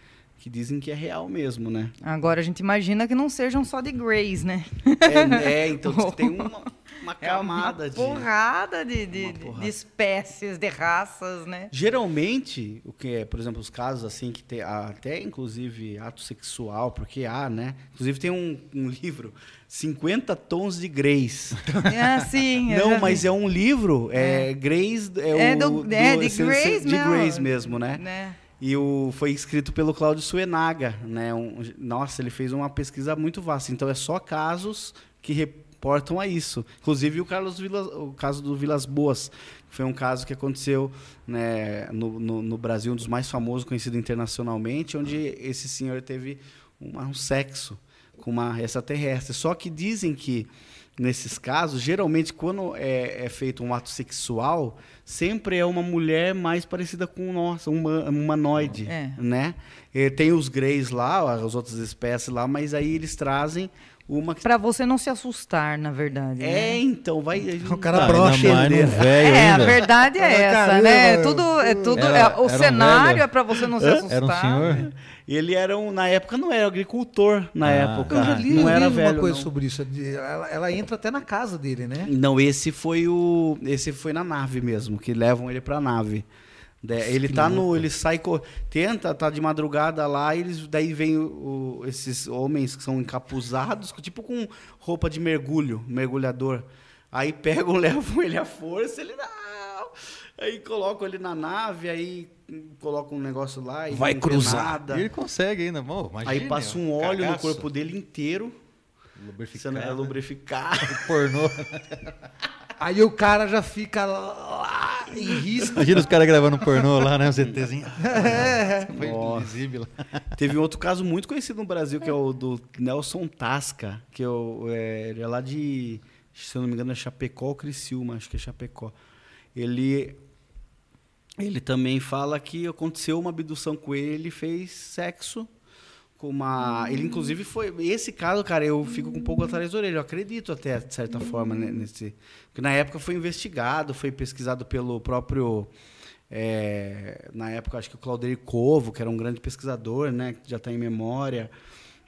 que dizem que é real mesmo, né? Agora a gente imagina que não sejam só de Greys, né? É, é, então (laughs) que tem uma, uma É uma camada de. porrada de, de, Uma porrada. de espécies, de raças, né? Geralmente, o que é, por exemplo, os casos assim que tem até inclusive ato sexual, porque há, né? Inclusive tem um, um livro, 50 tons de. É (laughs) assim. eu Não, mas é um livro, é, Greys, é, É o, do- é de Greys de mesmo, né? né? E o, foi escrito pelo Cláudio Suenaga, né? Um- nossa, ele fez uma pesquisa muito vasta. Então é só casos que reportam a isso. Inclusive o, Carlos Vilas, o caso do Vilas Boas, que foi um caso que aconteceu né, no, no, no Brasil, um dos mais famosos, conhecido internacionalmente, onde esse senhor teve um sexo com uma extraterrestre. Só que dizem que nesses casos, geralmente quando é, é feito um ato sexual, sempre é uma mulher mais parecida com nossa, uma humanoide, É. né? Eh, tem os greys lá, as outras espécies lá, mas aí eles trazem uma que Pra você não se assustar, na verdade. é, né? então vai O cara Ah, brocha. velho É, a verdade é essa, caramba, né? eu- Tudo, é tudo, Era- é- o um cenário velho? é pra você não se assustar. Era um senhor? Ele era um, na época não era agricultor na Ah, época, Eu já li, não eu era li velho. uma coisa não. sobre isso. Ela, ela entra até na casa dele, né? Não, esse foi o. Esse foi na nave mesmo, que levam ele pra nave. De- ele tá no. Ele sai. Tenta, tá de madrugada lá, e eles, daí vem o- o- esses homens que são encapuzados, tipo com roupa de mergulho, mergulhador. Aí pegam, (laughs) levam ele à força, ele não. Aí colocam ele na nave, aí coloca um negócio lá e Vai cruzar. nada. E ele consegue ainda, bom, imagina, Aí passa um óleo no cagaço. corpo dele inteiro. Lubrificado, não é lubrificar. (laughs) pornô. (laughs) Aí o cara já fica lá em risco. Imagina os caras gravando pornô lá, né? Os ETzinho. É. Foi Nossa. invisível. Teve um outro caso muito conhecido no Brasil, que é o do Nelson Tasca, que é, o- é, ele é lá de, se eu não me engano, é Chapecó ou Criciúma, acho que é Chapecó. Ele, ele também fala que aconteceu uma abdução com ele, ele fez sexo com uma... Ele, inclusive, foi... Esse caso, cara, eu fico com um pouco atrás da orelha. Eu acredito até, de certa forma, né, nesse... Porque na época foi investigado, foi pesquisado pelo próprio... é, na época, acho que o Claudio Covo, que era um grande pesquisador, né, que já está em memória.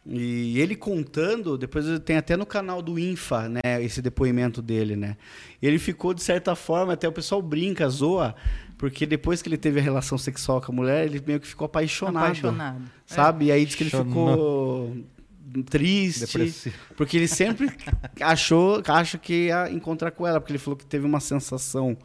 E ele contando, depois tem até no canal do Infa, né, esse depoimento dele, né. Ele ficou de certa forma, até o pessoal brinca, zoa, porque depois que ele teve a relação sexual com a mulher, ele meio que ficou apaixonado. Apaixonado. Sabe? E aí diz que ele ficou triste. Depressivo. Porque ele sempre (laughs) achou, acha que ia encontrar com ela, porque ele falou que teve uma sensação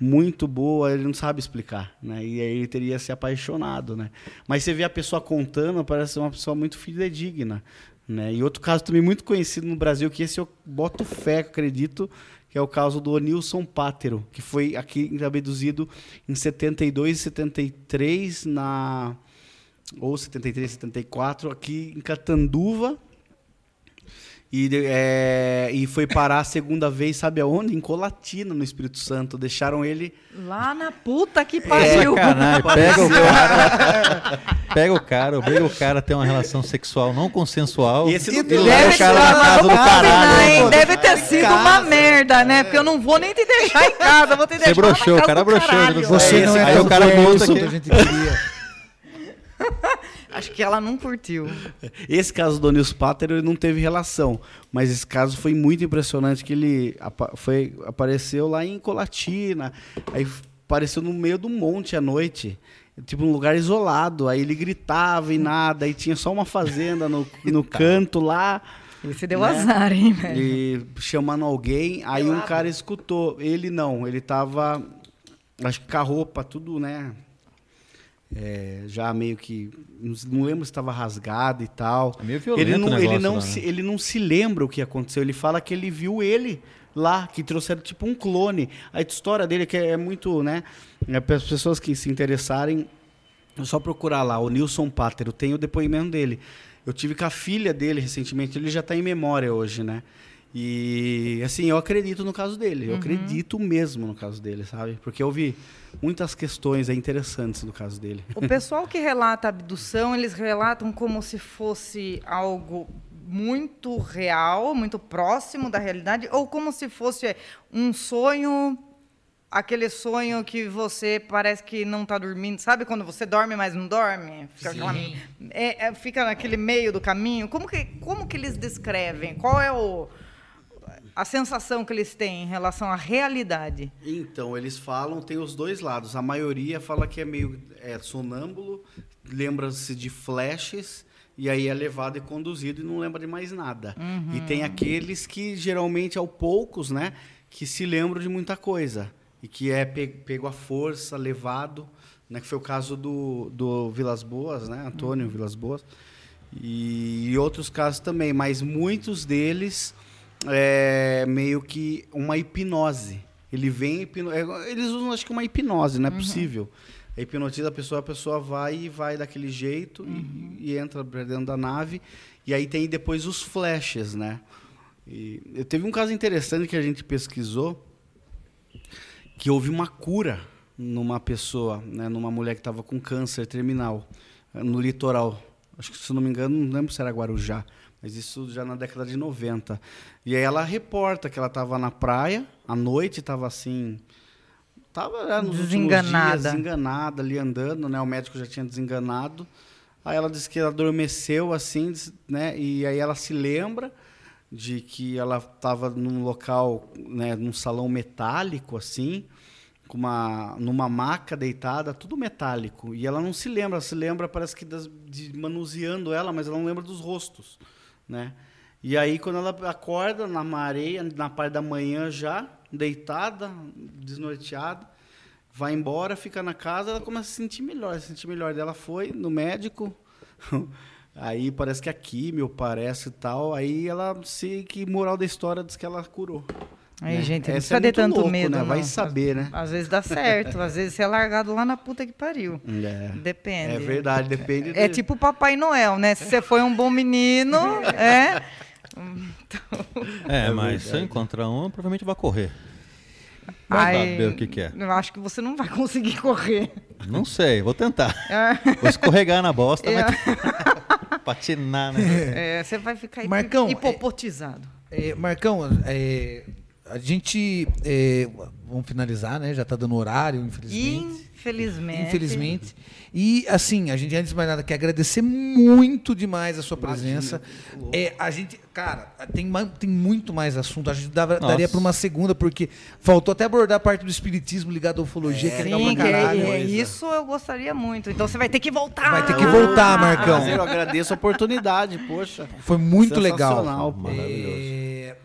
muito boa, ele não sabe explicar, né? E aí ele teria se apaixonado, né? Mas você vê a pessoa contando, parece uma pessoa muito fidedigna, né? E outro caso também muito conhecido no Brasil, que esse eu boto fé, acredito, que é o caso do Onilson Pátero, que foi aqui abduzido em 72 e 73 na ou 73, 74, aqui em Catanduva. E, é, e foi parar a segunda vez, sabe aonde? Em Colatina, no Espírito Santo. Deixaram ele. Lá na puta que É pariu. sacanagem. Pega o cara, pega o cara, obriga o cara a ter uma relação sexual não consensual. E esse e tem- leva Deve, o cara na mas casa do caralho. Deve ter sido casa. uma merda, né? Porque eu não vou nem te deixar em casa, vou te Você deixar broxou, na o cara broxou, Você É não é aí o cara aqui. que a gente queria. Acho que ela não curtiu. (laughs) Esse caso do Nils Pater ele não teve relação, mas esse caso foi muito impressionante que ele foi, apareceu lá em Colatina, aí apareceu no meio do monte à noite, tipo um lugar isolado, aí ele gritava e nada, aí tinha só uma fazenda no, no (laughs) canto lá, Esse deu Né? azar, hein, velho? e chamando alguém, aí um cara escutou, ele não, ele tava, acho que com a roupa, tudo, né, é, já meio que, não lembro se estava rasgado e tal. É meio violento Ele não, ele, não lá, se, né? ele não se lembra o que aconteceu. Ele fala que ele viu ele lá, que trouxeram tipo um clone. A história dele que é muito, né? É para as pessoas que se interessarem, é só procurar lá, o Nilson Pátero, tem o depoimento dele. Eu tive com a filha dele recentemente, ele já está em memória hoje, né? E assim, eu acredito no caso dele, eu acredito mesmo no caso dele, sabe? Porque eu vi muitas questões interessantes no caso dele. O pessoal que relata abdução, eles relatam como se fosse algo muito real, muito próximo da realidade, ou como se fosse um sonho, aquele sonho que você parece que não está dormindo. Sabe quando você dorme, mas não dorme? Fica, aquela- é, é, fica naquele meio do caminho. Como que, como que eles descrevem? Qual é o, a sensação que eles têm em relação à realidade? Então, eles falam, tem os dois lados. A maioria fala que é meio é, sonâmbulo, lembra-se de flashes, e aí é levado e conduzido e não lembra de mais nada. E tem aqueles que, geralmente, ao poucos, né, que se lembram de muita coisa. E que é pe- pego à força, levado, né, que foi o caso do, do Vilas Boas, né, Antônio Vilas Boas. E, e outros casos também, mas muitos deles é meio que uma hipnose. Ele vem, hipno- é, eles usam acho que uma hipnose, não é possível. A hipnotiza a pessoa, a pessoa vai e vai daquele jeito e, e entra pra dentro da nave. E aí tem depois os flashes, né? E eu teve um caso interessante que a gente pesquisou que houve uma cura numa pessoa, né, numa mulher que estava com câncer terminal no litoral. Acho que se não me engano, não lembro se era Guarujá, mas isso já na década de 90. E aí ela reporta que ela estava na praia, à noite estava assim, estava nos Desenganada. dias, desenganada ali andando, né? O médico já tinha desenganado. Aí ela disse que ela adormeceu assim, né? E aí ela se lembra de que ela estava num local, né, num salão metálico assim, com uma numa maca deitada, tudo metálico. E ela não se lembra, ela se lembra parece que das, de manuseando ela, mas ela não lembra dos rostos, né? E aí quando ela acorda na areia, na parte da manhã já, deitada, desnorteada, vai embora, fica na casa, ela começa a se sentir melhor. Se sentir melhor dela foi no médico. (laughs) Aí parece que a químio parece e tal. Aí ela sei que moral da história diz que ela curou. Aí, né? gente, não precisa é ter muito tanto louco, medo. né? Vai não. saber, né? Às vezes dá certo, às vezes você é largado lá na puta que pariu. É. Depende. É verdade, depende. É de- tipo o Papai Noel, né? Se você foi um bom menino, (laughs) é. É, mas se eu encontrar um, provavelmente vai correr. Vai saber o que que é. Eu acho que você não vai conseguir correr. Não sei, vou tentar. (laughs) É. Vou escorregar na bosta, É. mas (laughs) patinar, né? É, você vai ficar Marcão, hipopotizado. É, Marcão, é, a gente. é, vamos finalizar, né? Já está dando horário, infelizmente. Infelizmente. Infelizmente. E, assim, a gente, antes de mais nada, quer agradecer muito demais a sua presença. É, a gente, cara, tem, tem muito mais assunto. A gente dava- daria para uma segunda, porque faltou até abordar a parte do espiritismo ligado à ufologia, que é legal Sim, pra é- caralho. é isso eu gostaria muito. Então você vai ter que voltar. Vai ter que voltar, Marcão. Prazer, eu agradeço a oportunidade, poxa. Foi muito legal. Sensacional, pô. É,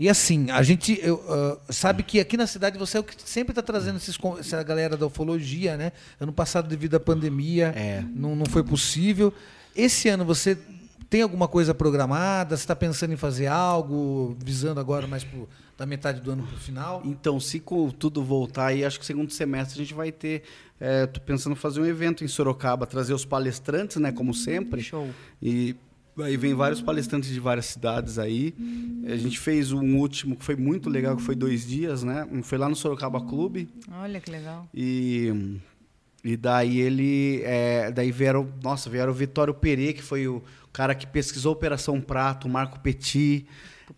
E assim, a gente eu, ah, sabe que aqui na cidade você é o que sempre está trazendo esses, essa galera da ufologia, né? Ano passado, devido à pandemia, É. não, não foi possível. Esse ano você tem alguma coisa programada? Você está pensando em fazer algo, visando agora mais pro, da metade do ano para o final? Então, se tudo voltar aí, acho que segundo semestre a gente vai ter. É, tô pensando em fazer um evento em Sorocaba, trazer os palestrantes, né? Como sempre. Show. E aí vem vários palestrantes de várias cidades aí. A gente fez um último que foi muito legal, que foi dois dias, né? Um Foi lá no Sorocaba Clube. Olha que legal. E, e daí ele. é, daí vieram. Nossa, vieram o Vitório Perê, que foi o cara que pesquisou a Operação Prato, o Marco Petit,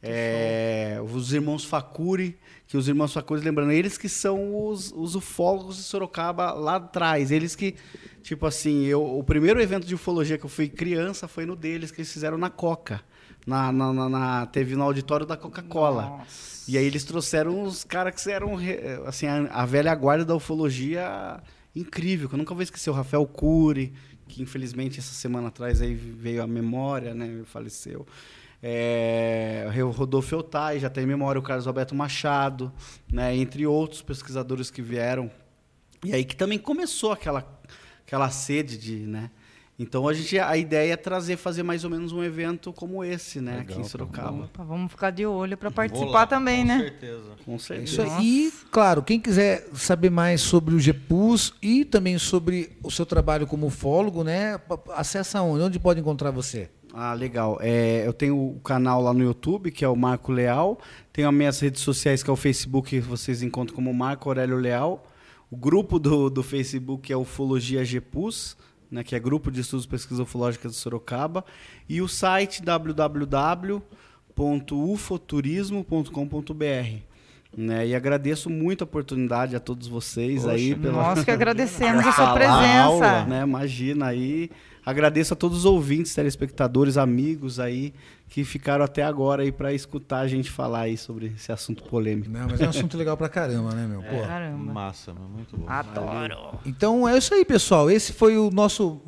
é, os irmãos Facuri, que os irmãos Facuri, lembrando, eles que são os, os ufólogos de Sorocaba lá atrás. Eles que, tipo assim, eu, o primeiro evento de ufologia que eu fui criança foi no deles, que eles fizeram na Coca. Na, na, na- na- teve no auditório da Coca-Cola. E aí eles trouxeram os caras que eram assim, a, a velha guarda da ufologia incrível, que eu nunca vou esquecer, o Rafael Cury, que infelizmente essa semana atrás aí veio a memória, né, faleceu. É, o Rodolfo Eltai, já tem em memória o Carlos Alberto Machado, né, entre outros pesquisadores que vieram. E aí que também começou aquela, aquela sede de, né? Então a gente a ideia é trazer fazer mais ou menos um evento como esse, né, aqui em Sorocaba. Opa, vamos ficar de olho para participar lá, também, com né? certeza. Com É certeza. isso. E, claro, quem quiser saber mais sobre o GEPUS e também sobre o seu trabalho como ufólogo, né? Acessa onde? Onde pode encontrar você? Ah, legal. É, eu tenho o canal lá no YouTube, que é o Marco Leal. Tenho as minhas redes sociais, que é o Facebook, que vocês encontram como Marco Aurélio Leal. O grupo do, do Facebook é Ufologia GPUS, né, que é Grupo de Estudos Pesquisas Ufológicas de Sorocaba. E o site www.ufoturismo.com.br. Né, e agradeço muito a oportunidade a todos vocês aí pela Nós que (laughs) agradecemos a sua presença. aula, né? Imagina aí. Agradeço a todos os ouvintes, telespectadores, amigos aí que ficaram até agora aí para escutar a gente falar aí sobre esse assunto polêmico. Não, mas é um assunto legal pra caramba, né, meu? Pô. Caramba. Massa, muito bom. Adoro. Então é isso aí, pessoal. Esse foi o nosso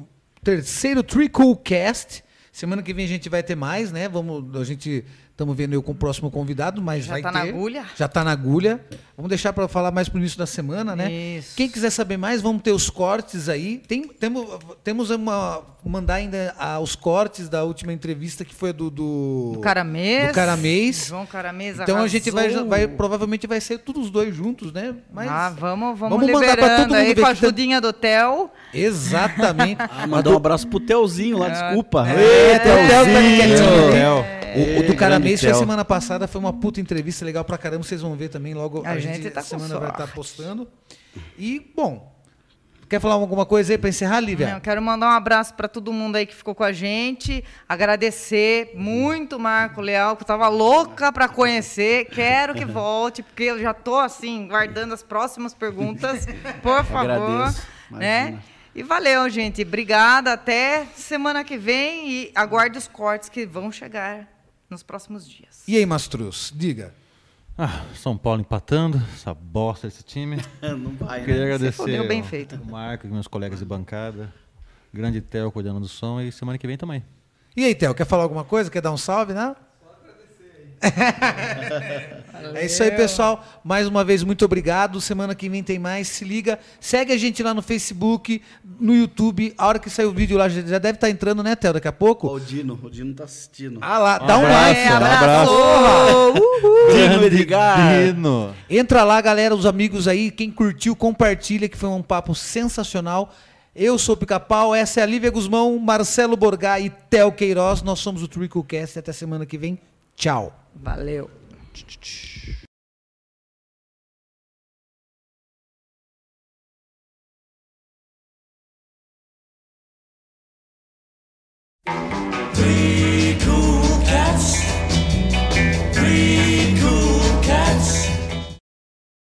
terceiro Tricool Cast. Semana que vem a gente vai ter mais, né? Vamos, a gente estamos vendo eu com o próximo convidado, mas Já vai tá ter. na agulha? Já tá na agulha. Vamos deixar para falar mais pro início da semana, né? Isso. Quem quiser saber mais, vamos ter os cortes aí. Tem, temos, temos uma mandar ainda ah, os cortes da última entrevista que foi do do, Do Caramês. do Caramês. João Caramês Então a gente vai, arrasou. vai provavelmente vai ser todos os dois juntos, né? Mas ah, vamos, vamos, vamos mandar pra todo liberando aí mundo ver com a tá- ajudinha do Theo. exatamente. (laughs) Ah, mandar um abraço pro Telzinho lá, (laughs) desculpa. É, Telzinho. O, o do Caramês foi semana passada, foi uma puta entrevista legal pra caramba, vocês vão ver também logo. A, A gente, gente tá semana vai estar sorte. postando. E, bom, quer falar alguma coisa aí pra encerrar, Lívia? Eu quero mandar um abraço para todo mundo aí que ficou com a gente. Agradecer muito Marco Leal, que eu tava louca para conhecer. Quero que volte, porque eu já tô assim, guardando as próximas perguntas. Por (laughs) favor. Agradeço, né? E valeu, gente. Obrigada. Até semana que vem e aguarde os cortes que vão chegar nos próximos dias. E aí, Mastruz, diga. Ah, São Paulo empatando, essa bosta desse time. (laughs) Não vai, Queria né? agradecer bem ao feito. Marco, meus colegas de bancada. Grande Theo cuidando do som e semana que vem também. E aí, Theo, quer falar alguma coisa? Quer dar um salve, né? É isso aí, pessoal. Mais uma vez, muito obrigado. Semana que vem tem mais. Se liga. Segue a gente lá no Facebook, no YouTube. A hora que sair o vídeo lá, já deve estar entrando, né, Theo? Daqui a Ó, pouco. o Dino, o Dino tá assistindo. Ah lá, dá um abraço, like. É, um abraço! Dino Edgar. Dino. Entra lá, galera, os amigos aí. Quem curtiu, compartilha, que foi um papo sensacional. Eu sou o Pica-Pau, essa é a Lívia Guzmão, Marcelo Borgá e Theo Queiroz. Nós somos o TricoCast. Até semana que vem. Tchau. Valeu. Three cool cats. Three cool cats.